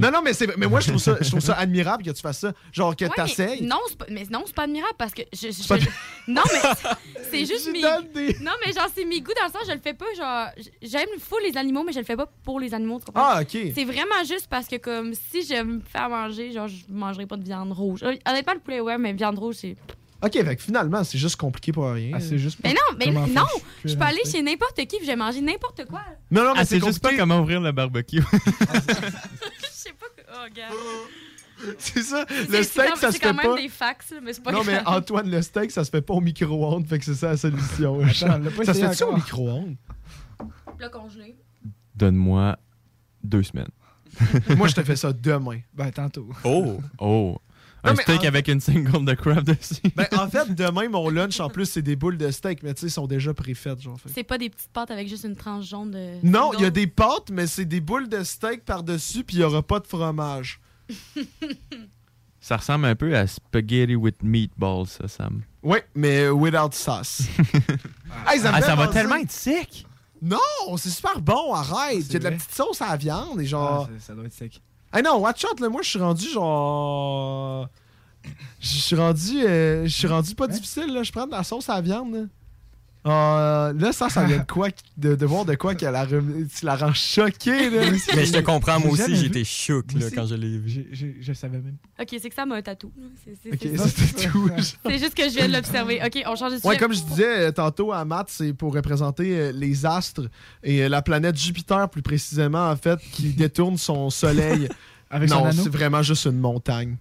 Non, non, mais, c'est- mais moi, je trouve, ça, je trouve ça *laughs* admirable que tu fasses ça. Genre que Ouais, t'essayes. Non, c'est pas, mais non, c'est pas admirable parce que je, je- pas- je- *laughs* non mais *laughs* c'est juste Je mes donne des- non mais genre c'est mes goûts dans le sens je le fais pas genre j'aime fou les animaux mais je le fais pas pour les animaux tu comprends? Ah, ok. c'est vraiment juste parce que comme si je me fais à manger genre je mangerais pas de viande rouge honnêtement le poulet ouais mais viande rouge c'est Ok, fait que finalement, c'est juste compliqué pour rien. Ah, c'est juste mais non mais Comment non faire je peux aller chez n'importe qui puis j'ai mangé n'importe quoi Non, non, mais Ah, c'est juste pas comment ouvrir le barbecue. *laughs* *laughs* je sais pas que- oh gars *laughs* C'est ça. Le steak, ça se c'est quand fait même pas. des fax mais c'est pas Non, mais. Antoine, le steak, ça se fait pas au micro-ondes. Fait que c'est ça la solution. Attends, pas ça se fait ça au micro-ondes? le congelé Donne-moi deux semaines. Moi, je te fais ça demain. Ben, tantôt. Oh! Oh! Un steak en- avec une single de crab dessus. *laughs* Ben, en fait, demain, mon lunch, en plus, c'est des boules de steak, mais tu sais, ils sont déjà préfaites, genre. fait. c'est pas des petites pâtes avec juste une tranche jaune de Non, il y a des pâtes, mais c'est des boules de steak par-dessus, puis il y aura pas de fromage. *laughs* Ça ressemble un peu à spaghetti with meatballs, ça, Sam. Oui, mais without sauce. Hey, *laughs* me Ah, fait ça va tellement être sec! Non, c'est super bon, arrête. Il y a de la petite sauce à la viande et Ah, genre. ça- ça doit être sec. Ah non, watch out, là, moi je suis rendu genre. Je suis rendu. euh, Je suis rendu pas difficile, là. Je prends de la sauce à la viande, là. Ah, là, ça, ça vient de quoi de, de voir de quoi qu'elle la, tu la rends choquée, là. Mais je te comprends, moi aussi, j'étais choqué quand je l'ai vu. Je savais même pas. ok c'est que ça m'a un tatou c'est c'est- Ok, c'est ça. c'était tout. C'est juste que je viens de l'observer. OK, on change de sujet. Ouais, comme je disais euh, tantôt à Matt, c'est pour représenter euh, les astres et euh, la planète Jupiter, plus précisément, en fait, qui *laughs* détourne son soleil. Avec son non, c'est vraiment juste une montagne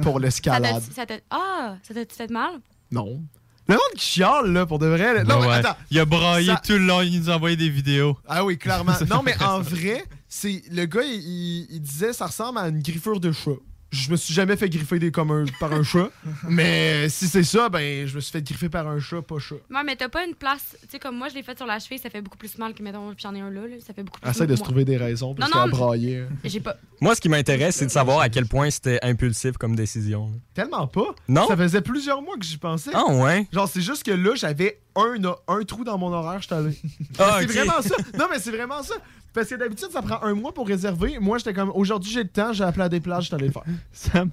pour l'escalade. t'a- ça t'a- Ah, ça t'a fait mal? Non. Le monde qui chiale, là, pour de vrai. là- Non, Ouais, mais attends. Il a braillé Ça- tout le long, il nous envoyait des vidéos. Ah oui, clairement. *laughs* Non, mais en vrai, c'est le gars, il, il- il disait ça ressemble à une griffure de chat. Je me suis jamais fait griffer des, comme un- par un chat. *laughs* mais si c'est ça, ben, je me suis fait griffer par un chat, pas chat. Ouais, mais t'as pas une place. Tu sais, comme moi, je l'ai fait sur la cheville, ça fait beaucoup plus mal que, mettons, j'en ai un là, là, ça fait beaucoup plus Essaye mal. de se trouver des raisons parce non, mais- braillé. J'ai pas. Moi, ce qui m'intéresse, c'est de savoir à quel point c'était impulsif comme décision. Tellement pas. Non? Ça faisait plusieurs mois que j'y pensais. Ah ouais? Genre, c'est juste que là, j'avais un, un trou dans mon horaire, je suis allé. Ah, c'est vraiment ça. Non, mais c'est vraiment ça. Parce que d'habitude, ça prend un mois pour réserver. Moi, j'étais comme, aujourd'hui, j'ai le temps, j'ai appelé à des plages, je suis allé le faire. *laughs* Sam,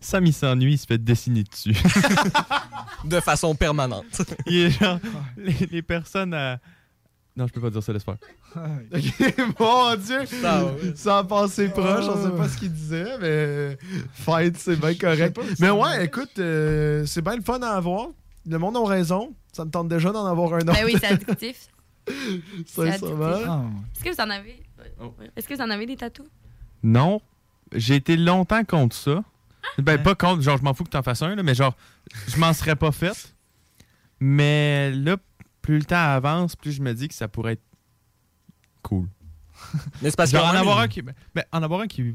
Sam il s'ennuie, il se fait dessiner dessus. *laughs* De façon permanente. *laughs* il est genre, les, les personnes à... Non, je peux pas dire ça, laisse faire. Ok, mon Dieu! Ça, ouais. Sans passer proche, on sait pas ce qu'il disait, mais fête, c'est bien correct. Mais ouais, écoute, euh, c'est bien le fun à avoir. Le monde a raison. Ça me tente déjà d'en avoir un autre. Ben oui, c'est addictif. C'est Sincèrement. addictif. Ah. Est-ce que vous en avez. Est-ce que vous en avez des tatous? Non, j'ai été longtemps contre ça. Ben, pas contre, genre, je m'en fous que t'en fasses un, là, mais genre, je m'en serais pas fait. Mais là, plus le temps avance, plus je me dis que ça pourrait être cool. Mais c'est parce Genre, qu'il y a en avoir un qui. Ben, en avoir un qui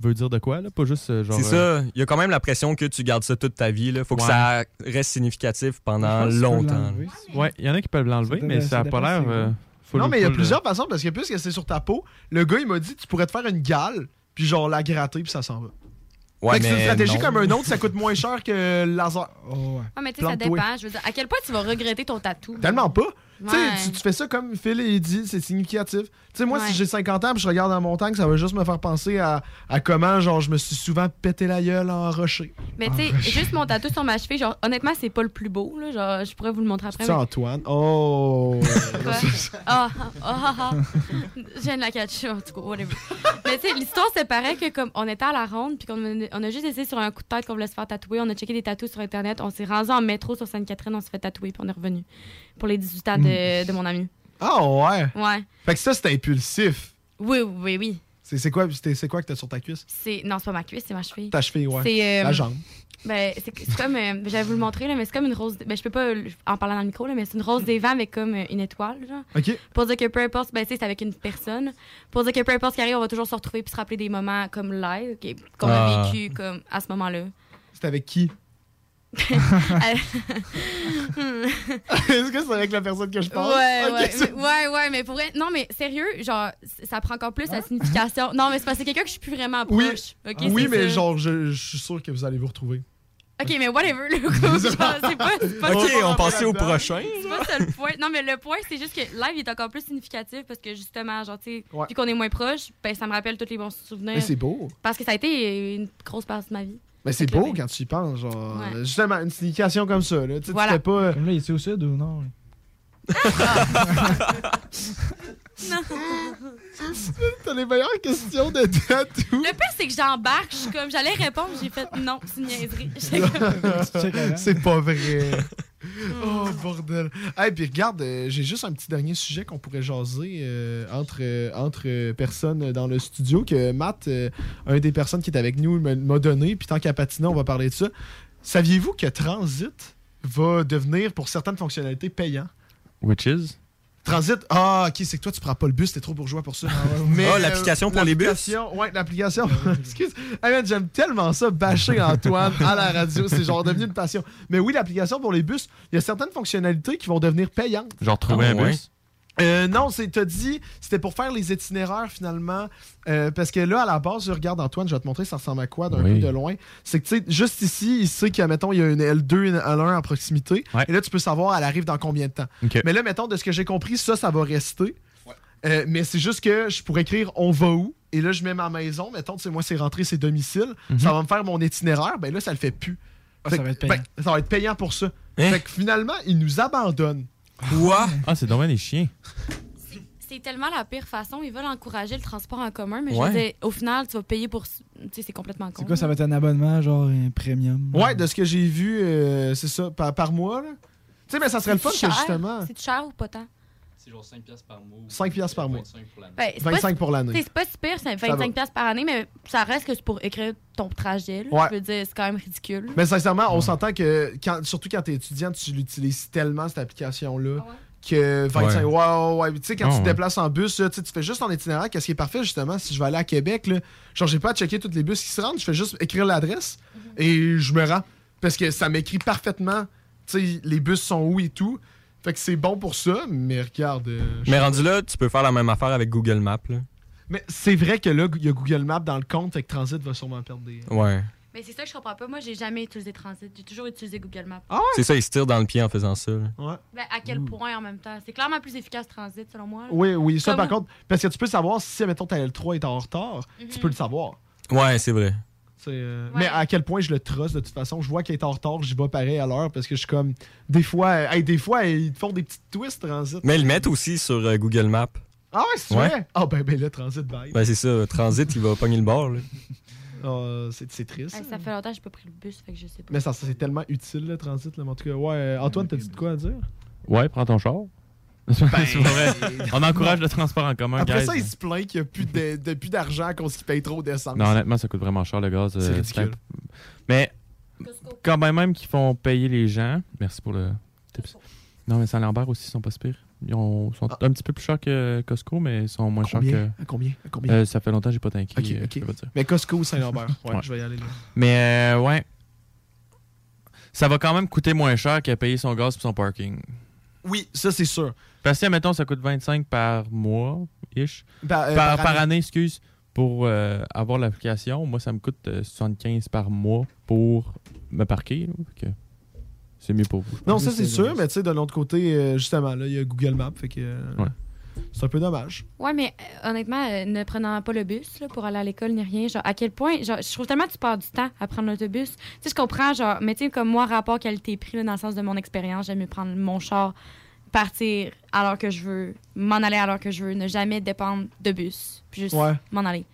veut dire de quoi, là, pas juste euh, genre. C'est euh, ça. Il y a quand même la pression que tu gardes ça toute ta vie. Là. Faut que ça reste significatif pendant longtemps. Ouais, il y en a qui peuvent l'enlever, mais ça a ça pas l'air. euh, Non, mais il y a plusieurs façons parce que puisque c'est sur ta peau, le gars, il m'a dit tu pourrais te faire une gale, puis genre la gratter, puis ça s'en va. Ouais, Fait que c'est une stratégie non. comme un autre, ça *laughs* coûte moins cher que le laser. Oh, ouais. Ah, mais tu sais, ça dépend. Je veux dire, à quel point tu vas regretter ton tatou? Tellement pas. Tu sais, Ouais. tu, tu fais ça comme Phil il dit, c'est significatif. Tu sais, moi, Ouais. si j'ai 50 ans puis je regarde la montagne, ça va juste me faire penser à, à comment, genre, je me suis souvent pété la gueule en rocher. Mais tu sais, juste mon tatou sur ma cheville, genre, honnêtement, c'est pas le plus beau, là. Genre, je pourrais vous le montrer après. C'est mais- Antoine. Oh! *laughs* Quoi? Ah, ah, ah, ah. Je viens de la catcher, en tout cas, whatever. Mais tu sais, l'histoire, c'est pareil que comme on était à la ronde, puis qu'on a, on a juste essayé sur un coup de tête qu'on voulait se faire tatouer. On a checké des tatous sur Internet. On s'est rendu en métro sur Sainte-Catherine, on s'est fait tatouer, puis on est revenu pour les 18 ans de, de mon ami. Ah ouais! Ouais. Fait que ça, c'était impulsif. Oui, oui, oui. C'est c'est quoi, c'était- c'est quoi que t'as sur ta cuisse? C'est... Non, c'est pas ma cuisse, c'est ma cheville. Ta cheville, ouais. C'est, euh, La jambe. Ben, c'est, c'est comme. euh, j'allais vous le montrer, là, mais c'est comme une rose. Ben, je peux pas en parler dans le micro, là, mais c'est une rose des vents avec comme euh, une étoile, genre. OK. Pour dire que peu importe, ben, tu sais, c'est avec une personne. Pour dire que peu importe ce qui arrive, on va toujours se retrouver puis se rappeler des moments comme live, ok, qu'on Ah. a vécu comme à ce moment-là. C'était avec qui? *laughs* Est-ce que c'est avec la personne que je parle? Ouais, ouais, mais- ouais, ouais, mais pour vrai, non, mais sérieux, genre, ça prend encore plus la signification. Non, mais c'est parce que c'est quelqu'un que je suis plus vraiment Oui, proche. ok, oui c'est mais ça. genre, je, je suis sûr que vous allez vous retrouver. Ok, mais whatever, le *laughs* coup, c'est pas, pas. Ok, on passait au prochain. C'est pas ça le point. Non, mais le point, c'est juste que live il est encore plus significatif parce que justement, genre, tu sais, Ouais. vu qu'on est moins proche, ben, ça me rappelle tous les bons souvenirs. Mais c'est beau. Parce que ça a été une grosse partie de ma vie. Mais c'est beau quand tu y penses, genre. Ouais. Justement, une signification comme ça, là. Tu sais, Voilà. tu fais pas. Comme là, il est au sud ou non? Non. *laughs* T'as les meilleures questions de tatou. Le pire, c'est que j'embarque, je suis comme, j'allais répondre, j'ai fait non, c'est une niaiserie. *laughs* C'est pas vrai. *laughs* oh, bordel. Hey, puis regarde, euh, j'ai juste un petit dernier sujet qu'on pourrait jaser euh, entre, euh, entre personnes dans le studio que Matt, euh, un des personnes qui est avec nous, m'a- m'a donné. Puis tant qu'à patiner, on va parler de ça. Saviez-vous que Transit va devenir, pour certaines fonctionnalités, payant? Which is? Transit, ah, ok, c'est que toi, tu prends pas le bus, t'es trop bourgeois pour ça. Mais, Ah, euh, l'application pour les bus? l'application- Ouais, l'application. *laughs* Excuse. Hey, man, J'aime tellement ça, bâcher Antoine à la radio. C'est genre devenu une passion. Mais oui, l'application pour les bus, il y a certaines fonctionnalités qui vont devenir payantes. Genre trouver Ah, un ouais. bus? Euh, non, c'est t'as dit, c'était pour faire les itinéraires finalement. Euh, parce que là, à la base, je regarde Antoine, je vais te montrer ça ressemble à quoi d'un Oui. peu de loin. C'est que tu sais, juste ici, il sait qu'il mettons, il y a une L2 et une L1 en proximité. Ouais. Et là, tu peux savoir, elle arrive dans combien de temps. Mais là, mettons, de ce que j'ai compris, ça, ça va rester. Euh, mais c'est juste que je pourrais écrire on va où? Et là je mets ma maison mettons tu sais moi c'est rentré c'est domicile Mhm. ça va me faire mon itinéraire ben là ça le fait plus Ah, Fait ça que- va être payant. ben, ça va être payant pour ça Hein? fait que finalement il nous abandonne Quoi? Ah, c'est dommage des chiens. C'est tellement la pire façon. Ils veulent encourager le transport en commun, mais je veux dire, au final, tu vas payer pour. Tu sais, c'est complètement con. C'est quoi, ça va être un abonnement, genre un premium? ouais de ce que j'ai vu euh, c'est ça par, par mois là. tu sais mais ça serait le fun que cher? justement C'est cher ou pas tant? C'est genre 5 piastres par mois. ou 5 piastres par mois 25 pour l'année. C'est pas 25 si- pour l'année. C'est pas si pire, c'est Ça va. 25$ piastres par année, mais ça reste que c'est pour écrire ton trajet. là. Ouais. Je veux dire, c'est quand même ridicule. mais sincèrement on s'entend que quand, surtout quand t'es étudiant tu l'utilises tellement cette application là que 25 ouais, ouais, ouais. Tu sais, quand Ah tu te ouais. déplaces en bus, là, tu sais, tu fais juste ton itinéraire. Qu'est-ce qui est parfait, justement, si je vais aller à Québec, là, genre, j'ai pas à checker tous les bus qui se rendent, je fais juste écrire l'adresse et je me rends. Parce que ça m'écrit parfaitement, tu sais, les bus sont où et tout. Fait que c'est bon pour ça, mais regarde. euh, Mais rendu là, tu peux faire la même affaire avec Google Maps. Là. Mais c'est vrai que là, il y a Google Maps dans le compte, fait que Transit va sûrement perdre des. Ouais. Mais c'est ça que je comprends pas. Moi, j'ai jamais utilisé Transit. J'ai toujours utilisé Google Maps. Ah C'est ça, ils se tirent dans le pied en faisant ça. là. Ouais. Ben, à quel point en même temps? C'est clairement plus efficace Transit, selon moi. là. Oui, oui, ça Comme- par contre, parce que tu peux savoir si, mettons, ta L3 est en retard, Mhm. tu peux le savoir. Ouais, c'est vrai. Euh, Ouais. Mais à quel point je le trust de toute façon. Je vois qu'il est en retard, j'y vais pareil à l'heure parce que je suis comme. Des fois, euh, hey, des fois ils te font des petites twists transit. Mais ils le mettent aussi sur euh, Google Maps. Ah ouais, c'est Ouais. vrai? Ah ben, ben là, transit bye. Ben c'est ça, Transit, il va pogner le bord. Là. *laughs* Ah, c'est, triste. Ça fait longtemps que j'ai pas pris le bus, fait que je sais pas. Mais ça, ça, c'est tellement utile le transit. Là. Mais en tout cas, ouais, Antoine, t'as-tu de quoi à dire? Ouais, prends ton char. *laughs* c'est pas vrai. On encourage le transport en commun, Après guys. ça, il se plaint qu'il n'y a plus, de, de- plus d'argent cause qu'il paye trop d'essence. Non, honnêtement, ça coûte vraiment cher le gaz. euh, C'est ridicule. un- Mais quand même, même qu'ils font payer les gens. Merci pour le tips. Non, mais Saint-Lambert aussi, ils sont pas si pires. Ils ont- sont un petit peu plus chers que Costco, mais ils sont moins chers que. À combien? À combien? Euh, ça fait longtemps que j'ai pas tanké. Ok, euh, ok. je peux pas dire. Mais Costco ou Saint-Lambert? *laughs* Ouais, Ouais. je vais y aller là. Mais euh, ouais. Ça va quand même coûter moins cher qu'à payer son gaz et son parking. Oui, ça c'est sûr. Parce que, mettons, ça coûte 25 par mois, ish. Par- euh, par, par par année. année. excuse. Pour euh, avoir l'application, moi, ça me coûte euh, 75 par mois pour me parquer. C'est mieux pour vous. Non, ça c'est sûr, mais tu sais, de l'autre côté, euh, justement, là, il y a Google Maps, fait que. euh, Ouais. C'est un peu dommage. Ouais, mais euh, honnêtement, euh, ne prenant pas le bus là, pour aller à l'école ni rien, genre, à quel point, genre, je trouve tellement que tu perds du temps à prendre l'autobus. Tu sais, je comprends, genre, mais tu sais, comme moi, rapport qualité-prix, dans le sens de mon expérience, j'aime mieux prendre mon char, partir alors que je veux, m'en aller alors que je veux, ne jamais dépendre de bus, puis juste Ouais. m'en aller.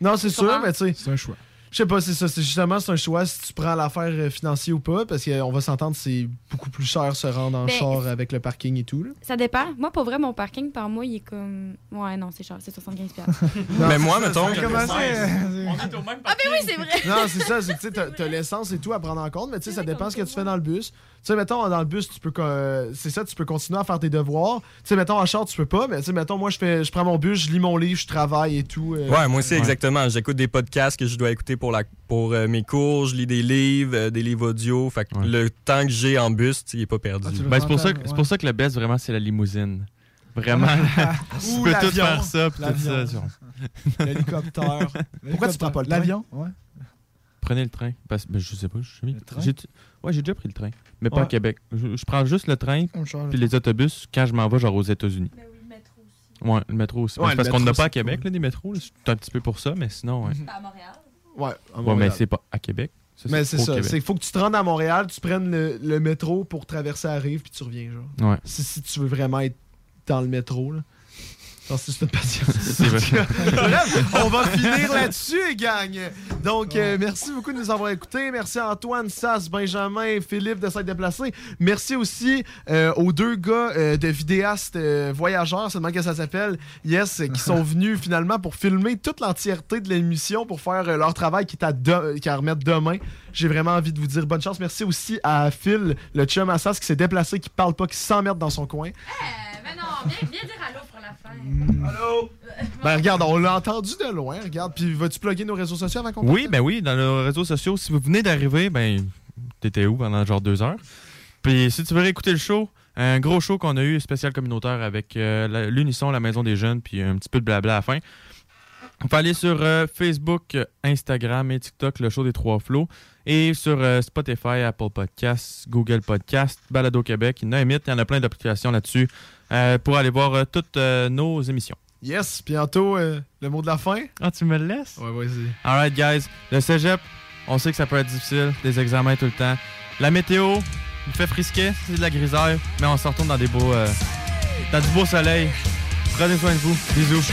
Non, c'est sûr, mais tu sais. C'est un choix. Je sais pas, c'est ça. C'est justement, c'est un choix si tu prends l'affaire euh, financière ou pas, parce qu'on va s'entendre, c'est beaucoup plus cher se rendre en Ben, char avec le parking et tout. Là. Ça dépend. Moi, pour vrai, mon parking par mois, il est comme. Ouais, non, c'est cher, c'est 75$. piastres. *laughs* Mais moi, c'est ça, mettons. ça a commencé, euh, On est au même ah, ben oui, c'est vrai! Non, c'est ça, c'est que *laughs* tu sais, t'as- t'as l'essence et tout à prendre en compte, mais tu sais, ça dépend ce que tu fais dans le bus. Tu sais, mettons, dans le bus, tu peux. euh, c'est ça, tu peux continuer à faire tes devoirs. Tu sais, mettons, en char, tu peux pas, mais tu sais, mettons, moi, je fais, je prends mon bus, je lis mon livre, je travaille et tout. euh. Ouais, moi aussi, exactement. J'écoute des podcasts que je dois écouter pour, la, pour euh, mes cours, je lis des livres, euh, des livres audio. Fait que le temps que j'ai en bus, il est pas perdu. Ben, c'est pour, ça que- c'est pour ça que le best, vraiment, c'est la limousine. Vraiment. *laughs* *laughs* tu Ou peux tout faire ça. puis tout ça. Genre. *laughs* L'hélicoptère. Pourquoi tu prends pas le train? L'avion, ouais. Prenez le train. Parce, ben, je sais pas. j'ai jamais- train? j'ai- Ouais, j'ai déjà pris le train. Mais pas Ouais. à Québec. Je, je prends juste le train puis les autobus quand je m'en vais genre aux États-Unis. Ouais, le métro aussi. Ouais, Ben, c'est le parce qu'on métro, n'a pas à Québec, cool. là, des métros. C'est un petit peu pour ça, mais sinon, ouais. à Montréal? Ouais, à Ouais, Montréal. mais c'est pas à Québec. Ça, Mais c'est ça. C'est faut que tu te rendes à Montréal, tu prennes le, le métro pour traverser la rive, puis tu reviens, genre. Ouais. Si, si tu veux vraiment être dans le métro, là. Non, *laughs* c'est une *laughs* passion. On va finir là-dessus, gang. Donc, euh, merci beaucoup de nous avoir écoutés. Merci à Antoine, Sass, Benjamin, Philippe de s'être déplacés. Merci aussi euh, aux deux gars euh, de vidéastes euh, voyageurs, c'est comment que ça s'appelle, yes, qui *laughs* sont venus finalement pour filmer toute l'entièreté de l'émission pour faire euh, leur travail qui est à, de- qui est à remettre demain. J'ai vraiment envie de vous dire bonne chance. Merci aussi à Phil, le chum à Sass, qui s'est déplacé, qui parle pas, qui s'emmerde dans son coin. mais non, viens, viens dire allô pour fin. Allô? Ben regarde, on l'a entendu de loin, regarde. Puis vas-tu plugger nos réseaux sociaux avant qu'on Oui, ben oui, dans nos réseaux sociaux. Si vous venez d'arriver, ben, t'étais où pendant genre deux heures? Puis si tu veux réécouter le show, un gros show qu'on a eu spécial communautaire avec euh, l'Unisson, la Maison des Jeunes, puis un petit peu de blabla à la fin. On peut aller sur euh, Facebook, Instagram et TikTok, le show des trois flots. Et sur euh, Spotify, Apple Podcasts, Google Podcasts, Balado Québec, il y en a un mythe, il y en a plein d'applications là-dessus euh, pour aller voir euh, toutes euh, nos émissions. Yes, bientôt euh, le mot de la fin. Ah, tu me le laisses? Ouais, vas-y. Alright, guys. Le cégep, on sait que ça peut être difficile, des examens tout le temps. La météo, il fait frisquer, c'est de la grisaille, mais on se retourne dans des beaux, euh, dans du beau soleil. Prenez soin de vous. Bisous.